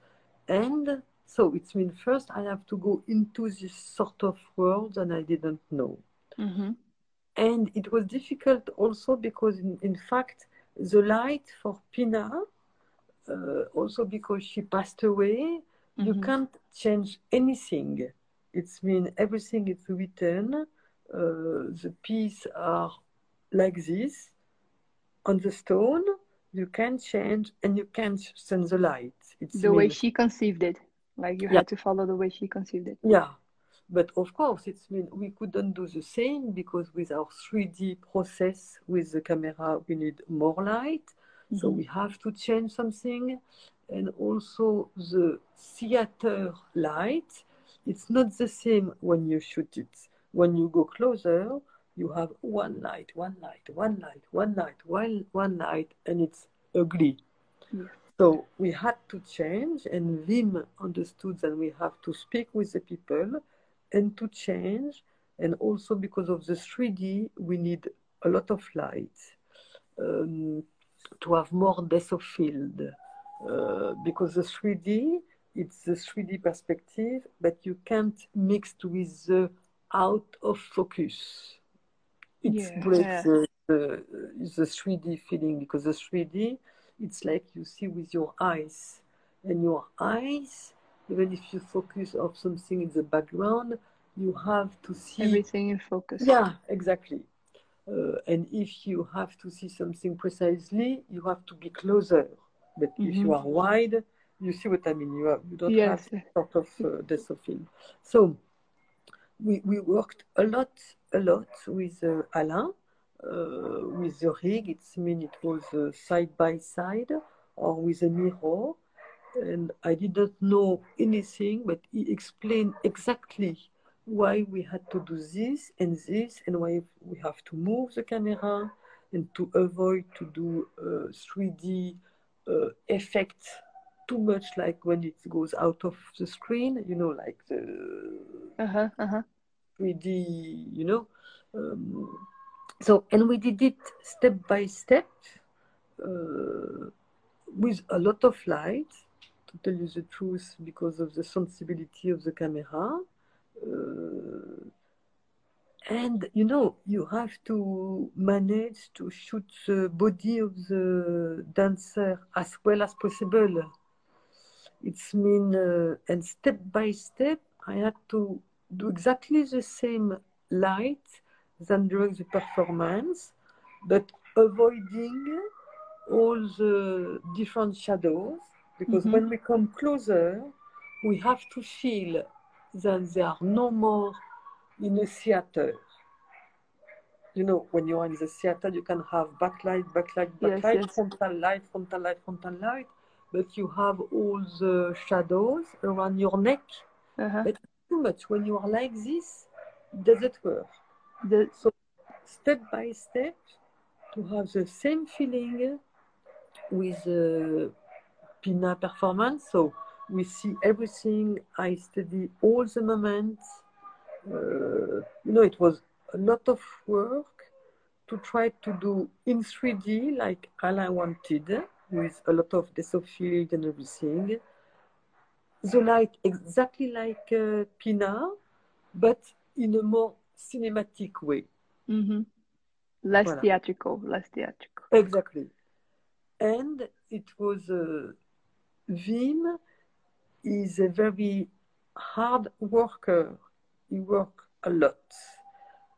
And so it means first I have to go into this sort of world and I didn't know. Mhm. And it was difficult also because, in, in fact, the light for Pina, uh, also because she passed away, you Mhm. can't change anything. It's mean everything is written. Uh, the pieces are like this on the stone. You can change and you can send the light. It's The way she conceived it. Like you Yeah. had to follow the way she conceived it. Yeah, but of course, it's mean we couldn't do the same because with our 3D process with the camera, we need more light. So Mhm. we have to change something. And also the theater light, it's not the same when you shoot it. When you go closer, you have one light, one light, one light, one light, one, one light, and it's ugly. Yeah. So we had to change, and Wim understood that we have to speak with the people and to change. And also because of the 3D, we need a lot of light um, to have more depth of field. Uh, because the 3D, it's the 3D perspective, but you can't mix with the out of focus. It Yeah. breaks the, the, the 3D feeling because the 3D, it's like you see with your eyes. And your eyes, even if you focus on something in the background, you have to see Everything in focus. yeah, exactly. Uh, and if you have to see something precisely, you have to be closer. But if you Mhm. are wide, you see what I mean. You have, you don't Yes. have sort of uh, depth of field. So we, we worked a lot, a lot with uh, Alain, uh, with the rig. It's mean it was uh, side by side or with a mirror. And I didn't know anything, but he explained exactly why we had to do this and this and why we have to move the camera and to avoid to do uh, 3D uh, effect too much like when it goes out of the screen, you know, like the Uh huh. Uh huh. 3D, you know. Um, so, and we did it step by step uh, with a lot of light, to tell you the truth, because of the sensibility of the camera. Uh, and you know, you have to manage to shoot the body of the dancer as well as possible. It's mean, uh, and step by step, I had to do exactly the same light than during the performance, but avoiding all the different shadows because Mhm. when we come closer, we have to feel that there are no more in a theater. You know, when you're in the theater, you can have backlight, backlight, backlight, yes. frontal light, frontal light, frontal light, but you have all the shadows around your neck. Uh-huh. But too much. When you are like this, doesn't work. The, So step by step, to have the same feeling with uh, Pina performance. So we see everything. I study all the moments. Uh, you know, it was a lot of work to try to do in 3D like Alain wanted, with a lot of field and everything. The light exactly like uh, Pina, but in a more cinematic way. Mm-hmm. Less Voilà. theatrical, less theatrical. Exactly. And it was uh, Wim is a very hard worker. He worked a lot.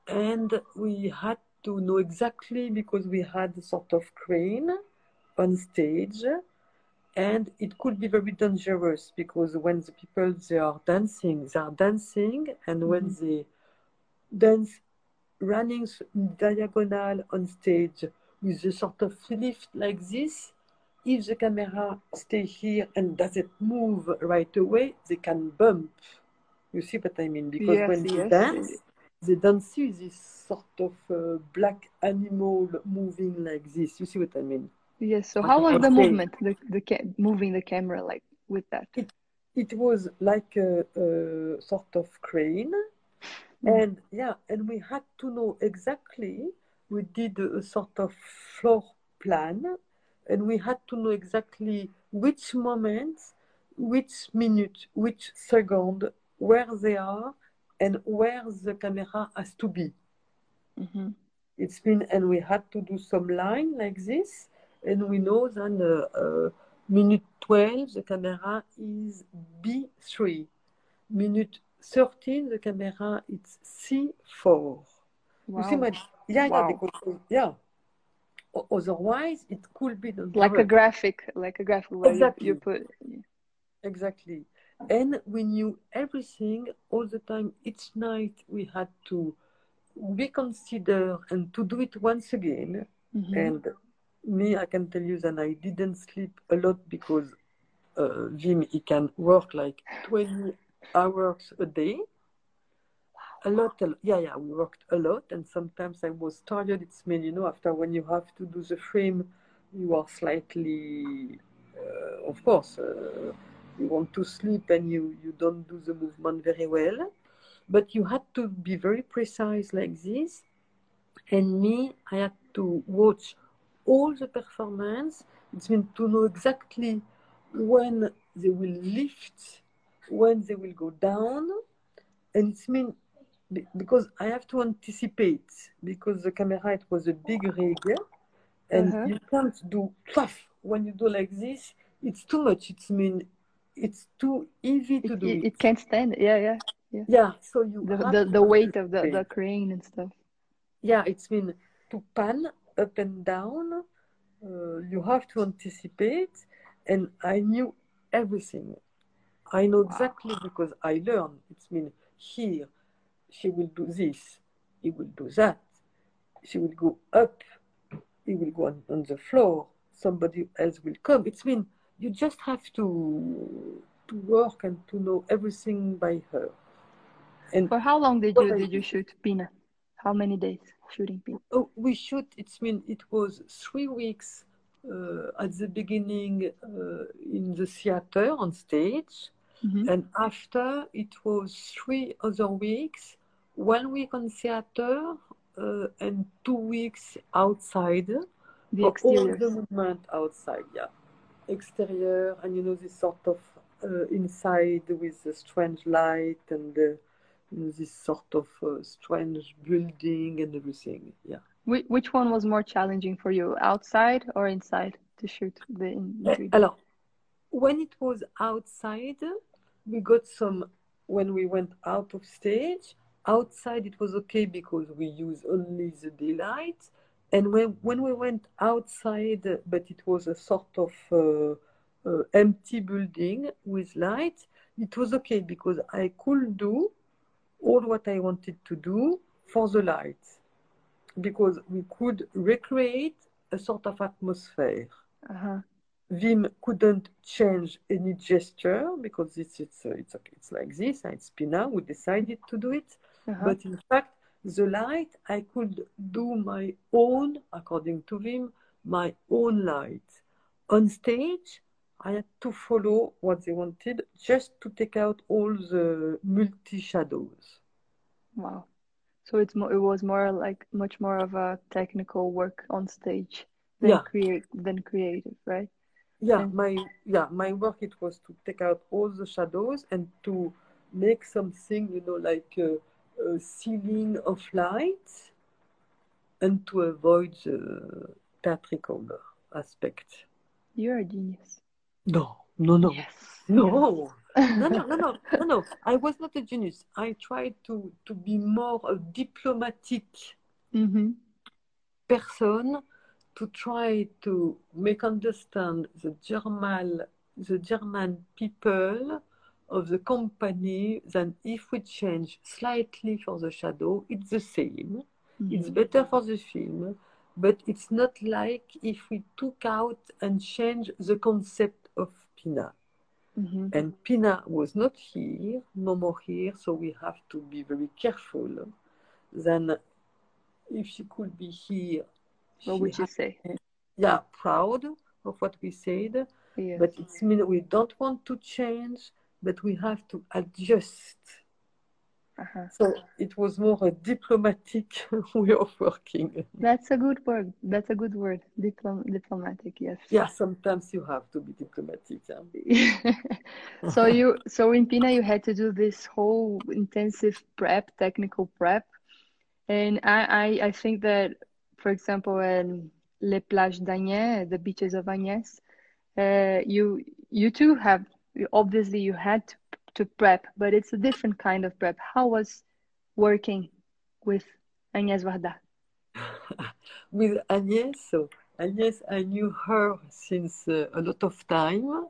And we had to know exactly because we had a sort of crane on stage and it could be very dangerous because when the people they are dancing they are dancing and when mm-hmm. they dance running diagonal on stage with a sort of lift like this if the camera stay here and doesn't move right away they can bump you see what i mean because Yes, when they yes, dance they- they don't see this sort of uh, black animal moving like this you see what i mean Yes. So how was the movement? The the moving the camera like with that. it was like a, a sort of crane Mm. and yeah and we had to know exactly we did a sort of floor plan and we had to know exactly which moment which minute which second where they are and where the camera has to be. Hmm it's been and we had to do some line like this and we know that uh, uh, minute 12 the camera is b3 minute 13 the camera it's c4 you see Wow. my yeah yeah Wow. because yeah otherwise it could be. Like a graphic, like a graphic where Exactly. you put. Exactly. And we knew everything all the time. Each night we had to reconsider and to do it once again. Mhm. And me, I can tell you that I didn't sleep a lot because uh, Wim, he can work like 20 hours a day. A lot, a, yeah, yeah, we worked a lot. And sometimes I was tired. It's mean, you know, after when you have to do the frame, you are slightly, uh, of course, uh, you want to sleep and you, you don't do the movement very well. But you had to be very precise like this. And me, I had to watch all the performance. It's mean to know exactly when they will lift, when they will go down. And it's mean because I have to anticipate because the camera it was a big rig and Uh-huh. you can't do puff when you do like this. It's too much. It's mean it's too easy to It, do it, it. can't stand it. Yeah, yeah. Yeah, so you The the, the weight of the, the crane and stuff. Yeah, it's mean to pan up and down. Uh, you have to anticipate, and I knew everything. I know exactly because I learned. It's mean here, she will do this, he will do that. She will go up, he will go on, on the floor. Somebody else will come. It's mean you just have to to work and to know everything by her. And For how long did you I did you shoot Pina? How many days shooting Pina? Oh, we shoot. It's mean it was three weeks uh, at the beginning uh, in the theater on stage, Mhm. and after it was three other weeks one week on theater uh, and two weeks outside. The for all the movement outside, yeah. Exterior, and you know, this sort of uh, inside with the strange light and you know, this sort of uh, strange building and everything, yeah. Which, one was more challenging for you, outside or inside to shoot the in Eh, 3D? Alors, when it was outside, we got some, when we went out of stage, outside it was okay because we use only the daylight. And when, when we went outside, but it was a sort of uh, uh, empty building with light, it was okay because I could do all what I wanted to do for the light because we could recreate a sort of atmosphere. Uh-huh. Wim couldn't change any gesture because it's it's uh, it's okay. It's like this. and It's Pina who decided to do it. Uh-huh. But in fact, the light I could do my own, according to him, my own light. On stage, I had to follow what they wanted, just to take out all the multi shadows. Wow. So it's more, it was more like much more of a technical work on stage than Yeah. create than creative, right? Yeah, And- my yeah, my work it was to take out all the shadows and to make something, you know, like a, a ceiling of light, and to avoid the theatrical aspect. You're a genius. No, no, no, Yes. no, no, no, no, no, no, no. I was not a genius. I tried to to be more a diplomatic Mm-hmm. person to try to make understand the German the German people of the company that if we change slightly for the shadow, it's the same. It's better for the film, but it's not like if we took out and changed the concept of Pina. Mm-hmm. And Pina was not here, no more here, so we have to be very careful. Then, if she could be here, What would you say? yeah, proud of what we said, Yes. but it's mean we don't want to change, but we have to adjust. Uh-huh. So it was more a diplomatic way of working. That's a good word. That's a good word. Diplom diplomatic, yes. Yeah, sometimes you have to be diplomatic. yeah. so you so in Pina you had to do this whole intensive prep, technical prep. And I, I, I think that for example in Les Plages d'Agnès, the beaches of Agnès, uh, you you too have obviously you had to, to prep, but it's a different kind of prep. How was working with Agnès Varda? with Agnès. So Agnès, I knew her since uh, a lot of time,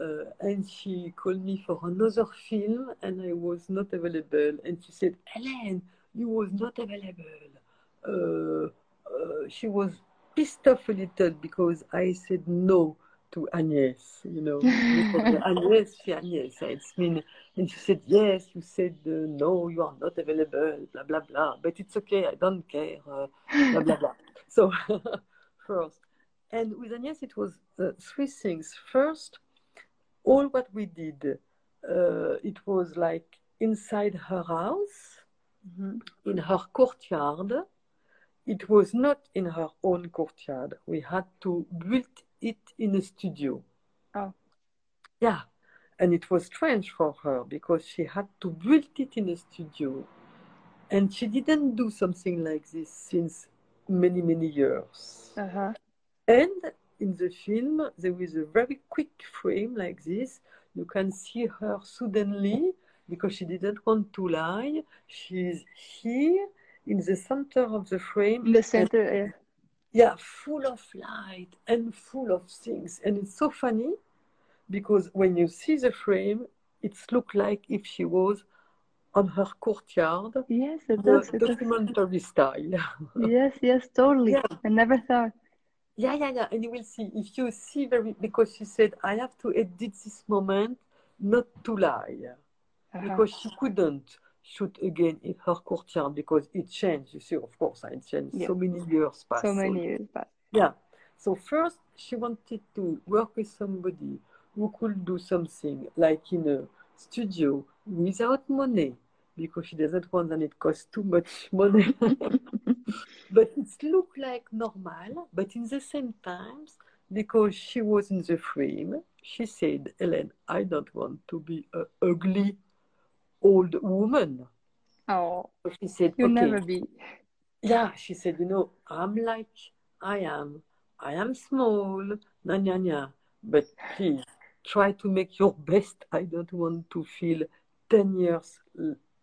uh, and she called me for another film, and I was not available. And she said, "Hélène, you was not available." Uh, uh, she was pissed off a little because I said no to Agnès. You know, Agnès, she Agnès. It's mean, and she said, "Yes, you said uh, no, you are not available." Blah blah blah. But it's okay. I don't care. Uh, blah blah blah. So first, and with Agnès, it was uh, three things. First, all what we did, uh, it was like inside her house, Mhm. in her courtyard. It was not in her own courtyard. We had to build it in a studio. Oh. Yeah. And it was strange for her because she had to build it in a studio. And she didn't do something like this since many, many years. Uh-huh. And in the film, there is a very quick frame like this. You can see her suddenly because she didn't want to lie. She's here in the center of the frame. In the center, uh, Yeah, full of light and full of things. And it's so funny because when you see the frame, it's look like if she was on her courtyard, yes, it does. It does. documentary style. Yes, yes, totally. Yeah. I never thought. Yeah, yeah, yeah. And you will see if you see very because she said I have to edit this moment not to lie Uh-huh. because she couldn't shoot again in her courtyard because it changed. You see, of course, it changed. Yeah. So many years passed. So many years back. Yeah. So first, she wanted to work with somebody who could do something like in a studio without money, because she doesn't want and it costs too much money. but it looked like normal, but in the same times, because she was in the frame, she said, Hélène, I don't want to be an ugly old woman. Oh, So she said, you'll okay. never be. Yeah, she said, you know, I'm like I am. I am small, na nya nya. But please try to make your best. I don't want to feel 10 years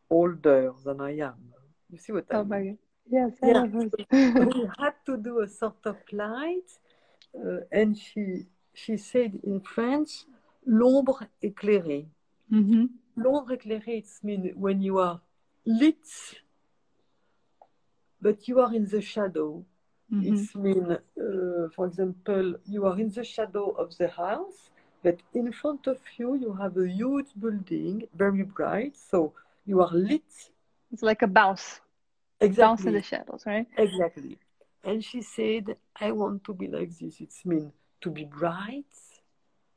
older than I am. You see what I Oh mean? my god. Yes, I Yeah. we had to do a sort of light, uh, and she she said in French, l'ombre éclairée. L'ombre éclairée, it means when you are lit, but you are in the shadow. hmm It means, uh, for example, you are in the shadow of the house, but in front of you, you have a huge building, very bright. So you are lit. It's like a bounce, bounce in the shadows, right? Exactly. And she said, I want to be like this. It's mean to be bright,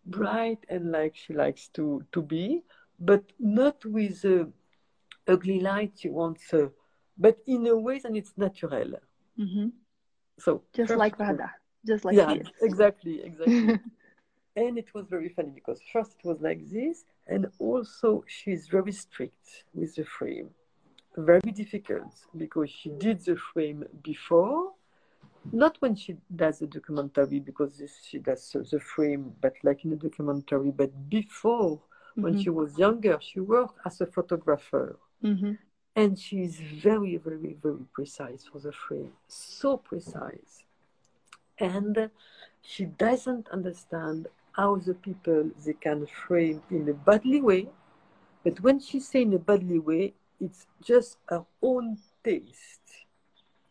bright and like she likes to, to be, but not with a ugly light she wants, uh, but in a way that it's natural. hmm So Just like Rada, just like yeah, he is. exactly, exactly. and it was very funny because first it was like this, and also she's very strict with the frame. Very difficult because she did the frame before, not when she does a documentary because this, she does the frame, but like in a documentary, but before when Mhm. she was younger, she worked as a photographer. hmm And she's very, very, very precise for the frame. So precise. And she doesn't understand how the people they can frame in a badly way. But when she say in a badly way, it's just her own taste.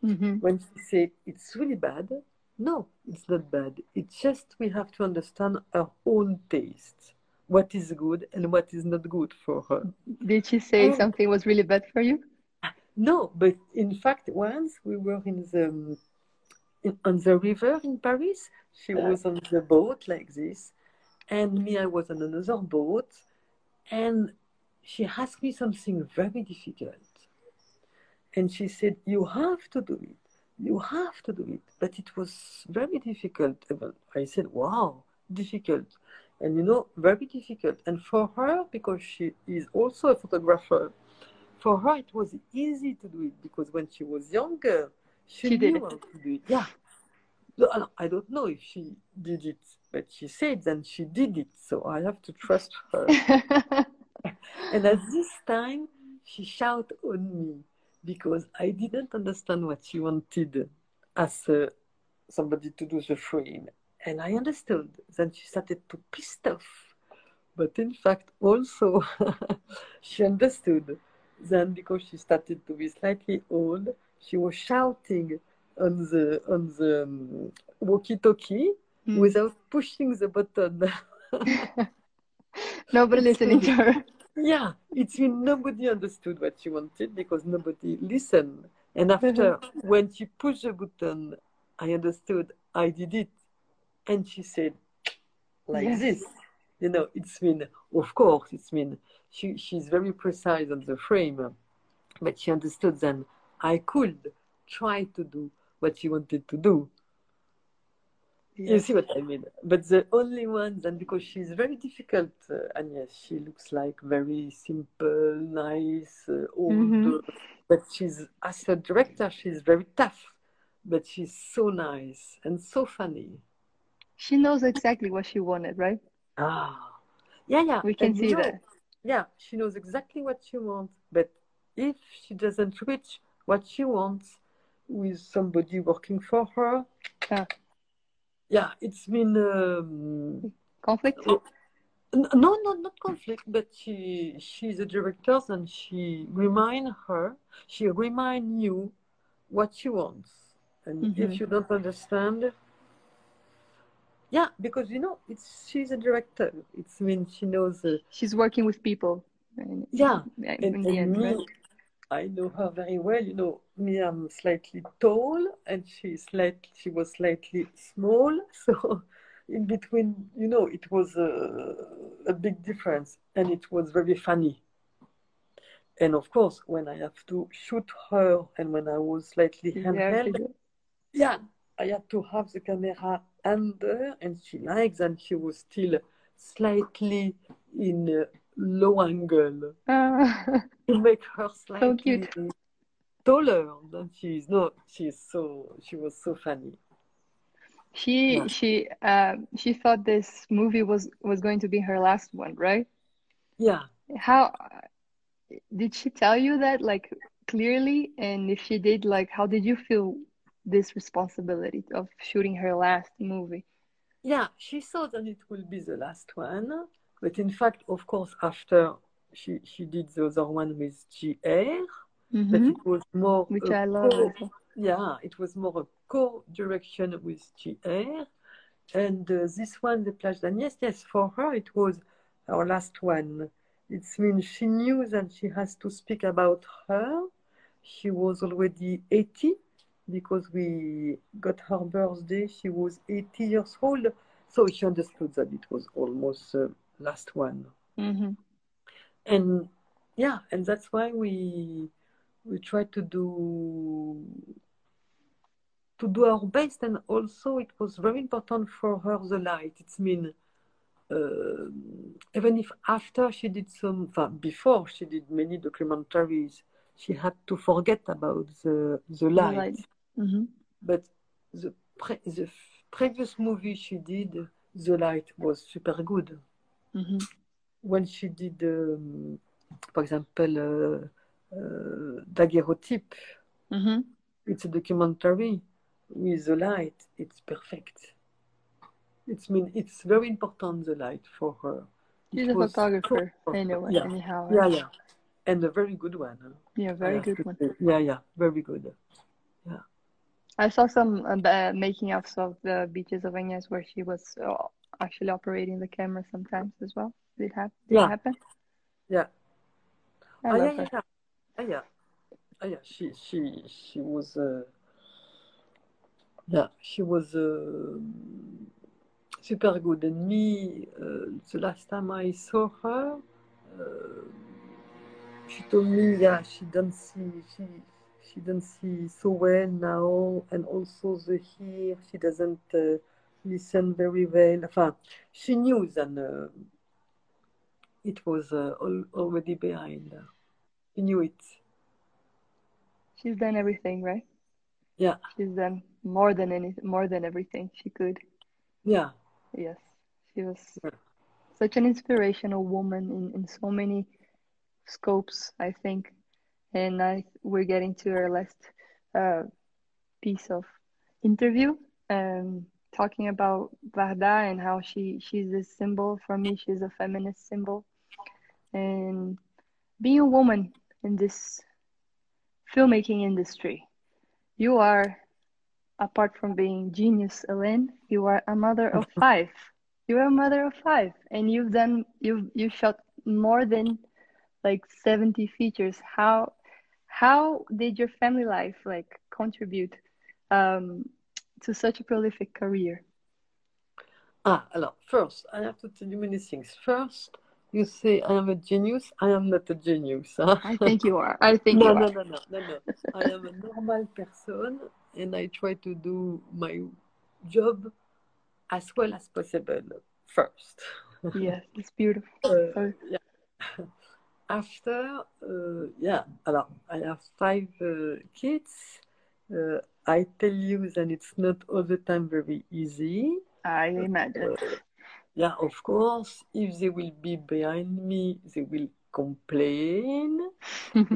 Hmm When she say it's really bad, no, it's not bad. It's just we have to understand our own taste. What is good and what is not good for her. Did she say Oh. something was really bad for you? No, but in fact, once we were in the in, on the river in Paris. She was on the boat like this, and me, I was on another boat, and she asked me something very difficult, and she said, "You have to do it. You have to do it." But it was very difficult. I said, "Wow, difficult." And you know, very difficult. And for her, because she is also a photographer, for her it was easy to do it because when she was younger, she, She knew did it. how to do it. Yeah. No, I- don't know if she did it, but she said then she did it. So I have to trust her. and at this time, she shouted on me because I didn't understand what she wanted as uh, somebody to do the frame. And I understood. Then she started to piss off. But in fact, also, she understood. Then, because she started to be slightly old, she was shouting on the on the um, walkie-talkie Mm. without pushing the button. Nobody listening to her. yeah, it's mean nobody understood what she wanted because nobody listened. And mm-hmm. after, when she pushed the button, I understood. I did it, and she said, like Yes. this. You know, it's mean. Of course, it's mean. She she's very precise on the frame, but she understood then I could try to do what she wanted to do. You see what I mean? But the only ones, and because she's very difficult, uh, and yes, she looks like very simple, nice, uh, old, Mhm. uh, but she's, as a director, she's very tough, but she's so nice and so funny. She knows exactly what she wanted, right? Ah, yeah, yeah. We can and you see know, that. Yeah, she knows exactly what she wants, but if she doesn't reach what she wants with somebody working for her, Ah. Yeah, it's been. Um, Conflict? N- No, no, not conflict, but she she's a director and she remind her, she remind you what she wants. And Mhm. if you don't understand, yeah, because you know, it's she's a director. It's mean she knows. Uh, She's working with people. yeah, in and, the and end, me? I know her very well. You know, me, I'm slightly tall, and she's slight. She was slightly small, so in between, you know, it was a, a big difference, and it was very funny. and of course, when I have to shoot her and when I was slightly You have to handheld, do- yeah, I had to have the camera under, and she likes, and she was still slightly in a low angle Ah, to make her slightly cute. taller than she is. No, she is so she was so funny. she Yeah. she uh, she thought this movie was was going to be her last one, right? Yeah, How did she tell you that like clearly? And if she did, like, how did you feel this responsibility of shooting her last movie? yeah. She thought that it will be the last one, but in fact, of course, after she she did the other one with JR, but Mhm. it was more Which I love co- Yeah, it was more a co-direction with JR. And uh, this one, the Plage d'Agnès, yes, for her it was her last one. It means she knew that she has to speak about her. She was already 80 because we got her birthday. She was 80 years old. So she understood that it was almost the last one Mhm. and yeah and that's why we we try to do to do our best and also it was very important for her the light it's mean uh, even if after she did some before she did many documentaries she had to forget about the the light, light. Mhm. but the pre- the previous movie she did the light was super good Mhm. when she did, um, for example, uh, uh, Daguerreotype, Mhm. it's a documentary with the light. It's perfect. It's mean it's very important the light for her. She's It a photographer anyway, Yeah, anyhow. yeah, yeah, and a very good one. huh? Yeah, very good one. Yeah, yeah, very good. Yeah. I saw some uh, making of the beaches of Agnes where she was uh, actually operating the camera sometimes as well. Did it, hap- did Yeah. it happen? Yeah. I Ah, love yeah, yeah, ah, yeah, ah, yeah. She, she, she was. Uh, yeah, she was uh, super good. And me, uh, the last time I saw her, uh, she told me, yeah, she don't see, she, she don't see so well now, and also the ear, she doesn't listen very well. Enfin, she knew that uh, it was uh, al- already behind her. She knew it. She's done everything, right? Yeah, She's done more than any, more than everything she could. yeah, Yes, she was Yeah. such an inspirational woman in, in so many scopes, I think. And I we're getting to our last uh, piece of interview, um, talking about Varda and how she she's a symbol for me. She's a feminist symbol, and being a woman in this filmmaking industry, you are apart from being genius, Hélène, you are a mother of five. You are a mother of five, and you've done you've you shot more than like 70 features. How how did your family life like contribute um, to such a prolific career? Ah, alors, first, I have to tell you many things. First, you say I am a genius. I am not a genius. huh? I think you are. I think no, you no, are. no, no, no, no. I am a normal person, and I try to do my job as well as possible first. Yes, it's beautiful. Uh, yeah. After, uh, yeah, alors, I have five uh, kids. I tell you that it's not all the time very easy. I imagine. Uh, yeah, of course, if they will be behind me, they will complain.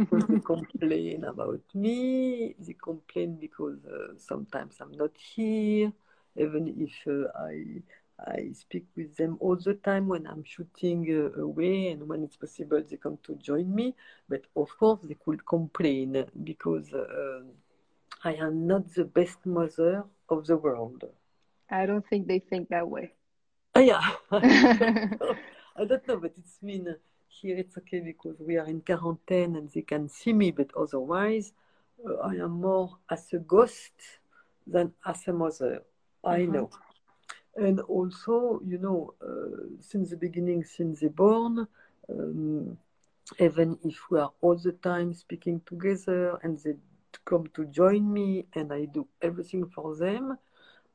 Because they complain about me. They complain because uh, sometimes I'm not here, even if uh, I I speak with them all the time when I'm shooting uh, away and when it's possible they come to join me. But of course they could complain because uh, I am not the best mother of the world. I don't think they think that way. Ah, yeah. I don't know, but it's mean here it's okay because we are in quarantine and they can see me, but otherwise uh, I am more as a ghost than as a mother. I Mhm. know. And also, you know, uh, since the beginning, since they born, um, even if we are all the time speaking together and they come to join me and I do everything for them,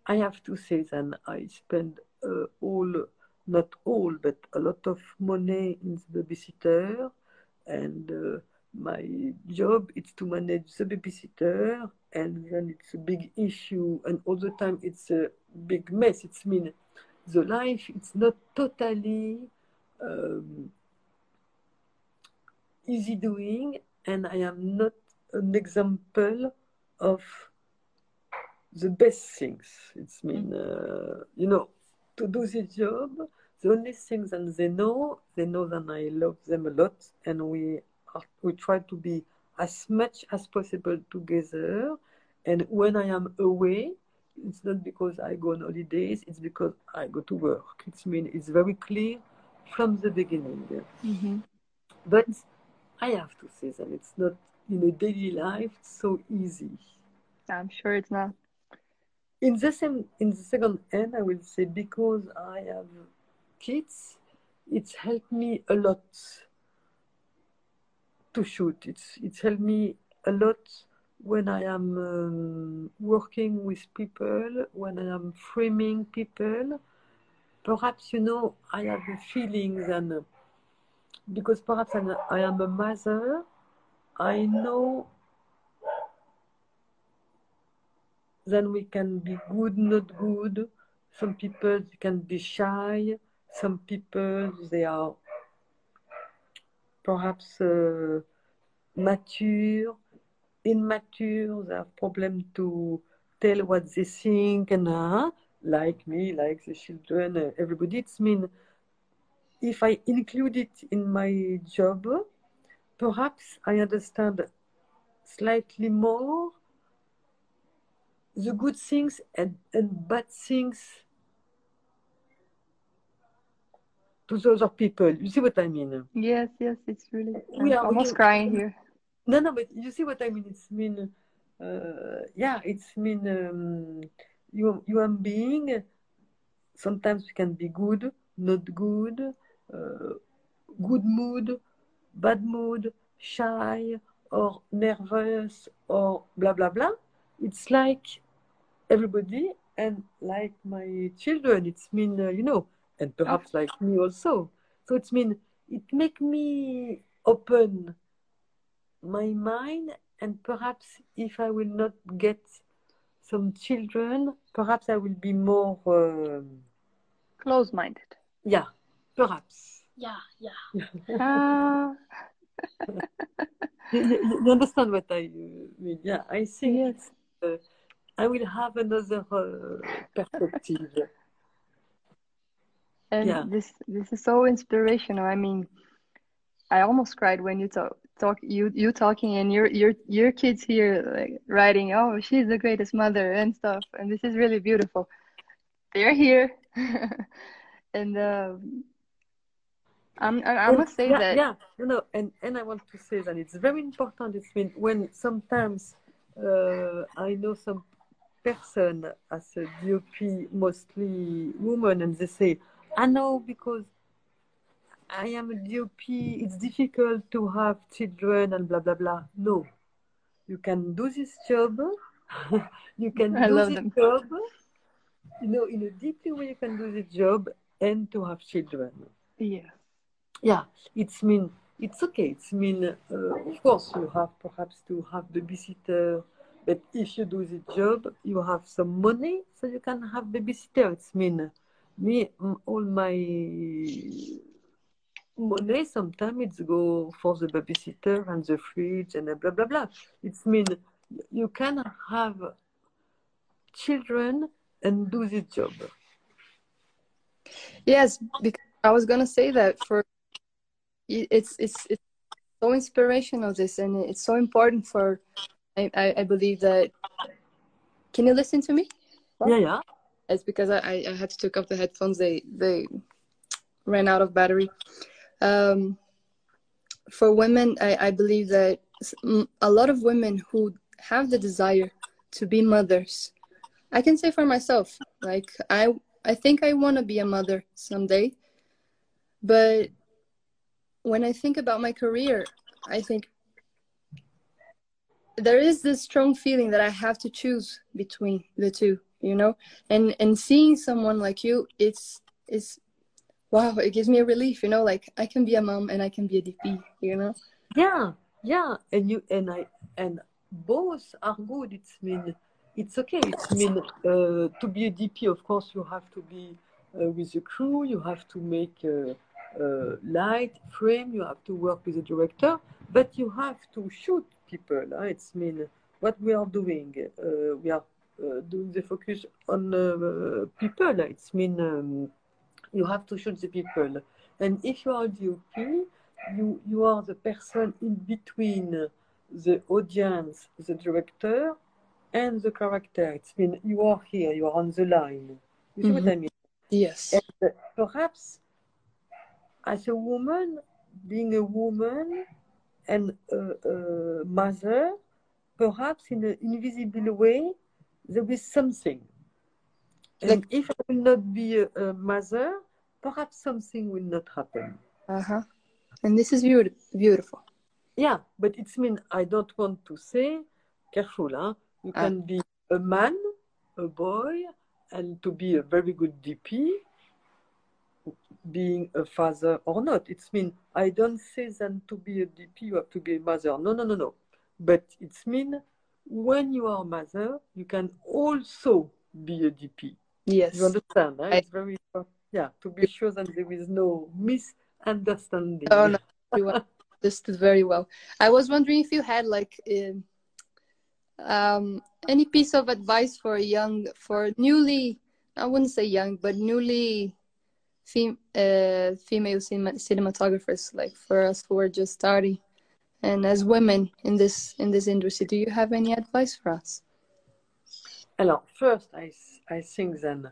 I have to say that I spend uh, all, not all, but a lot of money in the babysitter. And uh, my job is to manage the babysitter. And then it's a big issue. And all the time it's a big mess. It's mean the life it's not totally um, easy doing. And I am not an example of the best things. It's mean, uh, you know, to do the job, the only thing that they know, they know that I love them a lot, and we are, we try to be as much as possible together. And when I am away, it's not because I go on holidays; it's because I go to work. It's mean it's very clear from the beginning. Mm-hmm. But I have to say that it's not in a daily life so easy. I'm sure it's not. In the same, in the second end, I will say because I have kids, it's helped me a lot to shoot. It's it's helped me a lot when I am um, working with people, when I am framing people. Perhaps you know I have a feeling that because perhaps I'm, I am a mother, I know then we can be good, not good. Some people can be shy. Some people they are perhaps uh, mature, immature. They have problem to tell what they think, and uh, like me, like the children, uh, everybody. It's mean if I include it in my job, perhaps I understand slightly more the good things and, and bad things to the other people. You see what I mean? Yes, yes, it's really. We I'm are- almost crying here. No, no, but you see what I mean? It's mean, uh, yeah, it's mean um, you human being. Sometimes we can be good, not good, uh, good mood, bad mood, shy or nervous or blah blah blah. It's like everybody and like my children. It's mean uh, you know, and perhaps like me also. So it's mean it make me open my mind and perhaps if I will not get some children, perhaps I will be more, um, Close-minded. yeah, perhaps. Yeah, yeah. Ah, You, you- you understand what I uh, mean? Yeah, I think yes. uh, I will have another uh, perspective. And Yeah. this this is so inspirational. I mean, I almost cried when you talk talk you you talking and your your your kids here like writing, oh, she's the greatest mother and stuff. And this is really beautiful. They're here, and um, I, I And must say yeah, that yeah, you know, and, and I want to say that it's very important. It's mean when sometimes uh, I know some person as a DOP, mostly women, and they say, I know because I am a DOP, it's difficult to have children and blah blah blah. No, you can do this job. you can I do this them. job. You know, in a deeply way, you can do the job and to have children yeah. Yeah it's mean it's okay. It's mean uh, of course you have perhaps to have babysitter but if you do the job you have some money so you can have babysitter. It's mean me all my money sometimes it's go for the babysitter and the fridge and blah blah blah. It's mean you can have children and do the job. Yes, because I was gonna say that for it's it's it's so inspirational this and it's so important for I, I, I believe that can you listen to me? yeah yeah It's because I, I I had to take off the headphones they they ran out of battery. Um for women I, I believe that a lot of women who have the desire to be mothers I can say for myself like I I think I want to be a mother someday but when I think about my career, I think there is this strong feeling that I have to choose between the two, you know, and and seeing someone like you, it's it's wow, it gives me a relief, you know, like I can be a mom and I can be a DP, you know. Yeah, yeah, and you and I and both are good. It's mean it's okay. It's mean uh, to be a DP. Of course, you have to be uh, with the crew. You have to make uh, uh, light frame. You have to work with the director, but you have to shoot people. Huh? It's mean what we are doing. Uh, we are uh, doing the focus on uh, people. It's mean um, you have to shoot the people. And if you are DOP, you you are the person in between the audience, the director, and the character. It's mean you are here. You are on the line. You see what I mean? Yes. And perhaps as a woman, being a woman and a, a mother, perhaps in an invisible way, there is something. And Like- if I will not be a, a mother, perhaps something will not happen. Uh huh. And this is beautiful. Beautiful. Yeah, but it's mean I don't want to say careful, huh? You Ah. can be a man, a boy, and to be a very good DP, being a father or not. It's mean I don't say that to be a DP you have to be a mother. No, no, no, no. But it's mean when you are a mother, you can also be a DP. Yes. You understand? Huh? I- It's very yeah to be sure that there is no misunderstanding. Oh no, you understood very well. I was wondering if you had like um, um, any piece of advice for a young, for newly, I wouldn't say young, but newly fem- uh, female cinema- cinematographers, like for us who are just starting, and as women in this in this industry. Do you have any advice for us? Alors, first, I, I think then,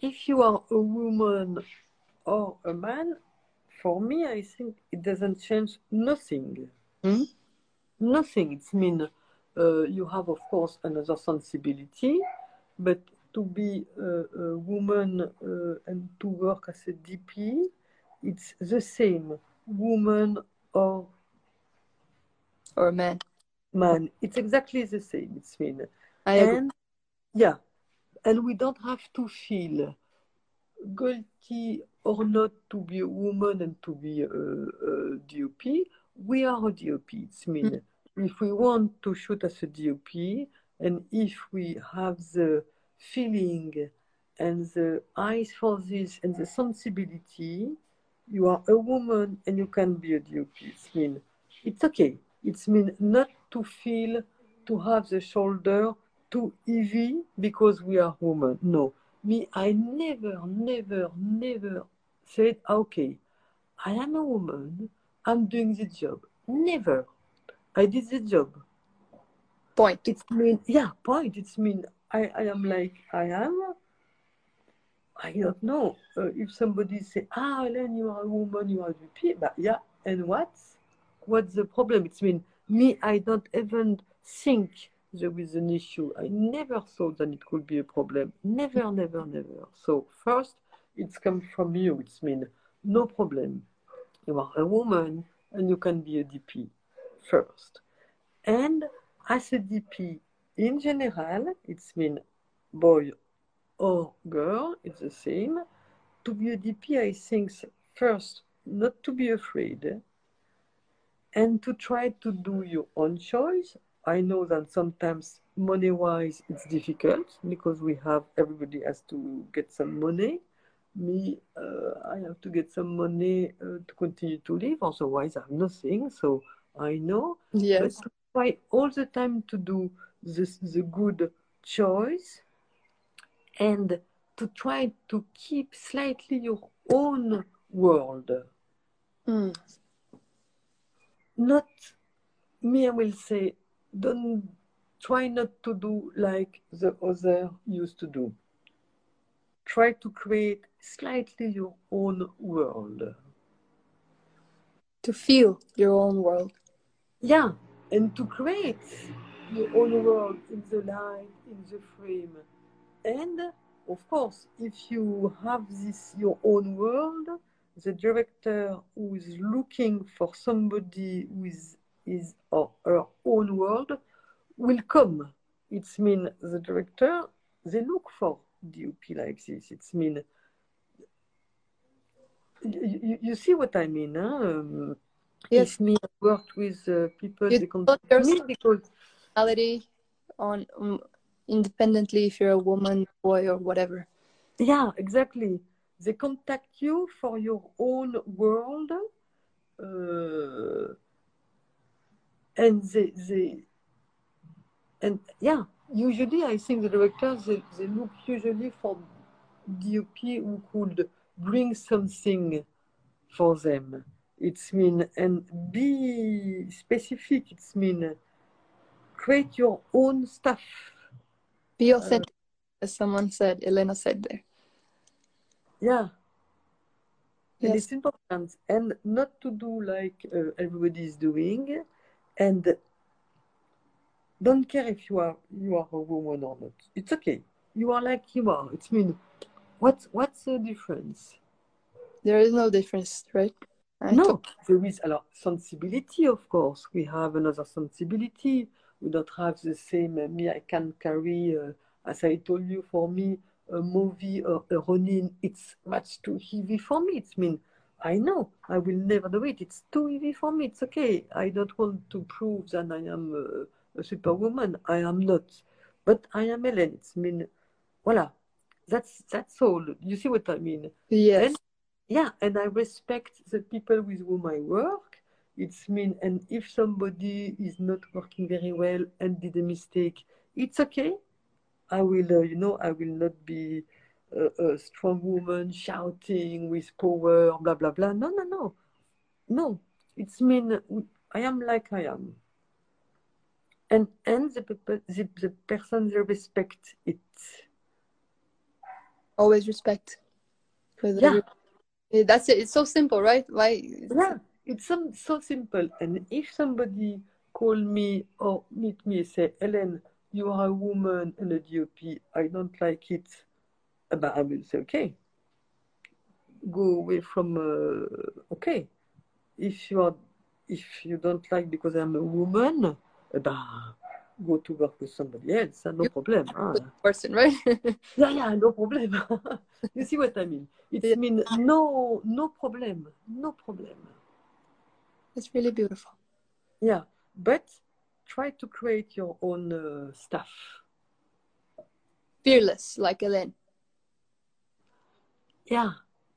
if you are a woman or a man, for me, I think it doesn't change nothing. Hmm? Nothing. It's mean uh, you have, of course, another sensibility, but to be a, a woman uh, and to work as a DP, it's the same, woman or Or man? man. It's exactly the same. It's mean. I agree. and yeah and we don't have to feel guilty or not to be a woman and to be a, a dop we are a dop it's mean if we want to shoot as a dop and if we have the feeling and the eyes for this and the sensibility you are a woman and you can be a dop it's mean it's okay it's mean not to feel to have the shoulder too heavy because we are women. No, me, I never, never, never said, okay, I am a woman, I'm doing the job. Never. I did the job. Point. It's mean, yeah, point. It's mean, I, I am like I am. I don't know. Uh, if somebody say, ah, Hélène, you are a woman, you are a DP, but yeah, and what? What's the problem? It's mean, me, I don't even think there is an issue. I never thought that it could be a problem. Never, never, never. So first, it's come from you. It's mean no problem. You are a woman and you can be a DP first. And as a DP in general, it's mean boy or girl, it's the same. To be a DP, I think first not to be afraid and to try to do your own choice. I know that sometimes money wise it's difficult because we have everybody has to get some money. Me, uh, I have to get some money uh, to continue to live, otherwise, I have nothing. So I know, Yes. but to try all the time to do this, the good choice and to try to keep slightly your own world Mm. not me i will say don't try not to do like the other used to do try to create slightly your own world To feel your own world. yeah and to create your own world in the light in the frame and of course if you have this your own world the director who is looking for somebody with his or her own world will come. It's mean the director, they look for DOP like this. It's mean you, you, see what I mean, huh? Um, Yes. Me I worked with uh, people, You they contact your me because On um, independently if you're a woman, boy, or whatever. Yeah, exactly. They contact you for your own world, uh, and they, they, and yeah, usually I think the directors they, they look usually for DOP who could bring something for them. It's mean and be specific. It's mean create your own stuff. Be authentic, as someone said, Elena said there. Yeah. And it's important, and not to do like uh, everybody is doing, and don't care if you are you are a woman or not. It's okay. You are like you are. It's mean, what's what's the difference? There is no difference, right? I No, there is alors sensibility, of course. We have another sensibility. We don't have the same. uh, me, I can carry, uh, as I told you, for me, a MoVI or a Ronin. It's much too heavy for me. It's mean I know I will never do it. It's too heavy for me. It's okay. I don't want to prove that I am uh, a superwoman. I am not, but I am Hélène. It's mean, voila. That's that's all. You see what I mean? Yes. And yeah, and I respect the people with whom I work. It's mean, and if somebody is not working very well and did a mistake, it's okay. I will, uh, you know, I will not be a, a strong woman shouting with power, blah blah blah. No, no, no, no. It's mean I am like I am, and and the the, the person they respect it. Always respect. Yeah. That's it. It's so simple, right? Why? Yeah, it's some, so simple. And if somebody call me or meet me and say, Hélène, you are a woman and a DOP, I don't like it, but I will say, okay. Go away from, uh, okay. If you are, if you don't like because I'm a woman, eh ben, go to work with somebody else, uh, no You- problem. ah. Person, right? Yeah, yeah, no problem. you see what I mean? It Yeah. means no, no problem, no problem. It's really beautiful. Yeah, but try to create your own uh, stuff. Fearless, like Hélène. Yeah,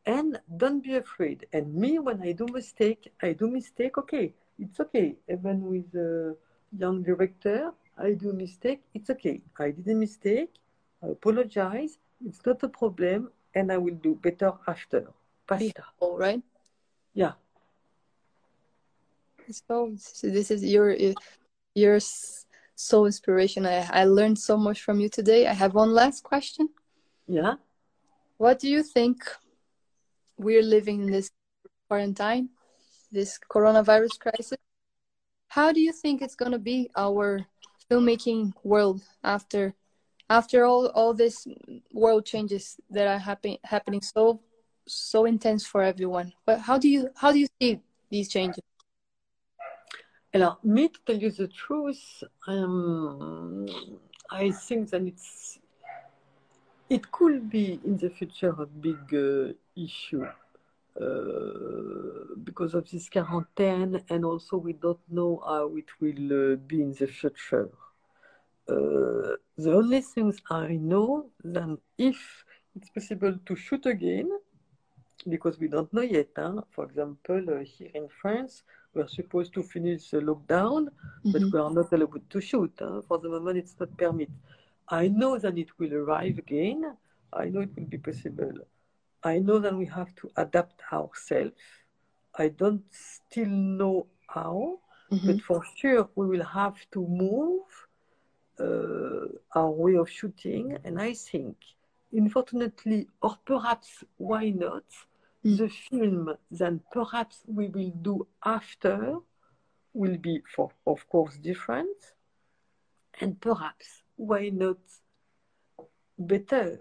and don't be afraid. And me, when I do mistake, I do mistake. Okay, it's okay. Even with a young director, I do mistake. It's okay. I did a mistake. I apologize. It's not a problem, and I will do better after. Basta. All right. Yeah. So this is your your so inspiration. I I learned so much from you today. I have one last question. Yeah. What do you think we're living in this quarantine, this coronavirus crisis? How do you think it's going to be our filmmaking world after after all all this world changes that are happen, happening so so intense for everyone? But how do you how do you see these changes? Alors, me, to tell you the truth, um, I think that it's it could be in the future a big uh, issue uh, because of this quarantine, and also we don't know how it will uh, be in the future. Uh, the only things I know that if it's possible to shoot again, because we don't know yet. Huh? For example, uh, here in France, we're supposed to finish the lockdown, but Mhm. we are not allowed to shoot. Huh? For the moment, it's not permitted. I know that it will arrive again. I know it will be possible. I know that we have to adapt ourselves. I don't still know how, Mhm. but for sure we will have to move uh, our way of shooting. And I think, unfortunately, or perhaps why not. The film that perhaps we will do after will be, for of course, different, and perhaps why not better?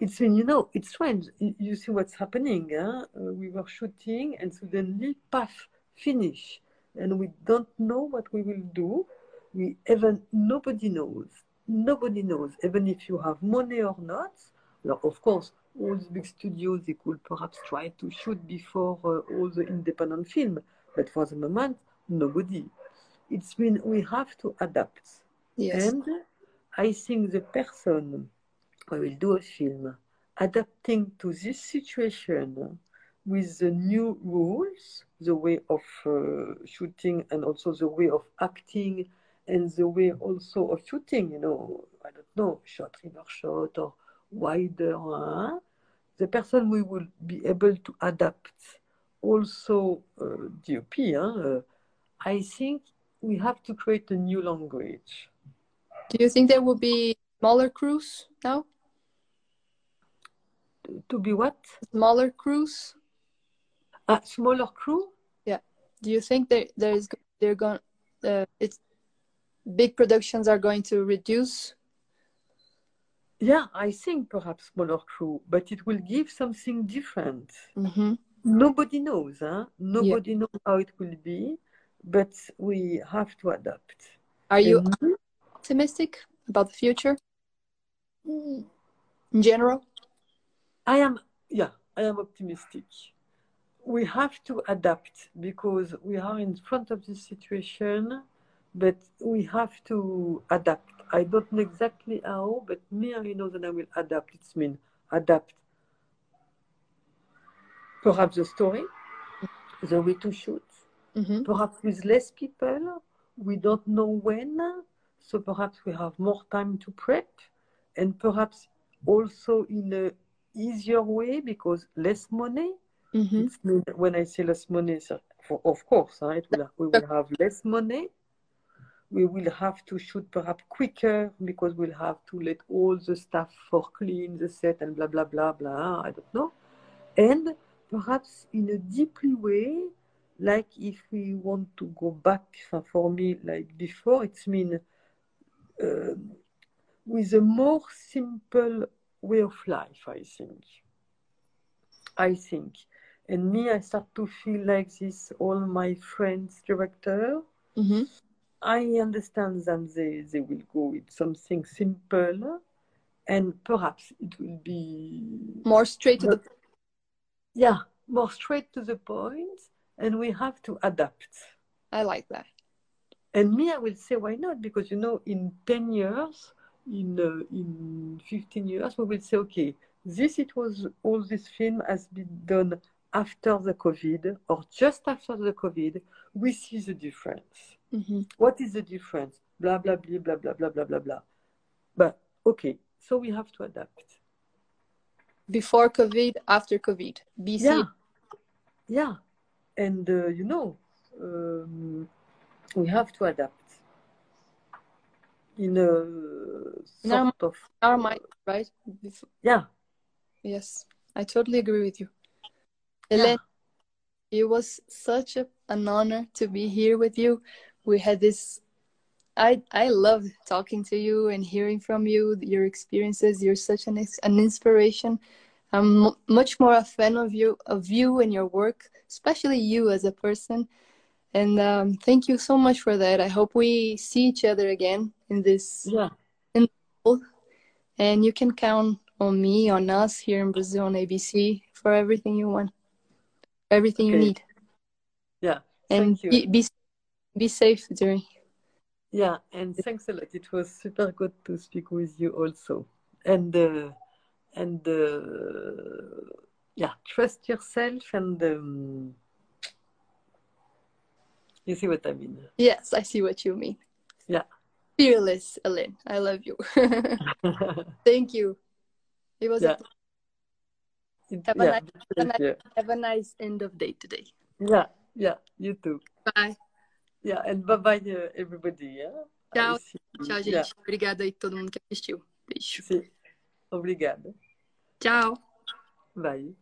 it's you know, it's strange. You, you see what's happening. Huh? Uh, we were shooting and suddenly, puff, finish. And we don't know what we will do. We even, nobody knows. Nobody knows, even if you have money or not. Well, of course, all the big studios, they could perhaps try to shoot before uh, all the independent film. But for the moment, nobody. It's been, we have to adapt. Yes. And I think the person who will do a film adapting to this situation with the new rules, the way of uh, shooting and also the way of acting and the way also of shooting, you know, I don't know, shot, reverse shot or wider. Huh? The person we will be able to adapt also uh, DOP, uh, I think we have to create a new language. Do you think there will be smaller crews now? To be what? Smaller crews? A smaller crew? Yeah. Do you think there there is they're going uh, it's big productions are going to reduce? Yeah, I think perhaps smaller crew, but it will give something different. Mm-hmm. Nobody knows, huh? Nobody yeah. knows how it will be, but we have to adapt. Are you optimistic about the future? In general? I am, yeah, I am optimistic. We have to adapt because we are in front of this situation, but we have to adapt. I don't know exactly how, but me, I know that I will adapt. It's mean adapt perhaps the story, the way to shoot, mm-hmm. perhaps with less people. We don't know when, so perhaps we have more time to prep, and perhaps also in a easier way because less money. Mm-hmm. When I say less money, so for, of course, right? we will have less money. We will have to shoot perhaps quicker because we'll have to let all the staff for clean the set and blah blah blah blah. I don't know, and perhaps in a deeply way, like if we want to go back. For me, like before, it's mean uh, with a more simple way of life, I think. I think. And me, I start to feel like this, all my friends, director, mm-hmm. I understand that they, they will go with something simple and perhaps it will be more straight to the yeah, more straight to the point and we have to adapt. I like that. And me, I will say, why not? Because, you know, in 10 years, in uh, in 15 years we will say okay this it was all this film has been done after the covid or just after the covid we see the difference mm-hmm. what is the difference blah blah blah blah blah blah blah blah blah but okay so we have to adapt before covid after covid bc yeah yeah and uh, you know um, we have to adapt in a in our, sort of our mind, right? Yeah. Yes, I totally agree with you. Yeah. it was such a, an honor to be here with you. We had this. I I loved talking to you and hearing from you your experiences. You're such an an inspiration. I'm m- much more a fan of you of you and your work, especially you as a person. And um, thank you so much for that. I hope we see each other again in this yeah in the world. and you can count on me on us here in brazil on abc for everything you want everything okay. you need yeah and you. Be, be, be safe during yeah and thanks a lot it was super good to speak with you also and uh, and uh, yeah trust yourself and um, you see what i mean yes i see what you mean yeah fearless Hélène. I love you. Thank you. It was yeah. a have, yeah, a nice, have, a nice, have a nice end of day today. Yeah, yeah, you too. Bye. Yeah, and bye bye everybody. Yeah? Tchau. Tchau, gente. Yeah. Obrigada aí todo mundo que assistiu. Beijo. Sim. Obrigada. Tchau. Bye.